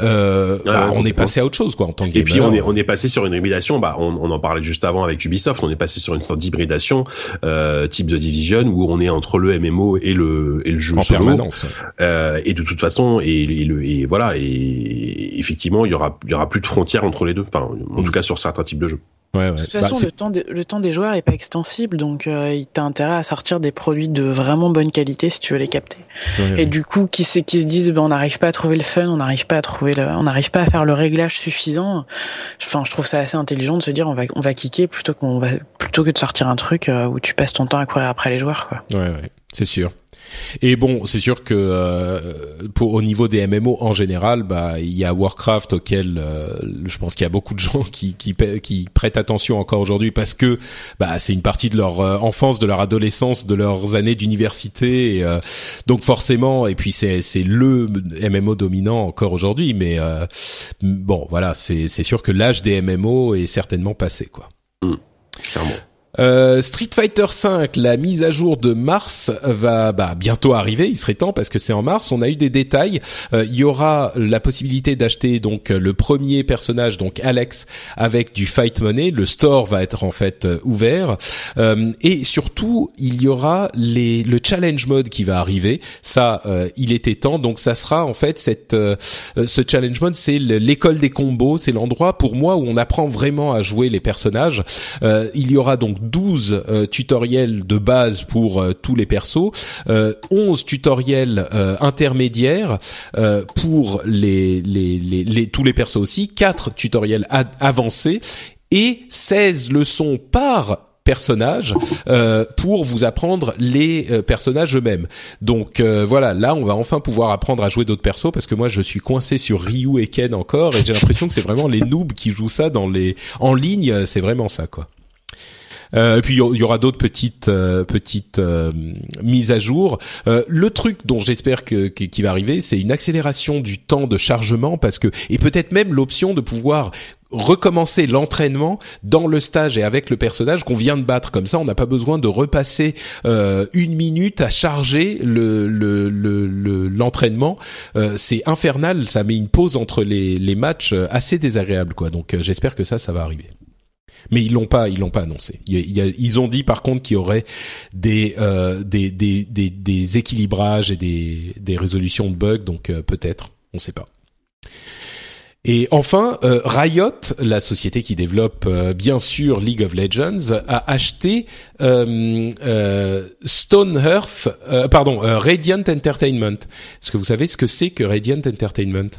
Euh, bah, on est passé à autre chose quoi en tant que Et puis on est on est passé sur une hybridation. Bah on, on en parlait juste avant avec Ubisoft. On est passé sur une sorte d'hybridation euh, type The Division où on est entre le MMO et le et le jeu en solo. permanence. Euh, et de toute façon et, et le et voilà et effectivement il y aura il y aura plus de frontières entre les deux enfin en tout mm. cas sur certains types de jeux Ouais, ouais. De toute façon, bah, le, temps le temps des joueurs est pas extensible, donc euh, il t'a intérêt à sortir des produits de vraiment bonne qualité si tu veux les capter. Ouais, et du coup, qui, qui se disent, ben, on n'arrive pas à trouver le fun, on n'arrive pas à trouver, le, on n'arrive pas à faire le réglage suffisant. Enfin, je trouve ça assez intelligent de se dire, on va, on va kicker plutôt qu'on va, plutôt que de sortir un truc euh, où tu passes ton temps à courir après les joueurs, quoi. Ouais, ouais, c'est sûr. Et bon, c'est sûr que euh, pour au niveau des MMO en général, bah il y a Warcraft auquel euh, je pense qu'il y a beaucoup de gens qui qui, qui prêtent attention encore aujourd'hui parce que bah c'est une partie de leur euh, enfance, de leur adolescence, de leurs années d'université. Euh, donc forcément, et puis c'est c'est le MMO dominant encore aujourd'hui. Mais bon, voilà, c'est c'est sûr que l'âge des MMO est certainement passé, quoi. Mmh, clairement. Euh, Street Fighter 5, la mise à jour de mars va bah, bientôt arriver. Il serait temps parce que c'est en mars. On a eu des détails. Euh, il y aura la possibilité d'acheter donc le premier personnage, donc Alex, avec du Fight Money. Le store va être en fait euh, ouvert et surtout il y aura les, le challenge mode qui va arriver. Ça, il était temps. Donc ça sera en fait cette ce challenge mode, c'est l'école des combos. C'est l'endroit pour moi où on apprend vraiment à jouer les personnages. il y aura donc 12 euh, tutoriels de base pour euh, tous les persos, 11 euh, tutoriels intermédiaires pour tous les persos aussi, 4 tutoriels avancés et 16 leçons par personnage euh, pour vous apprendre les personnages eux-mêmes. Donc voilà, là on va enfin pouvoir apprendre à jouer d'autres persos parce que moi je suis coincé sur Ryu et Ken encore et j'ai l'impression que c'est vraiment les noobs qui jouent ça dans les en ligne, c'est vraiment ça quoi. Euh, et puis il y aura d'autres petites euh, petites euh, mises à jour. le truc dont j'espère que, qui va arriver, c'est une accélération du temps de chargement parce que et peut-être même l'option de pouvoir recommencer l'entraînement dans le stage et avec le personnage qu'on vient de battre. Comme ça on n'a pas besoin de repasser euh, une minute à charger le l'entraînement le, le, c'est infernal ça met une pause entre les, les matchs assez désagréable quoi. Donc j'espère que ça ça va arriver mais ils l'ont pas, ils l'ont pas annoncé. Ils ont dit par contre qu'il y aurait des, euh, des, des, des, équilibrages et des, des résolutions de bugs, donc euh, peut-être, on sait pas. Et enfin, euh, Riot, la société qui développe euh, bien sûr League of Legends, a acheté euh, Stone Earth, euh, pardon, Radiant Entertainment. Est-ce que vous savez ce que c'est que Radiant Entertainment?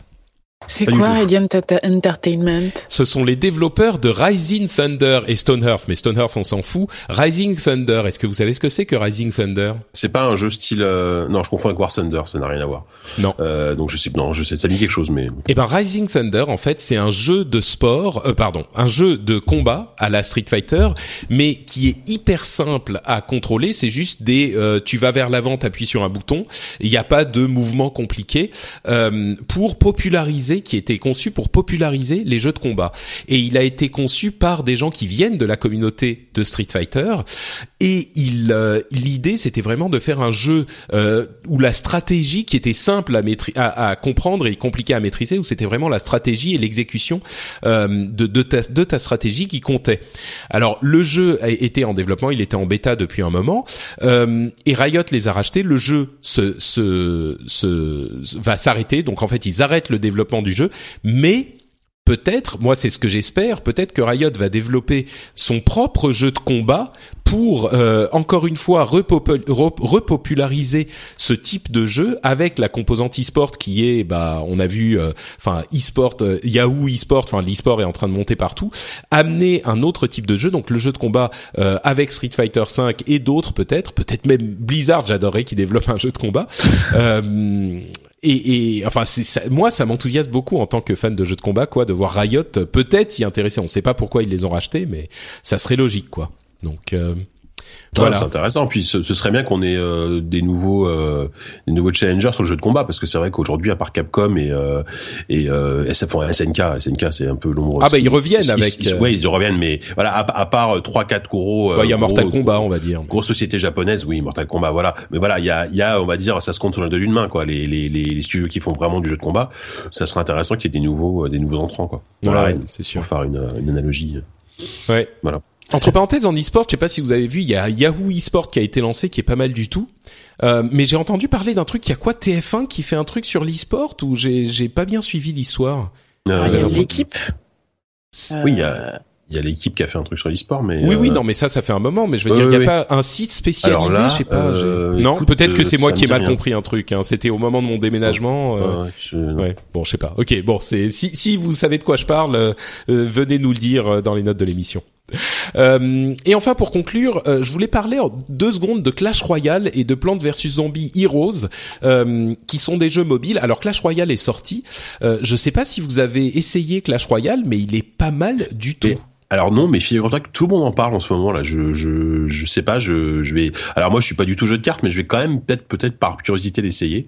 C'est quoi. Radiant Entertainment? Ce sont les développeurs de Rising Thunder et Stone Earth, mais Stone Earth on s'en fout. Rising Thunder, est-ce que vous savez ce que c'est que Rising Thunder? C'est pas un jeu style. euh, Non, je confonds avec War Thunder, ça n'a rien à voir. Non. Euh, donc je sais, non, je sais, ça dit quelque chose, mais Eh ben Rising Thunder, en fait, c'est un jeu de sport, euh, pardon, un jeu de combat à la Street Fighter, mais qui est hyper simple à contrôler. C'est juste des, euh, tu vas vers l'avant, t'appuies sur un bouton. Il n'y a pas de mouvement compliqué euh, pour populariser, qui était conçu pour populariser les jeux de combat. Et il a été conçu par des gens qui viennent de la communauté de Street Fighter. Et euh, l'idée, c'était vraiment de faire un jeu euh, où la stratégie qui était simple à, comprendre et compliqué à maîtriser, où c'était vraiment la stratégie et l'exécution euh, de, ta, stratégie qui comptait. Alors le jeu été en développement, il était en bêta depuis un moment, et Riot les a rachetés. Le jeu va s'arrêter, donc en fait ils arrêtent le développement du jeu, mais peut-être, moi c'est ce que j'espère, peut-être que Riot va développer son propre jeu de combat pour euh, encore une fois repopu- rep- repopulariser ce type de jeu avec la composante e-sport qui est, bah, on a vu, euh, enfin e-sport, euh, Yahoo e-sport, enfin l'e-sport est en train de monter partout, amener un autre type de jeu, donc le jeu de combat euh, avec Street Fighter 5 et d'autres peut-être, peut-être même Blizzard, j'adorerais qu'ils développent un jeu de combat. Et, et enfin, ça, moi, ça m'enthousiasme beaucoup en tant que fan de jeux de combat, quoi, de voir Riot euh, peut-être s'y intéresser. On sait pas pourquoi ils les ont rachetés, mais ça serait logique, quoi. Donc euh, voilà. c'est intéressant. Puis ce, ce serait bien qu'on ait euh, des nouveaux euh, des nouveaux challengers sur le jeu de combat parce que c'est vrai qu'aujourd'hui à part Capcom et euh, et euh, SF, enfin, SNK, SNK c'est un peu l'ombre. Ah bah, ils reviennent avec, euh, ouais, ils reviennent, mais voilà à, à part trois quatre gros. bah, il y a gros- Mortal Kombat, on va dire. Grosse société japonaise, oui, Mortal Kombat, voilà. Mais voilà, il y a, il y a, on va dire, ça se compte sur la d'une main, quoi. Les, les, les, les studios qui font vraiment du jeu de combat, ça serait intéressant qu'il y ait des nouveaux, euh, des nouveaux entrants, quoi. Dans Ouais, l'arène, c'est sûr. Pour faire une, une analogie. Ouais. Voilà. Entre parenthèses, en e-sport, je sais pas si vous avez vu, il y a Yahoo e-sport qui a été lancé, qui est pas mal du tout. Euh, mais j'ai entendu parler d'un truc. Il y a quoi TF1 qui fait un truc sur l'e-sport ou j'ai j'ai pas bien suivi l'histoire? Euh, Ah, Il y a l'équipe. Oui, il y Euh, a, il y a l'équipe qui a fait un truc sur l'e-sport, mais. Oui, oui, euh, non, mais ça, ça fait un moment. Mais je veux oui, dire, il y a oui, pas un site spécialisé, Alors là, je sais pas. euh, non, peut-être que euh, c'est moi qui me ai mal rien. compris un truc. Hein. C'était au moment de mon déménagement. euh, ouais, ouais, je- Ouais, bon, je sais pas. Ok, bon, c'est si si vous savez de quoi je parle, euh, euh, venez nous le dire euh, dans les notes de l'émission. Euh, et enfin, pour conclure, euh, je voulais parler en deux secondes de Clash Royale et de Plants vs Zombies Heroes, euh, qui sont des jeux mobiles. Alors Clash Royale est sorti. Je sais pas si vous avez essayé Clash Royale, mais il est pas mal du tout. Alors non, mais figure-toi que tout le monde en parle en ce moment là. Je je je sais pas. Je je vais. Alors moi, je suis pas du tout jeu de cartes, mais je vais quand même peut-être peut-être par curiosité l'essayer.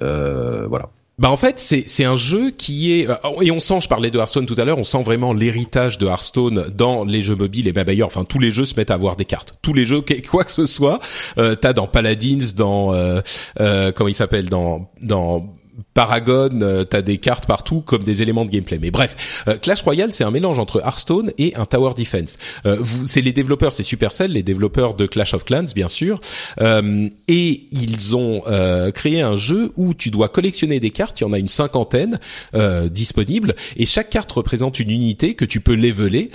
Euh, voilà. Bah en fait c'est un jeu qui est euh, et on sent je parlais de Hearthstone tout à l'heure on sent vraiment l'héritage de Hearthstone dans les jeux mobiles et bah d'ailleurs enfin tous les jeux se mettent à avoir des cartes. Tous les jeux quoi que ce soit euh, t'as dans Paladins dans euh, euh, comment il s'appelle dans dans Paragon, euh, t'as des cartes partout comme des éléments de gameplay. Mais bref, euh, Clash Royale, c'est un mélange entre Hearthstone et un Tower Defense. Euh, c'est les développeurs, c'est Supercell, les développeurs de Clash of Clans, bien sûr, Euh, et ils ont euh, créé un jeu où tu dois collectionner des cartes. Il y en a une cinquantaine euh, disponibles, et chaque carte représente une unité que tu peux leveler.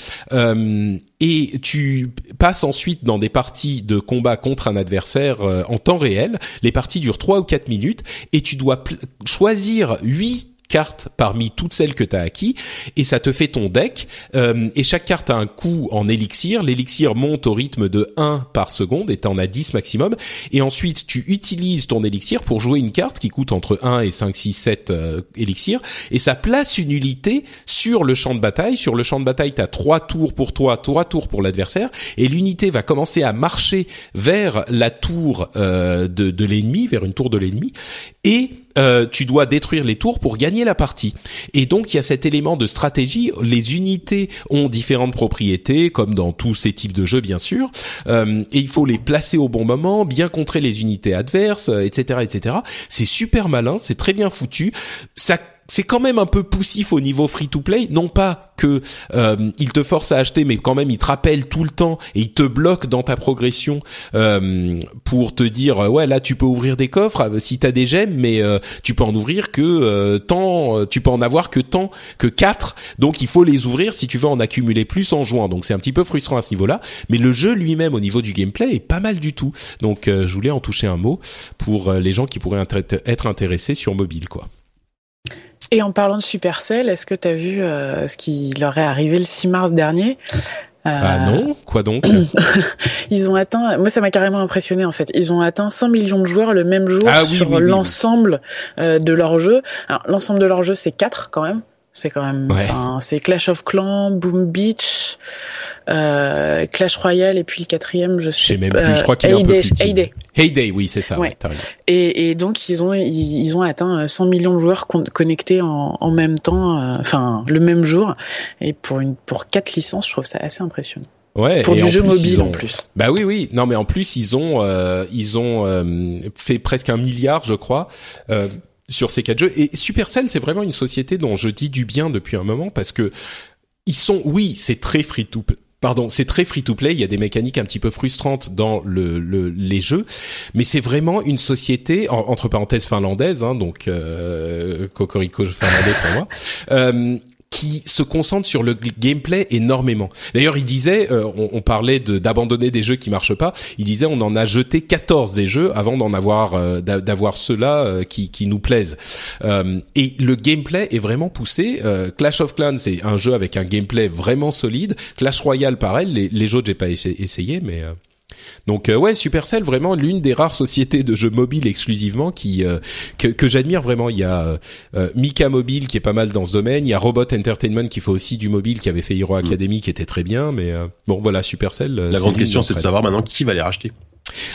Et tu passes ensuite dans des parties de combat contre un adversaire en temps réel. Les parties durent 3 ou 4 minutes et tu dois choisir 8 cartes parmi toutes celles que tu as acquis et ça te fait ton deck Euh, et chaque carte a un coût en élixir. L'élixir monte au rythme de 1 par seconde et t'en as 10 maximum. Et ensuite tu utilises ton élixir pour jouer une carte qui coûte entre 1 et 5 6 7 euh, élixirs et ça place une unité sur le champ de bataille. Sur le champ de bataille tu as 3 tours pour toi 3 tours pour l'adversaire et l'unité va commencer à marcher vers la tour euh, de, de l'ennemi vers une tour de l'ennemi et euh, tu dois détruire les tours pour gagner la partie. Et donc il y a cet élément de stratégie. Les unités ont différentes propriétés, comme dans tous ces types de jeux bien sûr. Euh, et il faut les placer au bon moment, bien contrer les unités adverses, euh, etc., etc. C'est super malin, c'est très bien foutu. C'est quand même un peu poussif au niveau free to play, non pas que euh, il te force à acheter, mais quand même il te rappelle tout le temps et il te bloque dans ta progression euh, pour te dire ouais là tu peux ouvrir des coffres euh, si t'as des gemmes, mais euh, tu peux en ouvrir que euh, tant, tu peux en avoir que tant que quatre, donc il faut les ouvrir si tu veux en accumuler plus en jouant. Donc c'est un petit peu frustrant à ce niveau-là, mais le jeu lui-même au niveau du gameplay est pas mal du tout. Donc je voulais en toucher un mot pour les gens qui pourraient être intéressés sur mobile quoi. Et en parlant de Supercell, est-ce que tu as vu euh, ce qui leur est arrivé le 6 mars dernier? Ah non, quoi donc? Ils ont atteint, moi ça m'a carrément impressionné en fait, ils ont atteint 100 millions de joueurs le même jour ah sur l'ensemble euh, de leur jeu. Alors l'ensemble de leur jeu c'est 4 quand même, c'est quand même, c'est Clash of Clans, Boom Beach, euh, Clash Royale et puis le quatrième, je sais, même plus. je crois qu'il est un peu plus Heyday. Heyday, oui, c'est ça. Ouais. et, et, donc ils ont ils, ont atteint 100 millions de joueurs connectés en, en même temps, euh, enfin le même jour. Et pour une pour quatre licences, je trouve ça assez impressionnant. Ouais, pour du jeu mobile en plus. Bah oui, oui. Non, mais en plus ils ont euh, ils ont euh, fait presque un milliard, je crois. Euh, sur ces quatre jeux et Supercell c'est vraiment une société dont je dis du bien depuis un moment parce que ils sont oui c'est très free to Pardon, c'est très free to play. Il y a des mécaniques un petit peu frustrantes dans le, le les jeux, mais c'est vraiment une société entre parenthèses finlandaise, hein, donc euh, cocorico finlandais pour moi. Euh, qui se concentre sur le gameplay énormément. D'ailleurs, il disait, euh, on, on, parlait d'abandonner des jeux qui marchent pas. Il disait, on en a jeté 14 des jeux avant d'en avoir euh, d'avoir ceux-là euh, qui, qui nous plaisent. et le gameplay est vraiment poussé. Clash of Clans, c'est un jeu avec un gameplay vraiment solide. Clash Royale, pareil. Les, les autres, j'ai pas essayé, mais donc euh, ouais, Supercell vraiment l'une des rares sociétés de jeux mobiles exclusivement qui euh, que, que j'admire vraiment. Il y a euh, Mika Mobile qui est pas mal dans ce domaine. Il y a Robot Entertainment qui fait aussi du mobile, qui avait fait Hero mm. Academy qui était très bien. Mais bon voilà, Supercell. La grande question c'est de savoir maintenant qui va les racheter.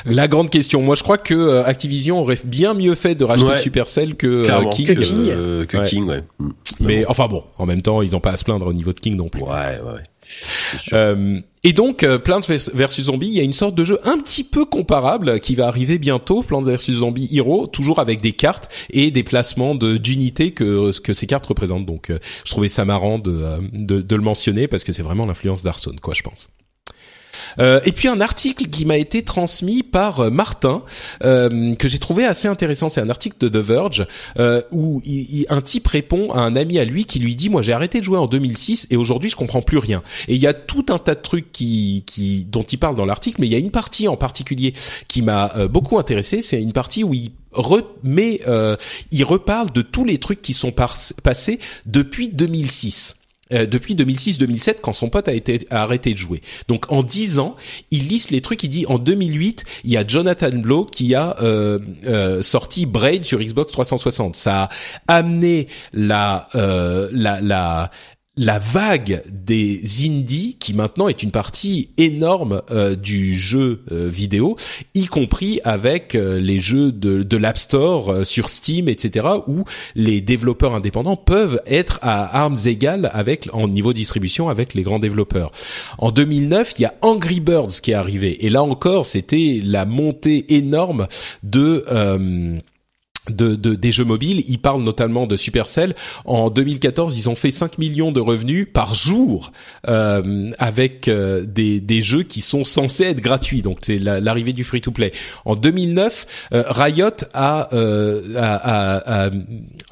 La grande question, moi je crois que Activision aurait bien mieux fait de racheter Supercell que King. Que King, que King ouais. Mm. Mais enfin bon, en même temps, ils ont pas à se plaindre au niveau de King non plus. Ouais, ouais. ouais. Euh, et donc euh, Plants vs Zombies, il y a une sorte de jeu un petit peu comparable qui va arriver bientôt, Plants vs Zombies Hero, toujours avec des cartes et des placements d'unités que que ces cartes représentent. Donc euh, je trouvais ça marrant de, euh, de, de le mentionner parce que c'est vraiment l'influence d'Arson, quoi, je pense. Euh, et puis un article qui m'a été transmis par euh, Martin euh, que j'ai trouvé assez intéressant. C'est un article de The Verge où un type répond à un ami à lui qui lui dit moi j'ai arrêté de jouer en 2006 et aujourd'hui je comprends plus rien. Et il y a tout un tas de trucs qui, qui dont il parle dans l'article, mais il y a une partie en particulier qui m'a beaucoup intéressé. C'est une partie où il remet, il reparle de tous les trucs qui sont passés depuis 2006. Euh, depuis 2006-2007 quand son pote a été arrêté de jouer. Donc en 10 ans, il liste les trucs. Il dit en 2008, il y a Jonathan Blow qui a euh, euh, sorti Braid sur Xbox 360. Ça a amené la la la la vague des indies qui maintenant est une partie énorme euh, du jeu euh, vidéo, y compris avec euh, les jeux de, de l'App Store sur Steam, etc., où les développeurs indépendants peuvent être à armes égales avec en niveau distribution avec les grands développeurs. En 2009, il y a Angry Birds qui est arrivé, et là encore, c'était la montée énorme de de, de, des jeux mobiles. Ils parlent notamment de Supercell. En 2014, ils ont fait 5 millions de revenus par jour euh, avec euh, des, des jeux qui sont censés être gratuits. Donc c'est l'arrivée du free-to-play. En 2009, euh, Riot a, euh, a, a,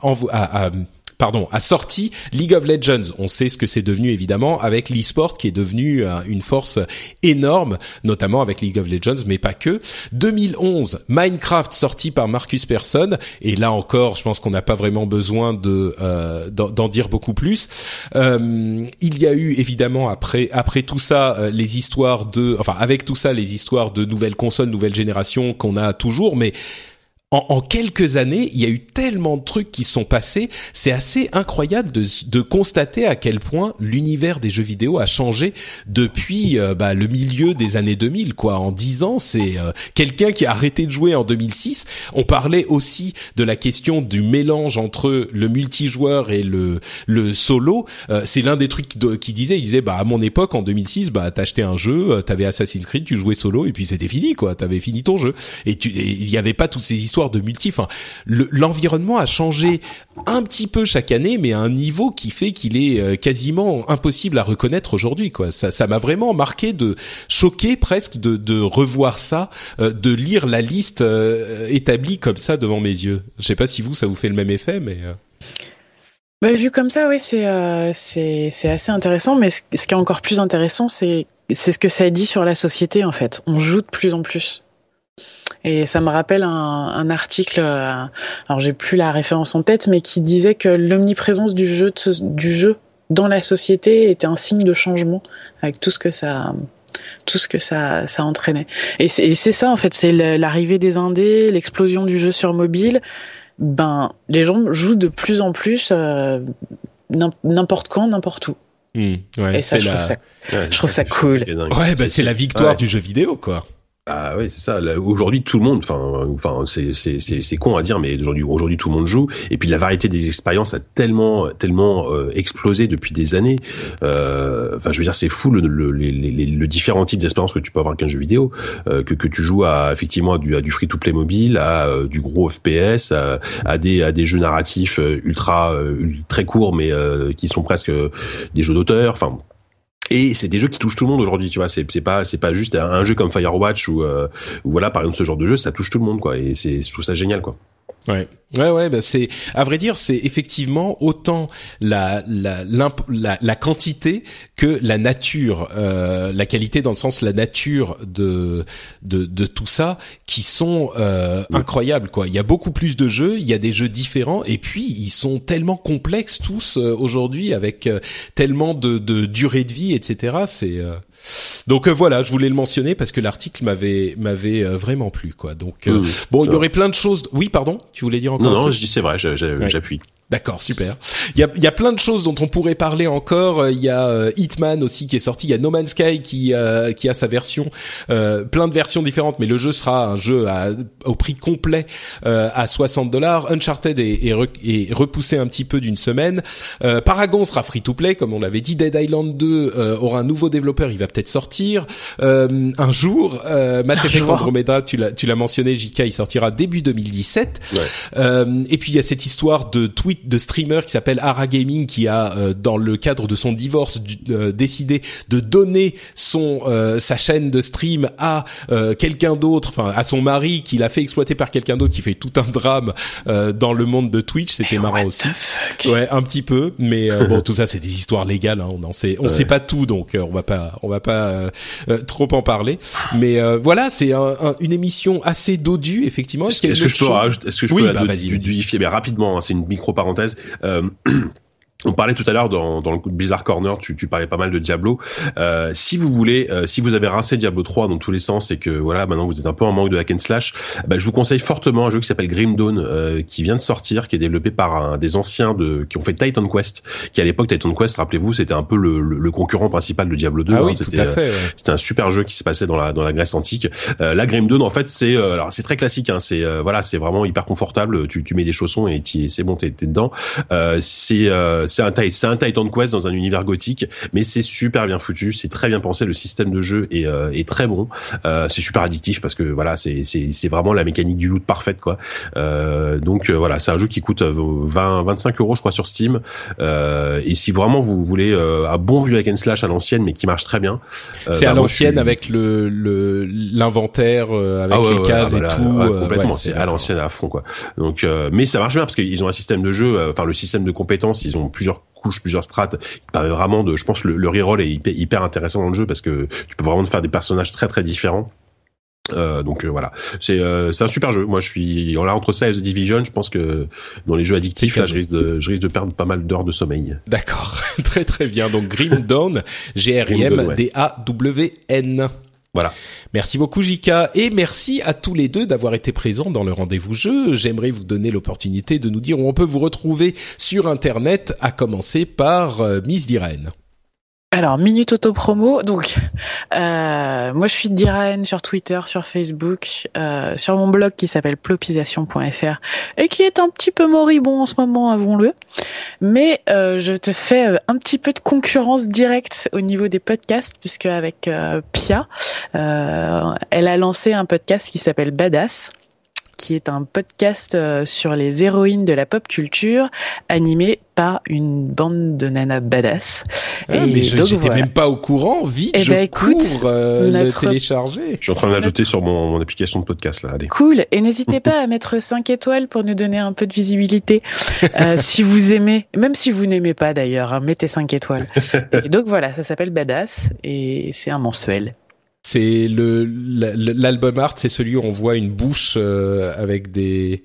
a pardon, a sorti League of Legends. On sait ce que c'est devenu évidemment avec l'e-sport qui est devenu euh, une force énorme, notamment avec League of Legends, mais pas que. 2011, Minecraft sorti par Marcus Persson, et là encore, je pense qu'on n'a pas vraiment besoin de euh, d'en dire beaucoup plus. Euh, il y a eu évidemment après après tout ça euh, les histoires de, enfin avec tout ça les histoires de nouvelles consoles, nouvelles générations qu'on a toujours, mais en, quelques années, il y a eu tellement de trucs qui sont passés. C'est assez incroyable de, de, constater à quel point l'univers des jeux vidéo a changé depuis euh, bah, le milieu des années 2000. Quoi, en dix ans, c'est euh, quelqu'un qui a arrêté de jouer en 2006. On parlait aussi de la question du mélange entre le multijoueur et le le solo. Euh, c'est l'un des trucs qui, qui, disait. Il disait, bah à mon époque, en 2006, bah t'achetais un jeu, t'avais Assassin's Creed, tu jouais solo et puis c'était fini. Quoi, t'avais fini ton jeu et il y avait pas toutes ces histoires de multi. Enfin, l'environnement a changé un petit peu chaque année, mais à un niveau qui fait qu'il est euh, quasiment impossible à reconnaître aujourd'hui. Quoi, ça, m'a vraiment marqué de choquer presque de, revoir ça, euh, de lire la liste euh, établie comme ça devant mes yeux. Je sais pas si vous ça vous fait le même effet, mais. Bah, vu comme ça, oui, c'est c'est c'est assez intéressant. Mais ce, ce, qui est encore plus intéressant, c'est c'est ce que ça dit sur la société en fait. On joue de plus en plus. Et ça me rappelle un, un article, euh, alors j'ai plus la référence en tête, mais qui disait que l'omniprésence du jeu, du jeu dans la société était un signe de changement, avec tout ce que ça, tout ce que ça, ça entraînait. Et c'est ça en fait, c'est l'arrivée des indés, l'explosion du jeu sur mobile. Ben, les gens jouent de plus en plus euh, n'importe quand, n'importe où. Mmh, ouais, et ça, je, trouve ça, je trouve ça cool. Ouais, bah, c'est la victoire du jeu vidéo, quoi. Ah oui, c'est ça. Aujourd'hui, tout le monde, enfin, enfin, c'est c'est c'est con à dire, mais aujourd'hui, aujourd'hui, tout le monde joue. Et puis la variété des expériences a tellement tellement euh, explosé depuis des années. Euh, enfin, je veux dire, c'est fou le, le, le différent type d'expérience que tu peux avoir avec un jeu vidéo, euh, que que tu joues à effectivement à du à du free to play mobile, à euh, du gros FPS, à, à, des à des jeux narratifs ultra très courts, mais qui sont presque des jeux d'auteur. Enfin, et c'est des jeux qui touchent tout le monde aujourd'hui, tu vois. C'est pas c'est pas juste un, jeu comme Firewatch ou, euh, voilà par exemple ce genre de jeu, ça touche tout le monde quoi. Et c'est je trouve ça génial quoi. Ouais, ouais, ouais. Bah c'est, à vrai dire, c'est effectivement autant la la, la la quantité que la nature, euh, la qualité dans le sens la nature de de de tout ça qui sont euh, incroyables quoi. Il y a beaucoup plus de jeux, il y a des jeux différents et puis ils sont tellement complexes tous euh, aujourd'hui avec euh, tellement de de durée de vie, etc. C'est euh, donc euh, voilà, je voulais le mentionner parce que l'article m'avait m'avait euh, vraiment plu quoi. Donc euh, bon, il y aurait plein de choses. Oui, pardon, tu voulais dire encore Non, non, je dis c'est vrai, j'appuie. D'accord, super. Il y a, y a plein de choses dont on pourrait parler encore. Il y a euh, Hitman aussi qui est sorti. Il y a No Man's Sky qui euh, qui a sa version, euh, plein de versions différentes, mais le jeu sera un jeu à, au prix complet à 60 dollars. Uncharted est, est, repoussé un petit peu d'une semaine. Paragon sera free to play, comme on l'avait dit. Dead Island 2 aura un nouveau développeur. Il va peut-être sortir un jour. Mass Effect Andromeda, tu l'as tu l'as mentionné, JK, il sortira début 2017. et puis il y a cette histoire de tweet de streamer qui s'appelle Ara Gaming qui a euh, dans le cadre de son divorce euh, décidé de donner son euh, sa chaîne de stream à quelqu'un d'autre, enfin à son mari qui l'a fait exploiter par quelqu'un d'autre qui fait tout un drame dans le monde de Twitch, c'était marrant aussi. Ouais, un petit peu, mais bon tout ça c'est des histoires légales, hein, on en sait on sait pas tout donc on va pas on va pas trop en parler. Mais voilà, c'est un, une émission assez dodue effectivement. Est-ce, que, je peux rajouter, est-ce que je oui, peux bah, vas-y, du, mais rapidement, hein, c'est une micro parenthèse. Euh, On parlait tout à l'heure dans, dans le Blizzard Corner, tu, tu parlais pas mal de Diablo. Euh, si vous voulez, euh, si vous avez rincé Diablo 3 dans tous les sens et que voilà, maintenant vous êtes un peu en manque de hack and slash, bah, je vous conseille fortement un jeu qui s'appelle Grim Dawn, euh, qui vient de sortir, qui est développé par un des anciens de qui ont fait Titan Quest, qui à l'époque Titan Quest, rappelez-vous, c'était un peu le, le, concurrent principal de Diablo 2. Ah oui, hein. c'était, fait, c'était un super jeu qui se passait dans la dans la Grèce antique. Euh, la Grim Dawn, en fait, c'est alors c'est très classique, hein, c'est voilà, c'est vraiment hyper confortable. Tu, tu mets des chaussons et c'est bon, t'es, t'es dedans. c'est c'est un c'est un Titan Quest dans un univers gothique, mais c'est super bien foutu, c'est très bien pensé, le système de jeu est, euh, est très bon, euh, c'est super addictif parce que voilà, c'est c'est vraiment la mécanique du loot parfaite quoi. Euh, donc euh, voilà, c'est un jeu qui coûte 20 25 euros je crois sur Steam, et si vraiment vous voulez un bon vieux hack and slash à l'ancienne mais qui marche très bien, c'est à bah, l'ancienne avec le l'inventaire avec ah les cases et tout, complètement, c'est à l'ancienne à fond quoi. Donc mais ça marche bien parce qu'ils ont un système de jeu, enfin le système de compétences, ils ont plusieurs couches, plusieurs strates, qui permet vraiment de, je pense, le, le reroll est hyper, intéressant dans le jeu parce que tu peux vraiment faire des personnages très très différents. Euh, donc euh, voilà, c'est euh, c'est un super jeu. Moi, je suis on l'a entre ça et The Division. Je pense que dans les jeux addictifs, là, je risque de je risque de perdre pas mal d'heures de sommeil. D'accord, très très bien. Donc Grim Dawn, G R I M D A W N. Voilà. Merci beaucoup Jika et merci à tous les deux d'avoir été présents dans le rendez-vous jeu. J'aimerais vous donner l'opportunité de nous dire où on peut vous retrouver sur internet, à commencer par euh, Miss. Alors, minute auto-promo. Donc, euh, moi, je suis Diraen sur Twitter, sur Facebook, euh, sur mon blog qui s'appelle plopisation.fr et qui est un petit peu moribond en ce moment, avouons-le. Mais euh, je te fais un petit peu de concurrence directe au niveau des podcasts, puisque avec Pia, elle a lancé un podcast qui s'appelle Badass qui est un podcast euh, sur les héroïnes de la pop culture, animé par une bande de nanas badass. Ah, mais j'étais même pas au courant. Vite, Eh je écoute, euh, notre- le télécharger. Je suis en train de l'ajouter sur mon, mon application de podcast là. Allez. Cool. Et n'hésitez pas à mettre 5 étoiles pour nous donner un peu de visibilité. Euh, si vous aimez, même si vous n'aimez pas d'ailleurs, hein, mettez 5 étoiles. Et donc voilà, ça s'appelle Badass et c'est un mensuel. C'est le la- le- l'album art, c'est celui où on voit une bouche euh, avec des.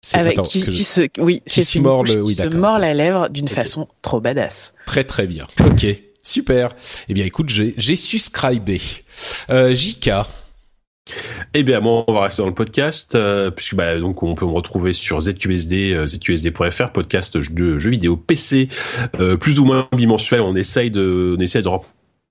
c'est- Avec attends, qui, je- qui se, oui, qui se c'est une mord bouche le- oui, qui se mord la lèvre d'une façon trop badass. Très très bien. Ok, super. Eh bien, écoute, j'ai j'ai subscribé. Euh, JK. Eh bien, moi, on va rester dans le podcast, euh, puisque bah, donc on peut me retrouver sur ZQSD, euh, ZQSD.fr, podcast de jeux vidéo PC, euh, plus ou moins bimensuel. On essaye de, on essaye de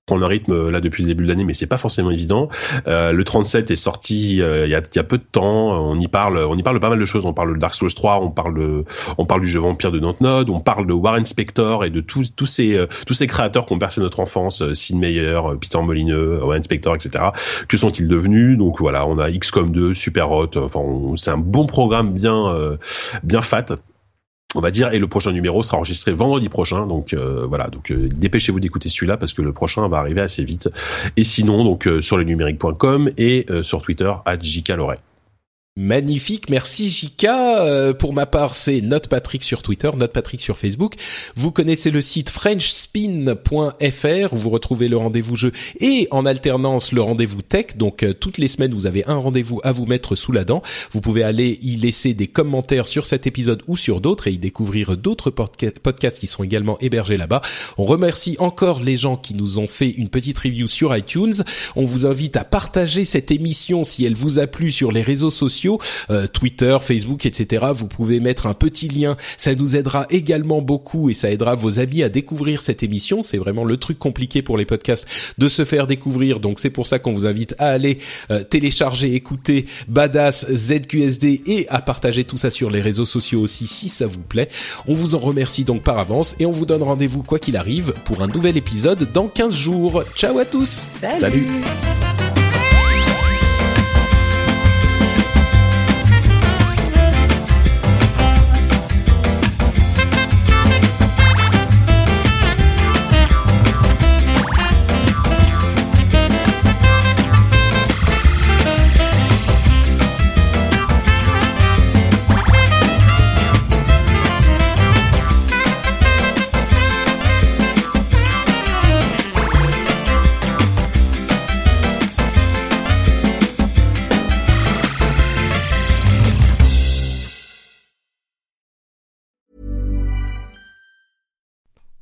reprendre le rythme euh, là depuis le début de l'année, mais c'est pas forcément évident. Euh, le 37 est sorti euh, il y, a, y a peu de temps. On y parle, on y parle pas mal de choses. On parle de Dark Souls 3, on parle de, on parle du jeu Vampire de Dontnod, on parle de Warren Spector et de tous tous ces euh, tous ces créateurs qui ont bercé notre enfance, Sid Meier, Peter Molineux, Warren Spector, etc. Que sont-ils devenus? Donc voilà, on a XCOM 2, Super Hot. Enfin, c'est un bon programme bien bien fat. On va dire, et le prochain numéro sera enregistré vendredi prochain, donc euh, voilà, donc euh, dépêchez-vous d'écouter celui-là parce que le prochain va arriver assez vite. Et sinon, donc euh, sur le numérique.com et sur Twitter à. Magnifique, merci JK. Euh, pour ma part, c'est Note Patrick sur Twitter, Note Patrick sur Facebook. Vous connaissez le site frenchspin.fr où vous retrouvez le rendez-vous jeu et en alternance le rendez-vous tech. Donc euh, toutes les semaines, vous avez un rendez-vous à vous mettre sous la dent. Vous pouvez aller y laisser des commentaires sur cet épisode ou sur d'autres et y découvrir d'autres podca- podcasts qui sont également hébergés là-bas. On remercie encore les gens qui nous ont fait une petite review sur iTunes. On vous invite à partager cette émission si elle vous a plu sur les réseaux sociaux, euh, Twitter, Facebook, etc. Vous pouvez mettre un petit lien. Ça nous aidera également beaucoup et ça aidera vos amis à découvrir cette émission. C'est vraiment le truc compliqué pour les podcasts de se faire découvrir. Donc c'est pour ça qu'on vous invite à aller euh, télécharger, écouter Badass ZQSD et à partager tout ça sur les réseaux sociaux aussi si ça vous plaît. On vous en remercie donc par avance et on vous donne rendez-vous quoi qu'il arrive pour un nouvel épisode dans 15 jours. Ciao à tous Salut.